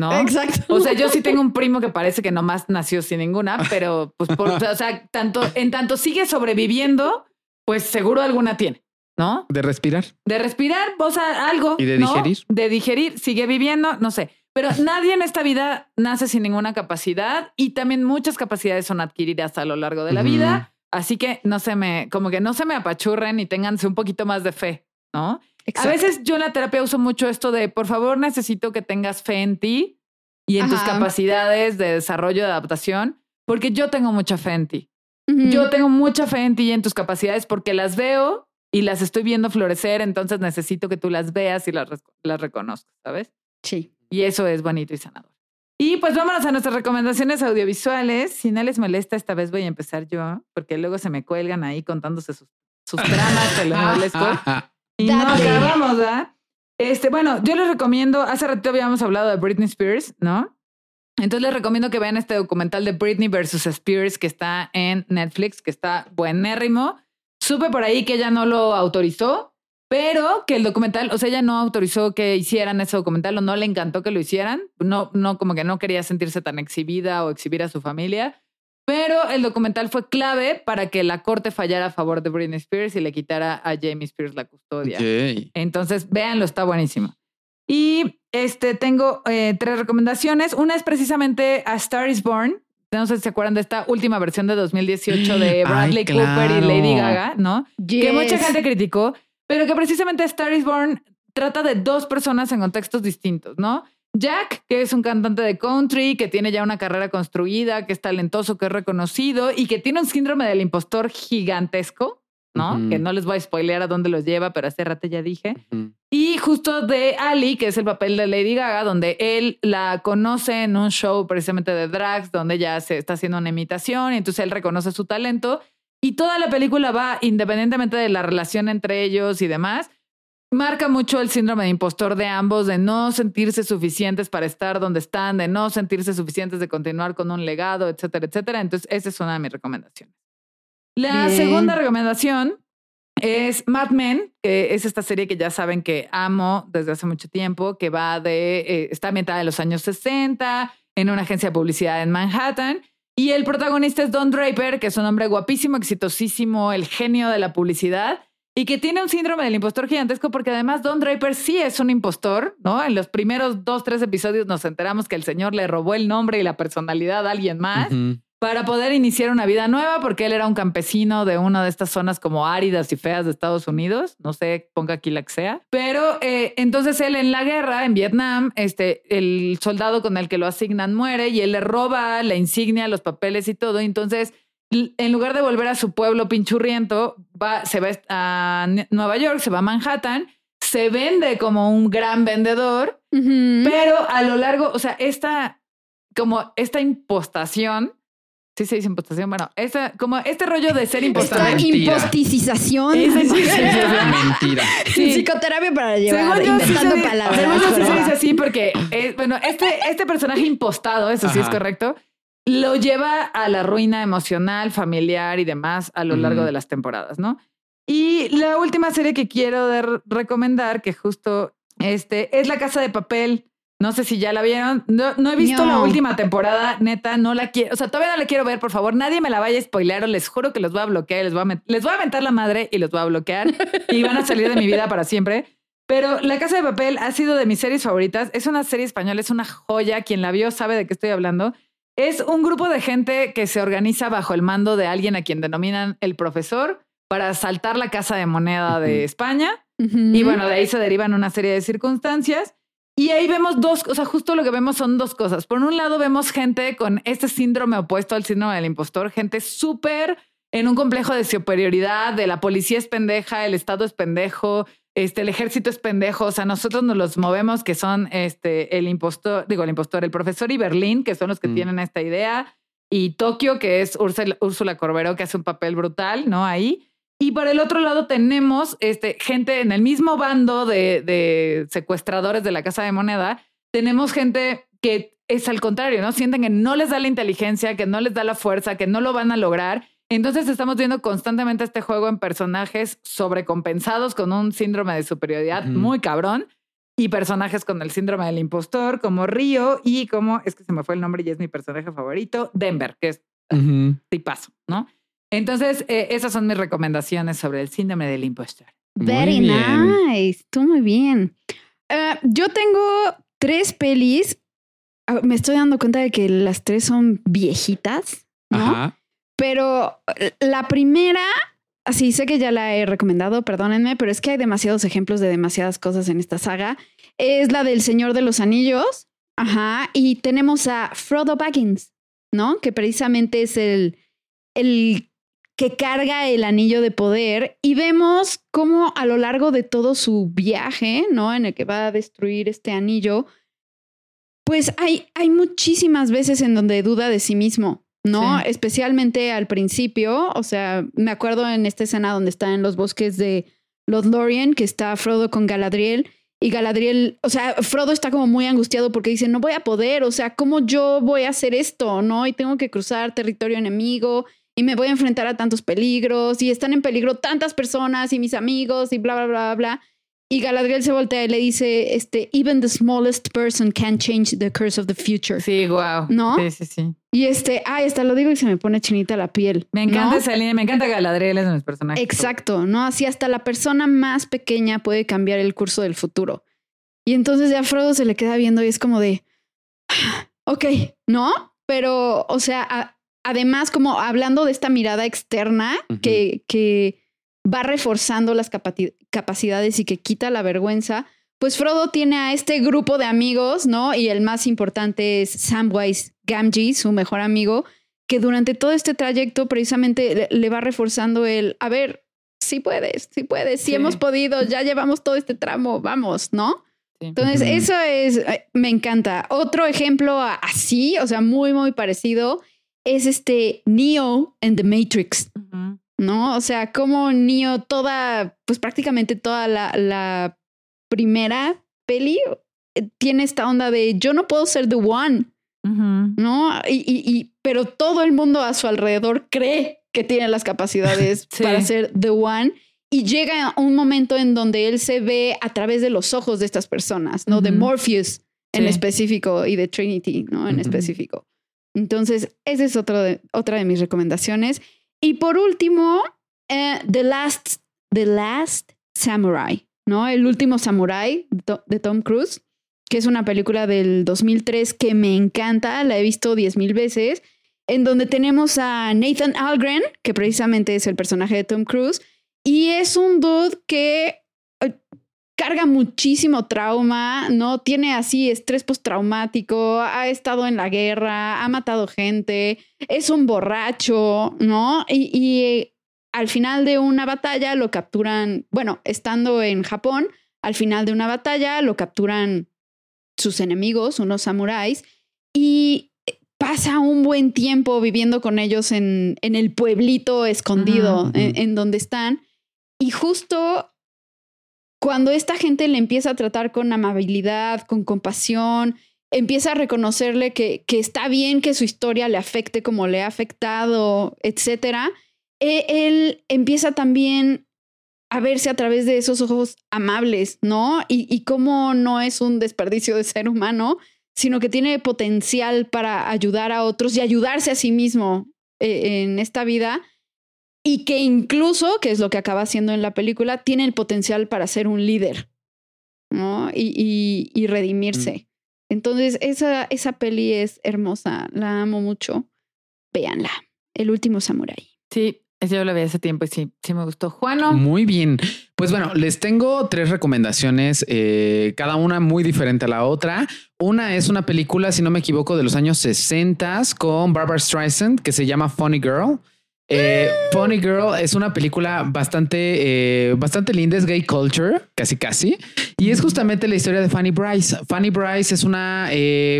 ¿No? Exacto. O sea, yo sí tengo un primo que parece que nomás nació sin ninguna, *laughs* pero pues, por, o sea, tanto, en tanto sigue sobreviviendo, pues seguro alguna tiene, ¿no? De respirar. De respirar, o sea, algo. Y de digerir. De digerir, sigue viviendo, no sé. Pero nadie en esta vida nace sin ninguna capacidad y también muchas capacidades son adquiridas a lo largo de la vida. Así que no se me, como que no se me apachurren y ténganse un poquito más de fe, ¿no? A veces yo en la terapia uso mucho esto de, por favor, necesito que tengas fe en ti y en tus capacidades de desarrollo, de adaptación, porque yo tengo mucha fe en ti. Yo tengo mucha fe en ti y en tus capacidades porque las veo y las estoy viendo florecer, entonces necesito que tú las veas y las, las reconozcas, ¿sabes? Sí. Y eso es bonito y sanador. Y pues vámonos a nuestras recomendaciones audiovisuales. Si no les molesta, esta vez voy a empezar yo, porque luego se me cuelgan ahí contándose sus, sus dramas, te *laughs* Y no acabamos, ¿verdad? Este, bueno, yo les recomiendo, hace rato habíamos hablado de Britney Spears, ¿no? Entonces les recomiendo que vean este documental de Britney versus Spears que está en Netflix, que está buenérrimo. Supe por ahí que ella no lo autorizó, pero que el documental, o sea, ella no autorizó que hicieran ese documental o no le encantó que lo hicieran. No, no, como que no quería sentirse tan exhibida o exhibir a su familia. Pero el documental fue clave para que la corte fallara a favor de Britney Spears y le quitara a Jamie Spears la custodia. Entonces, véanlo, está buenísimo. Y este, tengo eh, tres recomendaciones. Una es precisamente A Star is Born. No sé si se acuerdan de esta última versión de 2018 de *gasps* Bradley Cooper y Lady Gaga, ¿no? Que mucha gente criticó, pero que precisamente Star is Born trata de dos personas en contextos distintos, ¿no? Jack, que es un cantante de country, que tiene ya una carrera construida, que es talentoso, que es reconocido y que tiene un síndrome del impostor gigantesco, ¿no? Que no les voy a spoilear a dónde los lleva, pero hace rato ya dije. Y justo de Ali, que es el papel de Lady Gaga, donde él la conoce en un show precisamente de drags, donde ya se está haciendo una imitación y entonces él reconoce su talento. Y toda la película va, independientemente de la relación entre ellos y demás, marca mucho el síndrome de impostor de ambos, de no sentirse suficientes para estar donde están, de no sentirse suficientes de continuar con un legado, etcétera, etcétera. Entonces, esa es una de mis recomendaciones. La segunda recomendación es Mad Men, que es esta serie que ya saben que amo desde hace mucho tiempo, que va de, eh, está ambientada en los años 60, en una agencia de publicidad en Manhattan. Y el protagonista es Don Draper, que es un hombre guapísimo, exitosísimo, el genio de la publicidad y que tiene un síndrome del impostor gigantesco porque además Don Draper sí es un impostor, ¿no? En los primeros dos, tres episodios nos enteramos que el señor le robó el nombre y la personalidad a alguien más. Para poder iniciar una vida nueva, porque él era un campesino de una de estas zonas como áridas y feas de Estados Unidos. No sé, ponga aquí la que sea. Pero eh, entonces él en la guerra, en Vietnam, este, el soldado con el que lo asignan muere y él le roba la insignia, los papeles y todo. Entonces en lugar de volver a su pueblo pinchurriento, va, se va a Nueva York, se va a Manhattan, se vende como un gran vendedor, pero a lo largo, o sea, esta, como esta impostación Sí se dice impostación. Bueno, esa, como este rollo de ser impostado. Esta imposticización. Es *laughs* mentira. Sí. Psicoterapia para llevar inventando palabras. Según yo sí se dice así porque, bueno, este, este personaje impostado, eso sí es correcto, lo lleva a la ruina emocional, familiar y demás a lo largo de las temporadas, ¿no? Y la última serie que quiero recomendar, que justo este, es La Casa de Papel. No sé si ya la vieron. No, he visto la última temporada, neta, no la quiero. O sea, todavía no la quiero ver, por favor. Nadie me la vaya a spoilear o les juro que los voy a bloquear. Les voy a, les voy a aventar la madre y los voy a bloquear y van a salir de mi vida para siempre. Pero La Casa de Papel ha sido de mis series favoritas. Es una serie española, es una joya. Quien la vio sabe de qué estoy hablando. Es un grupo de gente que se organiza bajo el mando de alguien a quien denominan el profesor para saltar la casa de moneda de España. Y bueno, de ahí se derivan una serie de circunstancias. Y ahí vemos dos, o sea, justo lo que vemos son dos cosas. Por un lado, vemos gente con este síndrome opuesto al síndrome del impostor, gente súper en un complejo de superioridad, de la policía es pendeja, el Estado es pendejo, este, el ejército es pendejo, o sea, nosotros nos los movemos, que son este, el impostor, digo, el impostor, el profesor y Berlín, que son los que mm. tienen esta idea, y Tokio, que es Úrsula, Úrsula Corbero, que hace un papel brutal, ¿no? Ahí. Y por el otro lado tenemos este, gente en el mismo bando de, secuestradores de la Casa de Moneda. Tenemos gente que es al contrario, ¿no? Sienten que no les da la inteligencia, que no les da la fuerza, que no lo van a lograr. Entonces estamos viendo constantemente este juego en personajes sobrecompensados con un síndrome de superioridad muy cabrón y personajes con el síndrome del impostor como Río y como, es que se me fue el nombre y es mi personaje favorito, Denver, que es tipazo, ¿no? Entonces, eh, esas son mis recomendaciones sobre el síndrome del impostor. Very nice. Tú muy bien. Eh, yo tengo tres pelis. Ah, me estoy dando cuenta de que las tres son viejitas, ¿no? Pero eh, la primera, así sé que ya la he recomendado, perdónenme, pero es que hay demasiados ejemplos de demasiadas cosas en esta saga. Es la del Señor de los Anillos. Ajá. Y tenemos a Frodo Baggins, ¿no? Que precisamente es el, el que carga el anillo de poder y vemos cómo a lo largo de todo su viaje, ¿no? En el que va a destruir este anillo, pues hay, hay muchísimas veces en donde duda de sí mismo, ¿no? Especialmente al principio, o sea, me acuerdo en esta escena donde está en los bosques de Lothlorien, que está Frodo con Galadriel. Y Galadriel, o sea, Frodo está como muy angustiado porque dice, no voy a poder, o sea, ¿cómo yo voy a hacer esto? ¿No? Y tengo que cruzar territorio enemigo y me voy a enfrentar a tantos peligros y están en peligro tantas personas y mis amigos y bla, bla, bla, bla. Y Galadriel se voltea y le dice, este, even the smallest person can change the curse of the future. Sí, wow. ¿No? Sí, sí, sí. Y este, ay, hasta lo digo y se me pone chinita la piel. Me encanta esa línea, me encanta Galadriel, es de mis personajes. Exacto, ¿no? Así hasta la persona más pequeña puede cambiar el curso del futuro. Y entonces ya Frodo se le queda viendo y es como de, ah, ok, ¿no? Pero, o sea, además, como hablando de esta mirada externa que, que va reforzando las capacidades y que quita la vergüenza, pues Frodo tiene a este grupo de amigos, ¿no? Y el más importante es Samwise Gamgee, su mejor amigo, que durante todo este trayecto precisamente le, va reforzando el, a ver, sí puedes, sí puedes, sí, hemos podido, ya llevamos todo este tramo, vamos, ¿no? Entonces, eso es, eh, me encanta. Otro ejemplo así, o sea, muy, muy parecido, es este Neo en The Matrix, ¿no? O sea, como Neo toda, pues prácticamente toda la, primera peli eh, tiene esta onda de yo no puedo ser The One, ¿no? Y, y, pero todo el mundo a su alrededor cree que tiene las capacidades *laughs* para ser The One. Y llega un momento en donde él se ve a través de los ojos de estas personas, ¿no? De Morpheus en específico y de Trinity, ¿no? En específico. Entonces, esa es otro de, otra de mis recomendaciones. Y por último, eh, The, Last, The Last Samurai, ¿no? El último samurai de Tom Cruise, que es una película del 2003 que me encanta, la he visto diez mil veces, en donde tenemos a Nathan Algren, que precisamente es el personaje de Tom Cruise, y es un dude que carga muchísimo trauma, ¿no? Tiene así estrés postraumático, ha estado en la guerra, ha matado gente, es un borracho, ¿no? Y, al final de una batalla lo capturan, bueno, estando en Japón, al final de una batalla, lo capturan sus enemigos, unos samuráis, y pasa un buen tiempo viviendo con ellos en, en el pueblito escondido en, donde están. Y justo cuando esta gente le empieza a tratar con amabilidad, con compasión, empieza a reconocerle que, que está bien que su historia le afecte como le ha afectado, etcétera, él empieza también a verse a través de esos ojos amables, ¿no? Y, y cómo no es un desperdicio de ser humano, sino que tiene potencial para ayudar a otros y ayudarse a sí mismo eh, en esta vida y que incluso, que es lo que acaba haciendo en la película, tiene el potencial para ser un líder, ¿no? Y, y, redimirse. Mm. Entonces, esa, esa peli es hermosa, la amo mucho. Véanla, El último samurái. Sí, yo lo vi hace tiempo y sí, sí me gustó. Juano. Muy bien. Pues bueno, les tengo tres recomendaciones, eh, cada una muy diferente a la otra. Una es una película, si no me equivoco, de los años 60 con Barbara Streisand que se llama Funny Girl. Eh, Funny Girl es una película bastante, eh, bastante linda, es gay culture, casi casi, y es justamente la historia de Fanny Bryce. Fanny Bryce es una,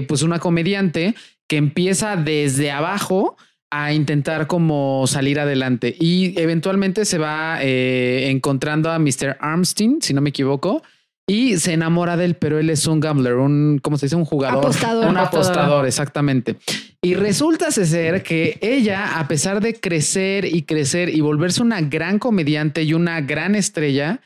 pues una comediante que empieza desde abajo a intentar como salir adelante y eventualmente se va eh, encontrando a Mr. Armstein, si no me equivoco, y se enamora de él, pero él es un gambler, un, ¿cómo se dice? Un jugador. Apostador. Un apostador, exactamente. Y resulta ser que ella, a pesar de crecer y crecer y volverse una gran comediante y una gran estrella,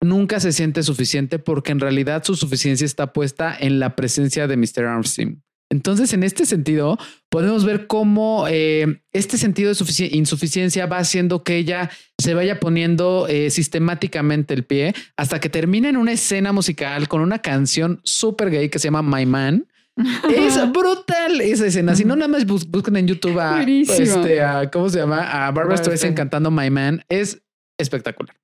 nunca se siente suficiente porque en realidad su suficiencia está puesta en la presencia de Mr. Armstein. Entonces, en este sentido, podemos ver cómo eh, este sentido de insuficiencia va haciendo que ella se vaya poniendo eh, sistemáticamente el pie hasta que termina en una escena musical con una canción súper gay que se llama My Man. *laughs* es brutal esa escena. Si no, nada más buscan en YouTube a, este, a ¿cómo se llama? A Barbara Streisand cantando My Man. Es espectacular.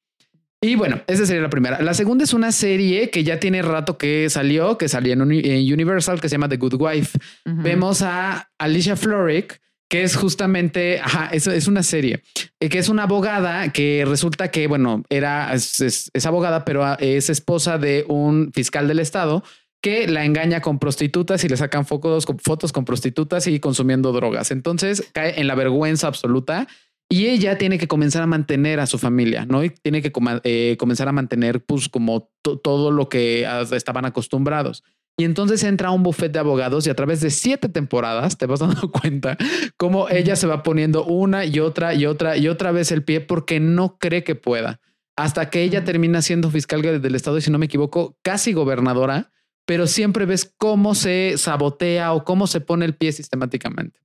Y bueno, esa sería la primera. La segunda es una serie que ya tiene rato que salió, que salió en, Universal, que se llama The Good Wife. Vemos a Alicia Florrick, que es justamente, ajá, es, es una serie, eh, que es una abogada que resulta que, bueno, era, es, abogada, pero ah, es esposa de un fiscal del estado que la engaña con prostitutas y le sacan fotos, fotos con prostitutas y consumiendo drogas. Entonces cae en la vergüenza absoluta y ella tiene que comenzar a mantener a su familia, ¿no? Y tiene que eh, comenzar a mantener, pues, como todo lo que estaban acostumbrados. Y entonces entra a un buffet de abogados y a través de siete temporadas te vas *laughs* dando cuenta cómo ella se va poniendo una y otra y otra y otra vez el pie porque no cree que pueda. Hasta que ella termina siendo fiscal del estado y si no me equivoco, casi gobernadora, pero siempre ves cómo se sabotea o cómo se pone el pie sistemáticamente.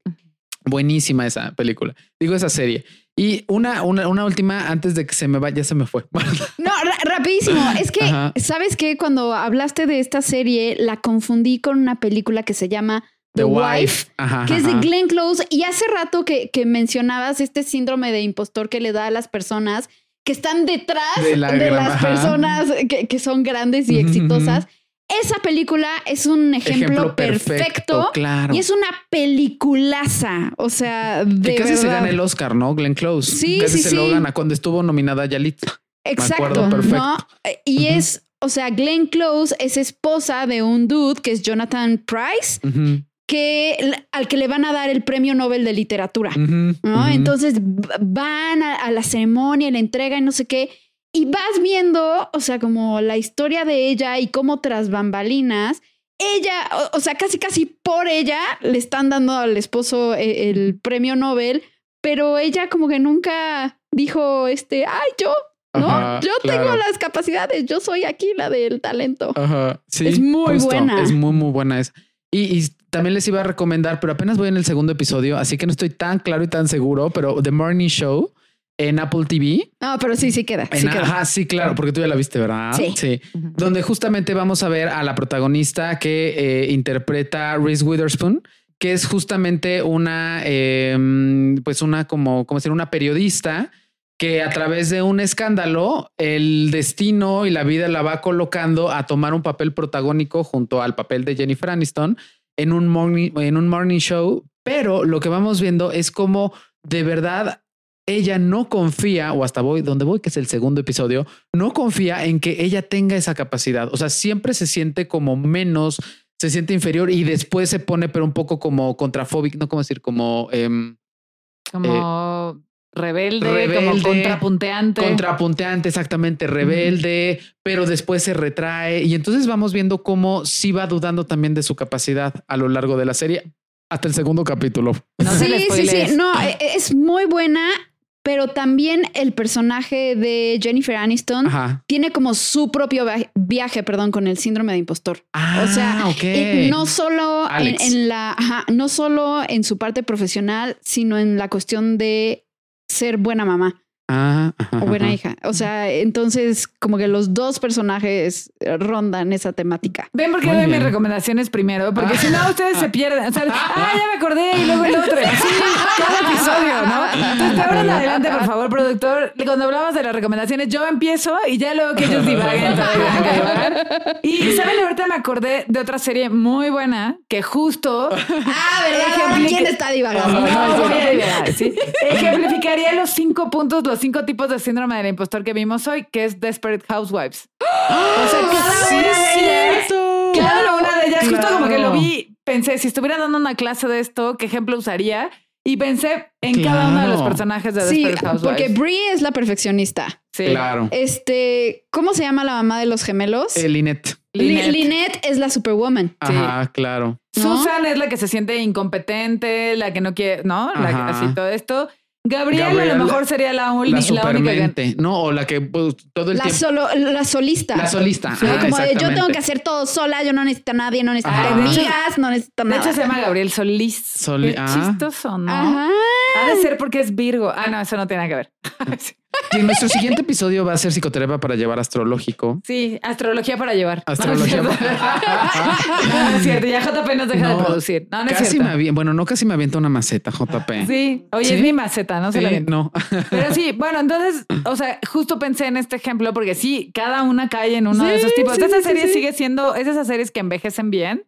Buenísima esa película. Digo esa serie. Y una, una, una última antes de que se me vaya, se me fue. *laughs* no, rapidísimo. Es que, ¿sabes qué? Cuando hablaste de esta serie, la confundí con una película que se llama The, Wife, que es de Glenn Close. Y hace rato que, que, mencionabas este síndrome de impostor que le da a las personas que están detrás de, las personas que, que, son grandes y exitosas. Esa película es un ejemplo, perfecto, claro. y es una peliculaza. O sea, de que casi se gana el Oscar, ¿no? Glenn Close. Sí, casi se lo gana cuando estuvo nominada Yalit. Exacto. ¿no? Y es, o sea, Glenn Close es esposa de un dude que es Jonathan Price. que al que le van a dar el premio Nobel de literatura, ¿no? Entonces van a, a, la ceremonia, la entrega y no sé qué, y vas viendo, o sea, como la historia de ella y cómo tras bambalinas, ella, o, sea, casi casi por ella le están dando al esposo eh, el, premio Nobel, pero ella como que nunca dijo, este, ay, yo, ¿no? yo tengo las capacidades, yo soy aquí la del talento. Ajá, sí. Es muy buena. Es muy, muy buena esa. Y, y, también les iba a recomendar, pero apenas voy en el segundo episodio, así que no estoy tan claro y tan seguro, pero The Morning Show en Apple TV. No, pero sí, sí queda. Sí, Ajá, sí, claro, porque tú ya la viste, ¿verdad? Sí. sí. Donde justamente vamos a ver a la protagonista que eh, interpreta Reese Witherspoon, que es justamente una, em, pues una como, como ser una periodista que a través de un escándalo, el destino y la vida la va colocando a tomar un papel protagónico junto al papel de Jennifer Aniston en un morning, en un morning show. Pero lo que vamos viendo es como de verdad ella no confía, o hasta voy donde voy, que es el segundo episodio, no confía en que ella tenga esa capacidad. O sea, siempre se siente como menos, se siente inferior y después se pone, pero un poco como contrafóbico, no como decir, como... Em, como rebelde, como contrapunteante. Contrapunteante, exactamente, rebelde, pero después se retrae. Y entonces vamos viendo cómo sí va dudando también de su capacidad a lo largo de la serie. Hasta el segundo capítulo. sí, sí, sí. No, e, e, es muy buena pero también el personaje de Jennifer Aniston tiene como su propio viaje, perdón, con el síndrome de impostor. o sea, ah, no solo en, la, no solo en su parte profesional, sino en la cuestión de ser buena mamá. Ah, o buena hija. O sea, entonces como que los dos personajes rondan esa temática. Ven porque doy mis recomendaciones primero, porque ah. si no ustedes se pierden. O sea, ah, ya me acordé y luego el otro. Así cada episodio, ¿no? Entonces, ahora en adelante, por favor, productor. Cuando hablamos de las recomendaciones, yo empiezo y ya luego que ellos divaguen. Y saben, ahorita me acordé de otra serie muy buena que justo. Ah, ¿verdad? ¿Quién está divagando? No, Ejemplificaría los cinco puntos, cinco tipos de síndrome del impostor que vimos hoy, que es Desperate Housewives. O sea, cada una de ellas, justo como que lo vi, pensé, si estuviera dando una clase de esto, ¿qué ejemplo usaría? Y pensé en cada uno de los personajes de Desperate Housewives. Porque Brie es la perfeccionista. Sí. Claro. Este, ¿cómo se llama la mamá de los gemelos? Eh, Lynette. Lynette. es la superwoman. Ajá, claro. Susan es la que se siente incompetente, la que no quiere, ¿no? La, así todo esto. Gabriela, a lo mejor sería la, única. la única que... No, o la que pues, todo el la tiempo. Solo, la solista. La solista. como de yo tengo que hacer todo sola, yo no necesito a nadie, no necesito amigas, no necesito nada. De hecho, se llama Gabriel Solís. Qué ah. chistoso, ¿no? Ajá. Ha de ser porque es Virgo. Ah, no, eso no tiene nada que ver. *laughs* Y nuestro siguiente episodio va a ser psicoterapia para llevar astrológico. Sí, astrología para llevar. Astrología. No, no, es *laughs* cierto. Ya JP nos deja de producir. No, no es casi Me bueno, no casi me avienta una maceta, JP. Sí. Oye, es mi maceta, no se la No. Pero sí, bueno, entonces, o sea, justo pensé en este ejemplo porque sí, cada una cae en uno de esos tipos. Esa serie sigue siendo, es esas series que envejecen bien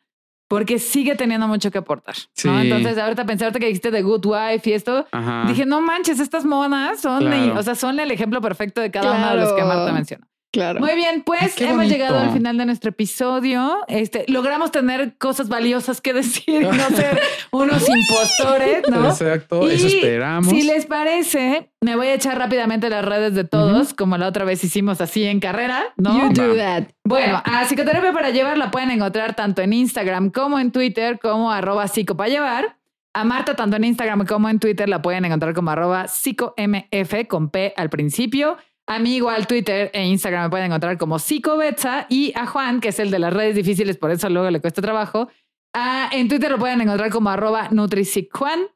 porque sigue teniendo mucho que aportar. Entonces, ahorita pensarte que dijiste de Good Wife y esto, dije, no manches, estas monas son, o sea, son el ejemplo perfecto de cada uno de los que Marta mencionó. Claro. Muy bien, pues hemos llegado al final de nuestro episodio. Este, logramos tener cosas valiosas que decir, no *laughs* ser unos impostores, ¿no? Exacto, eso esperamos. Si les parece, me voy a echar rápidamente las redes de todos, como la otra vez hicimos así en carrera, ¿no? You do that. Bueno, a Psicoterapia para Llevar la pueden encontrar tanto en Instagram como en Twitter como arroba psico para llevar. A Marta, tanto en Instagram como en Twitter, la pueden encontrar como arroba psicomf con P al principio. A mí igual Twitter e Instagram me pueden encontrar como Psicobetza y a Juan, que es el de las redes difíciles, por eso luego le cuesta trabajo. en Twitter lo pueden encontrar como arroba NutriSicJuan.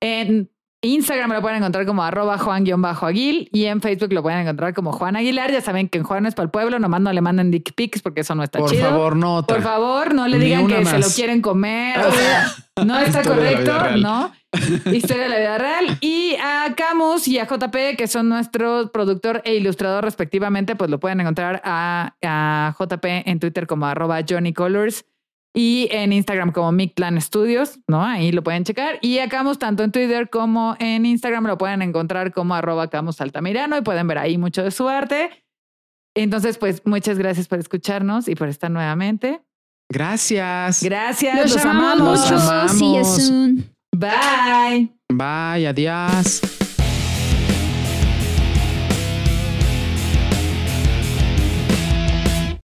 En Instagram lo pueden encontrar como arroba Juan-Aguil y en Facebook lo pueden encontrar como Juan Aguilar. Ya saben que en Juan es para el pueblo, nomás no le manden dick pics porque eso no está chido. Por favor, no. Por favor, no le digan que se lo quieren comer. *laughs* no está correcto, ¿no? Historia de la vida real. Y a Camus y a JP, que son nuestro productor e ilustrador respectivamente, pues lo pueden encontrar a, a JP en Twitter como arroba Johnny Colors y en Instagram como Mictlan Studios, ¿no? Ahí lo pueden checar. Y a Camus, tanto en Twitter como en Instagram, lo pueden encontrar como arroba Camus Altamirano y pueden ver ahí mucho de su arte. Entonces, pues muchas gracias por escucharnos y por estar nuevamente. Gracias. Gracias. Los, amamos. Los amamos. See you soon. Bye. Bye. Adiós.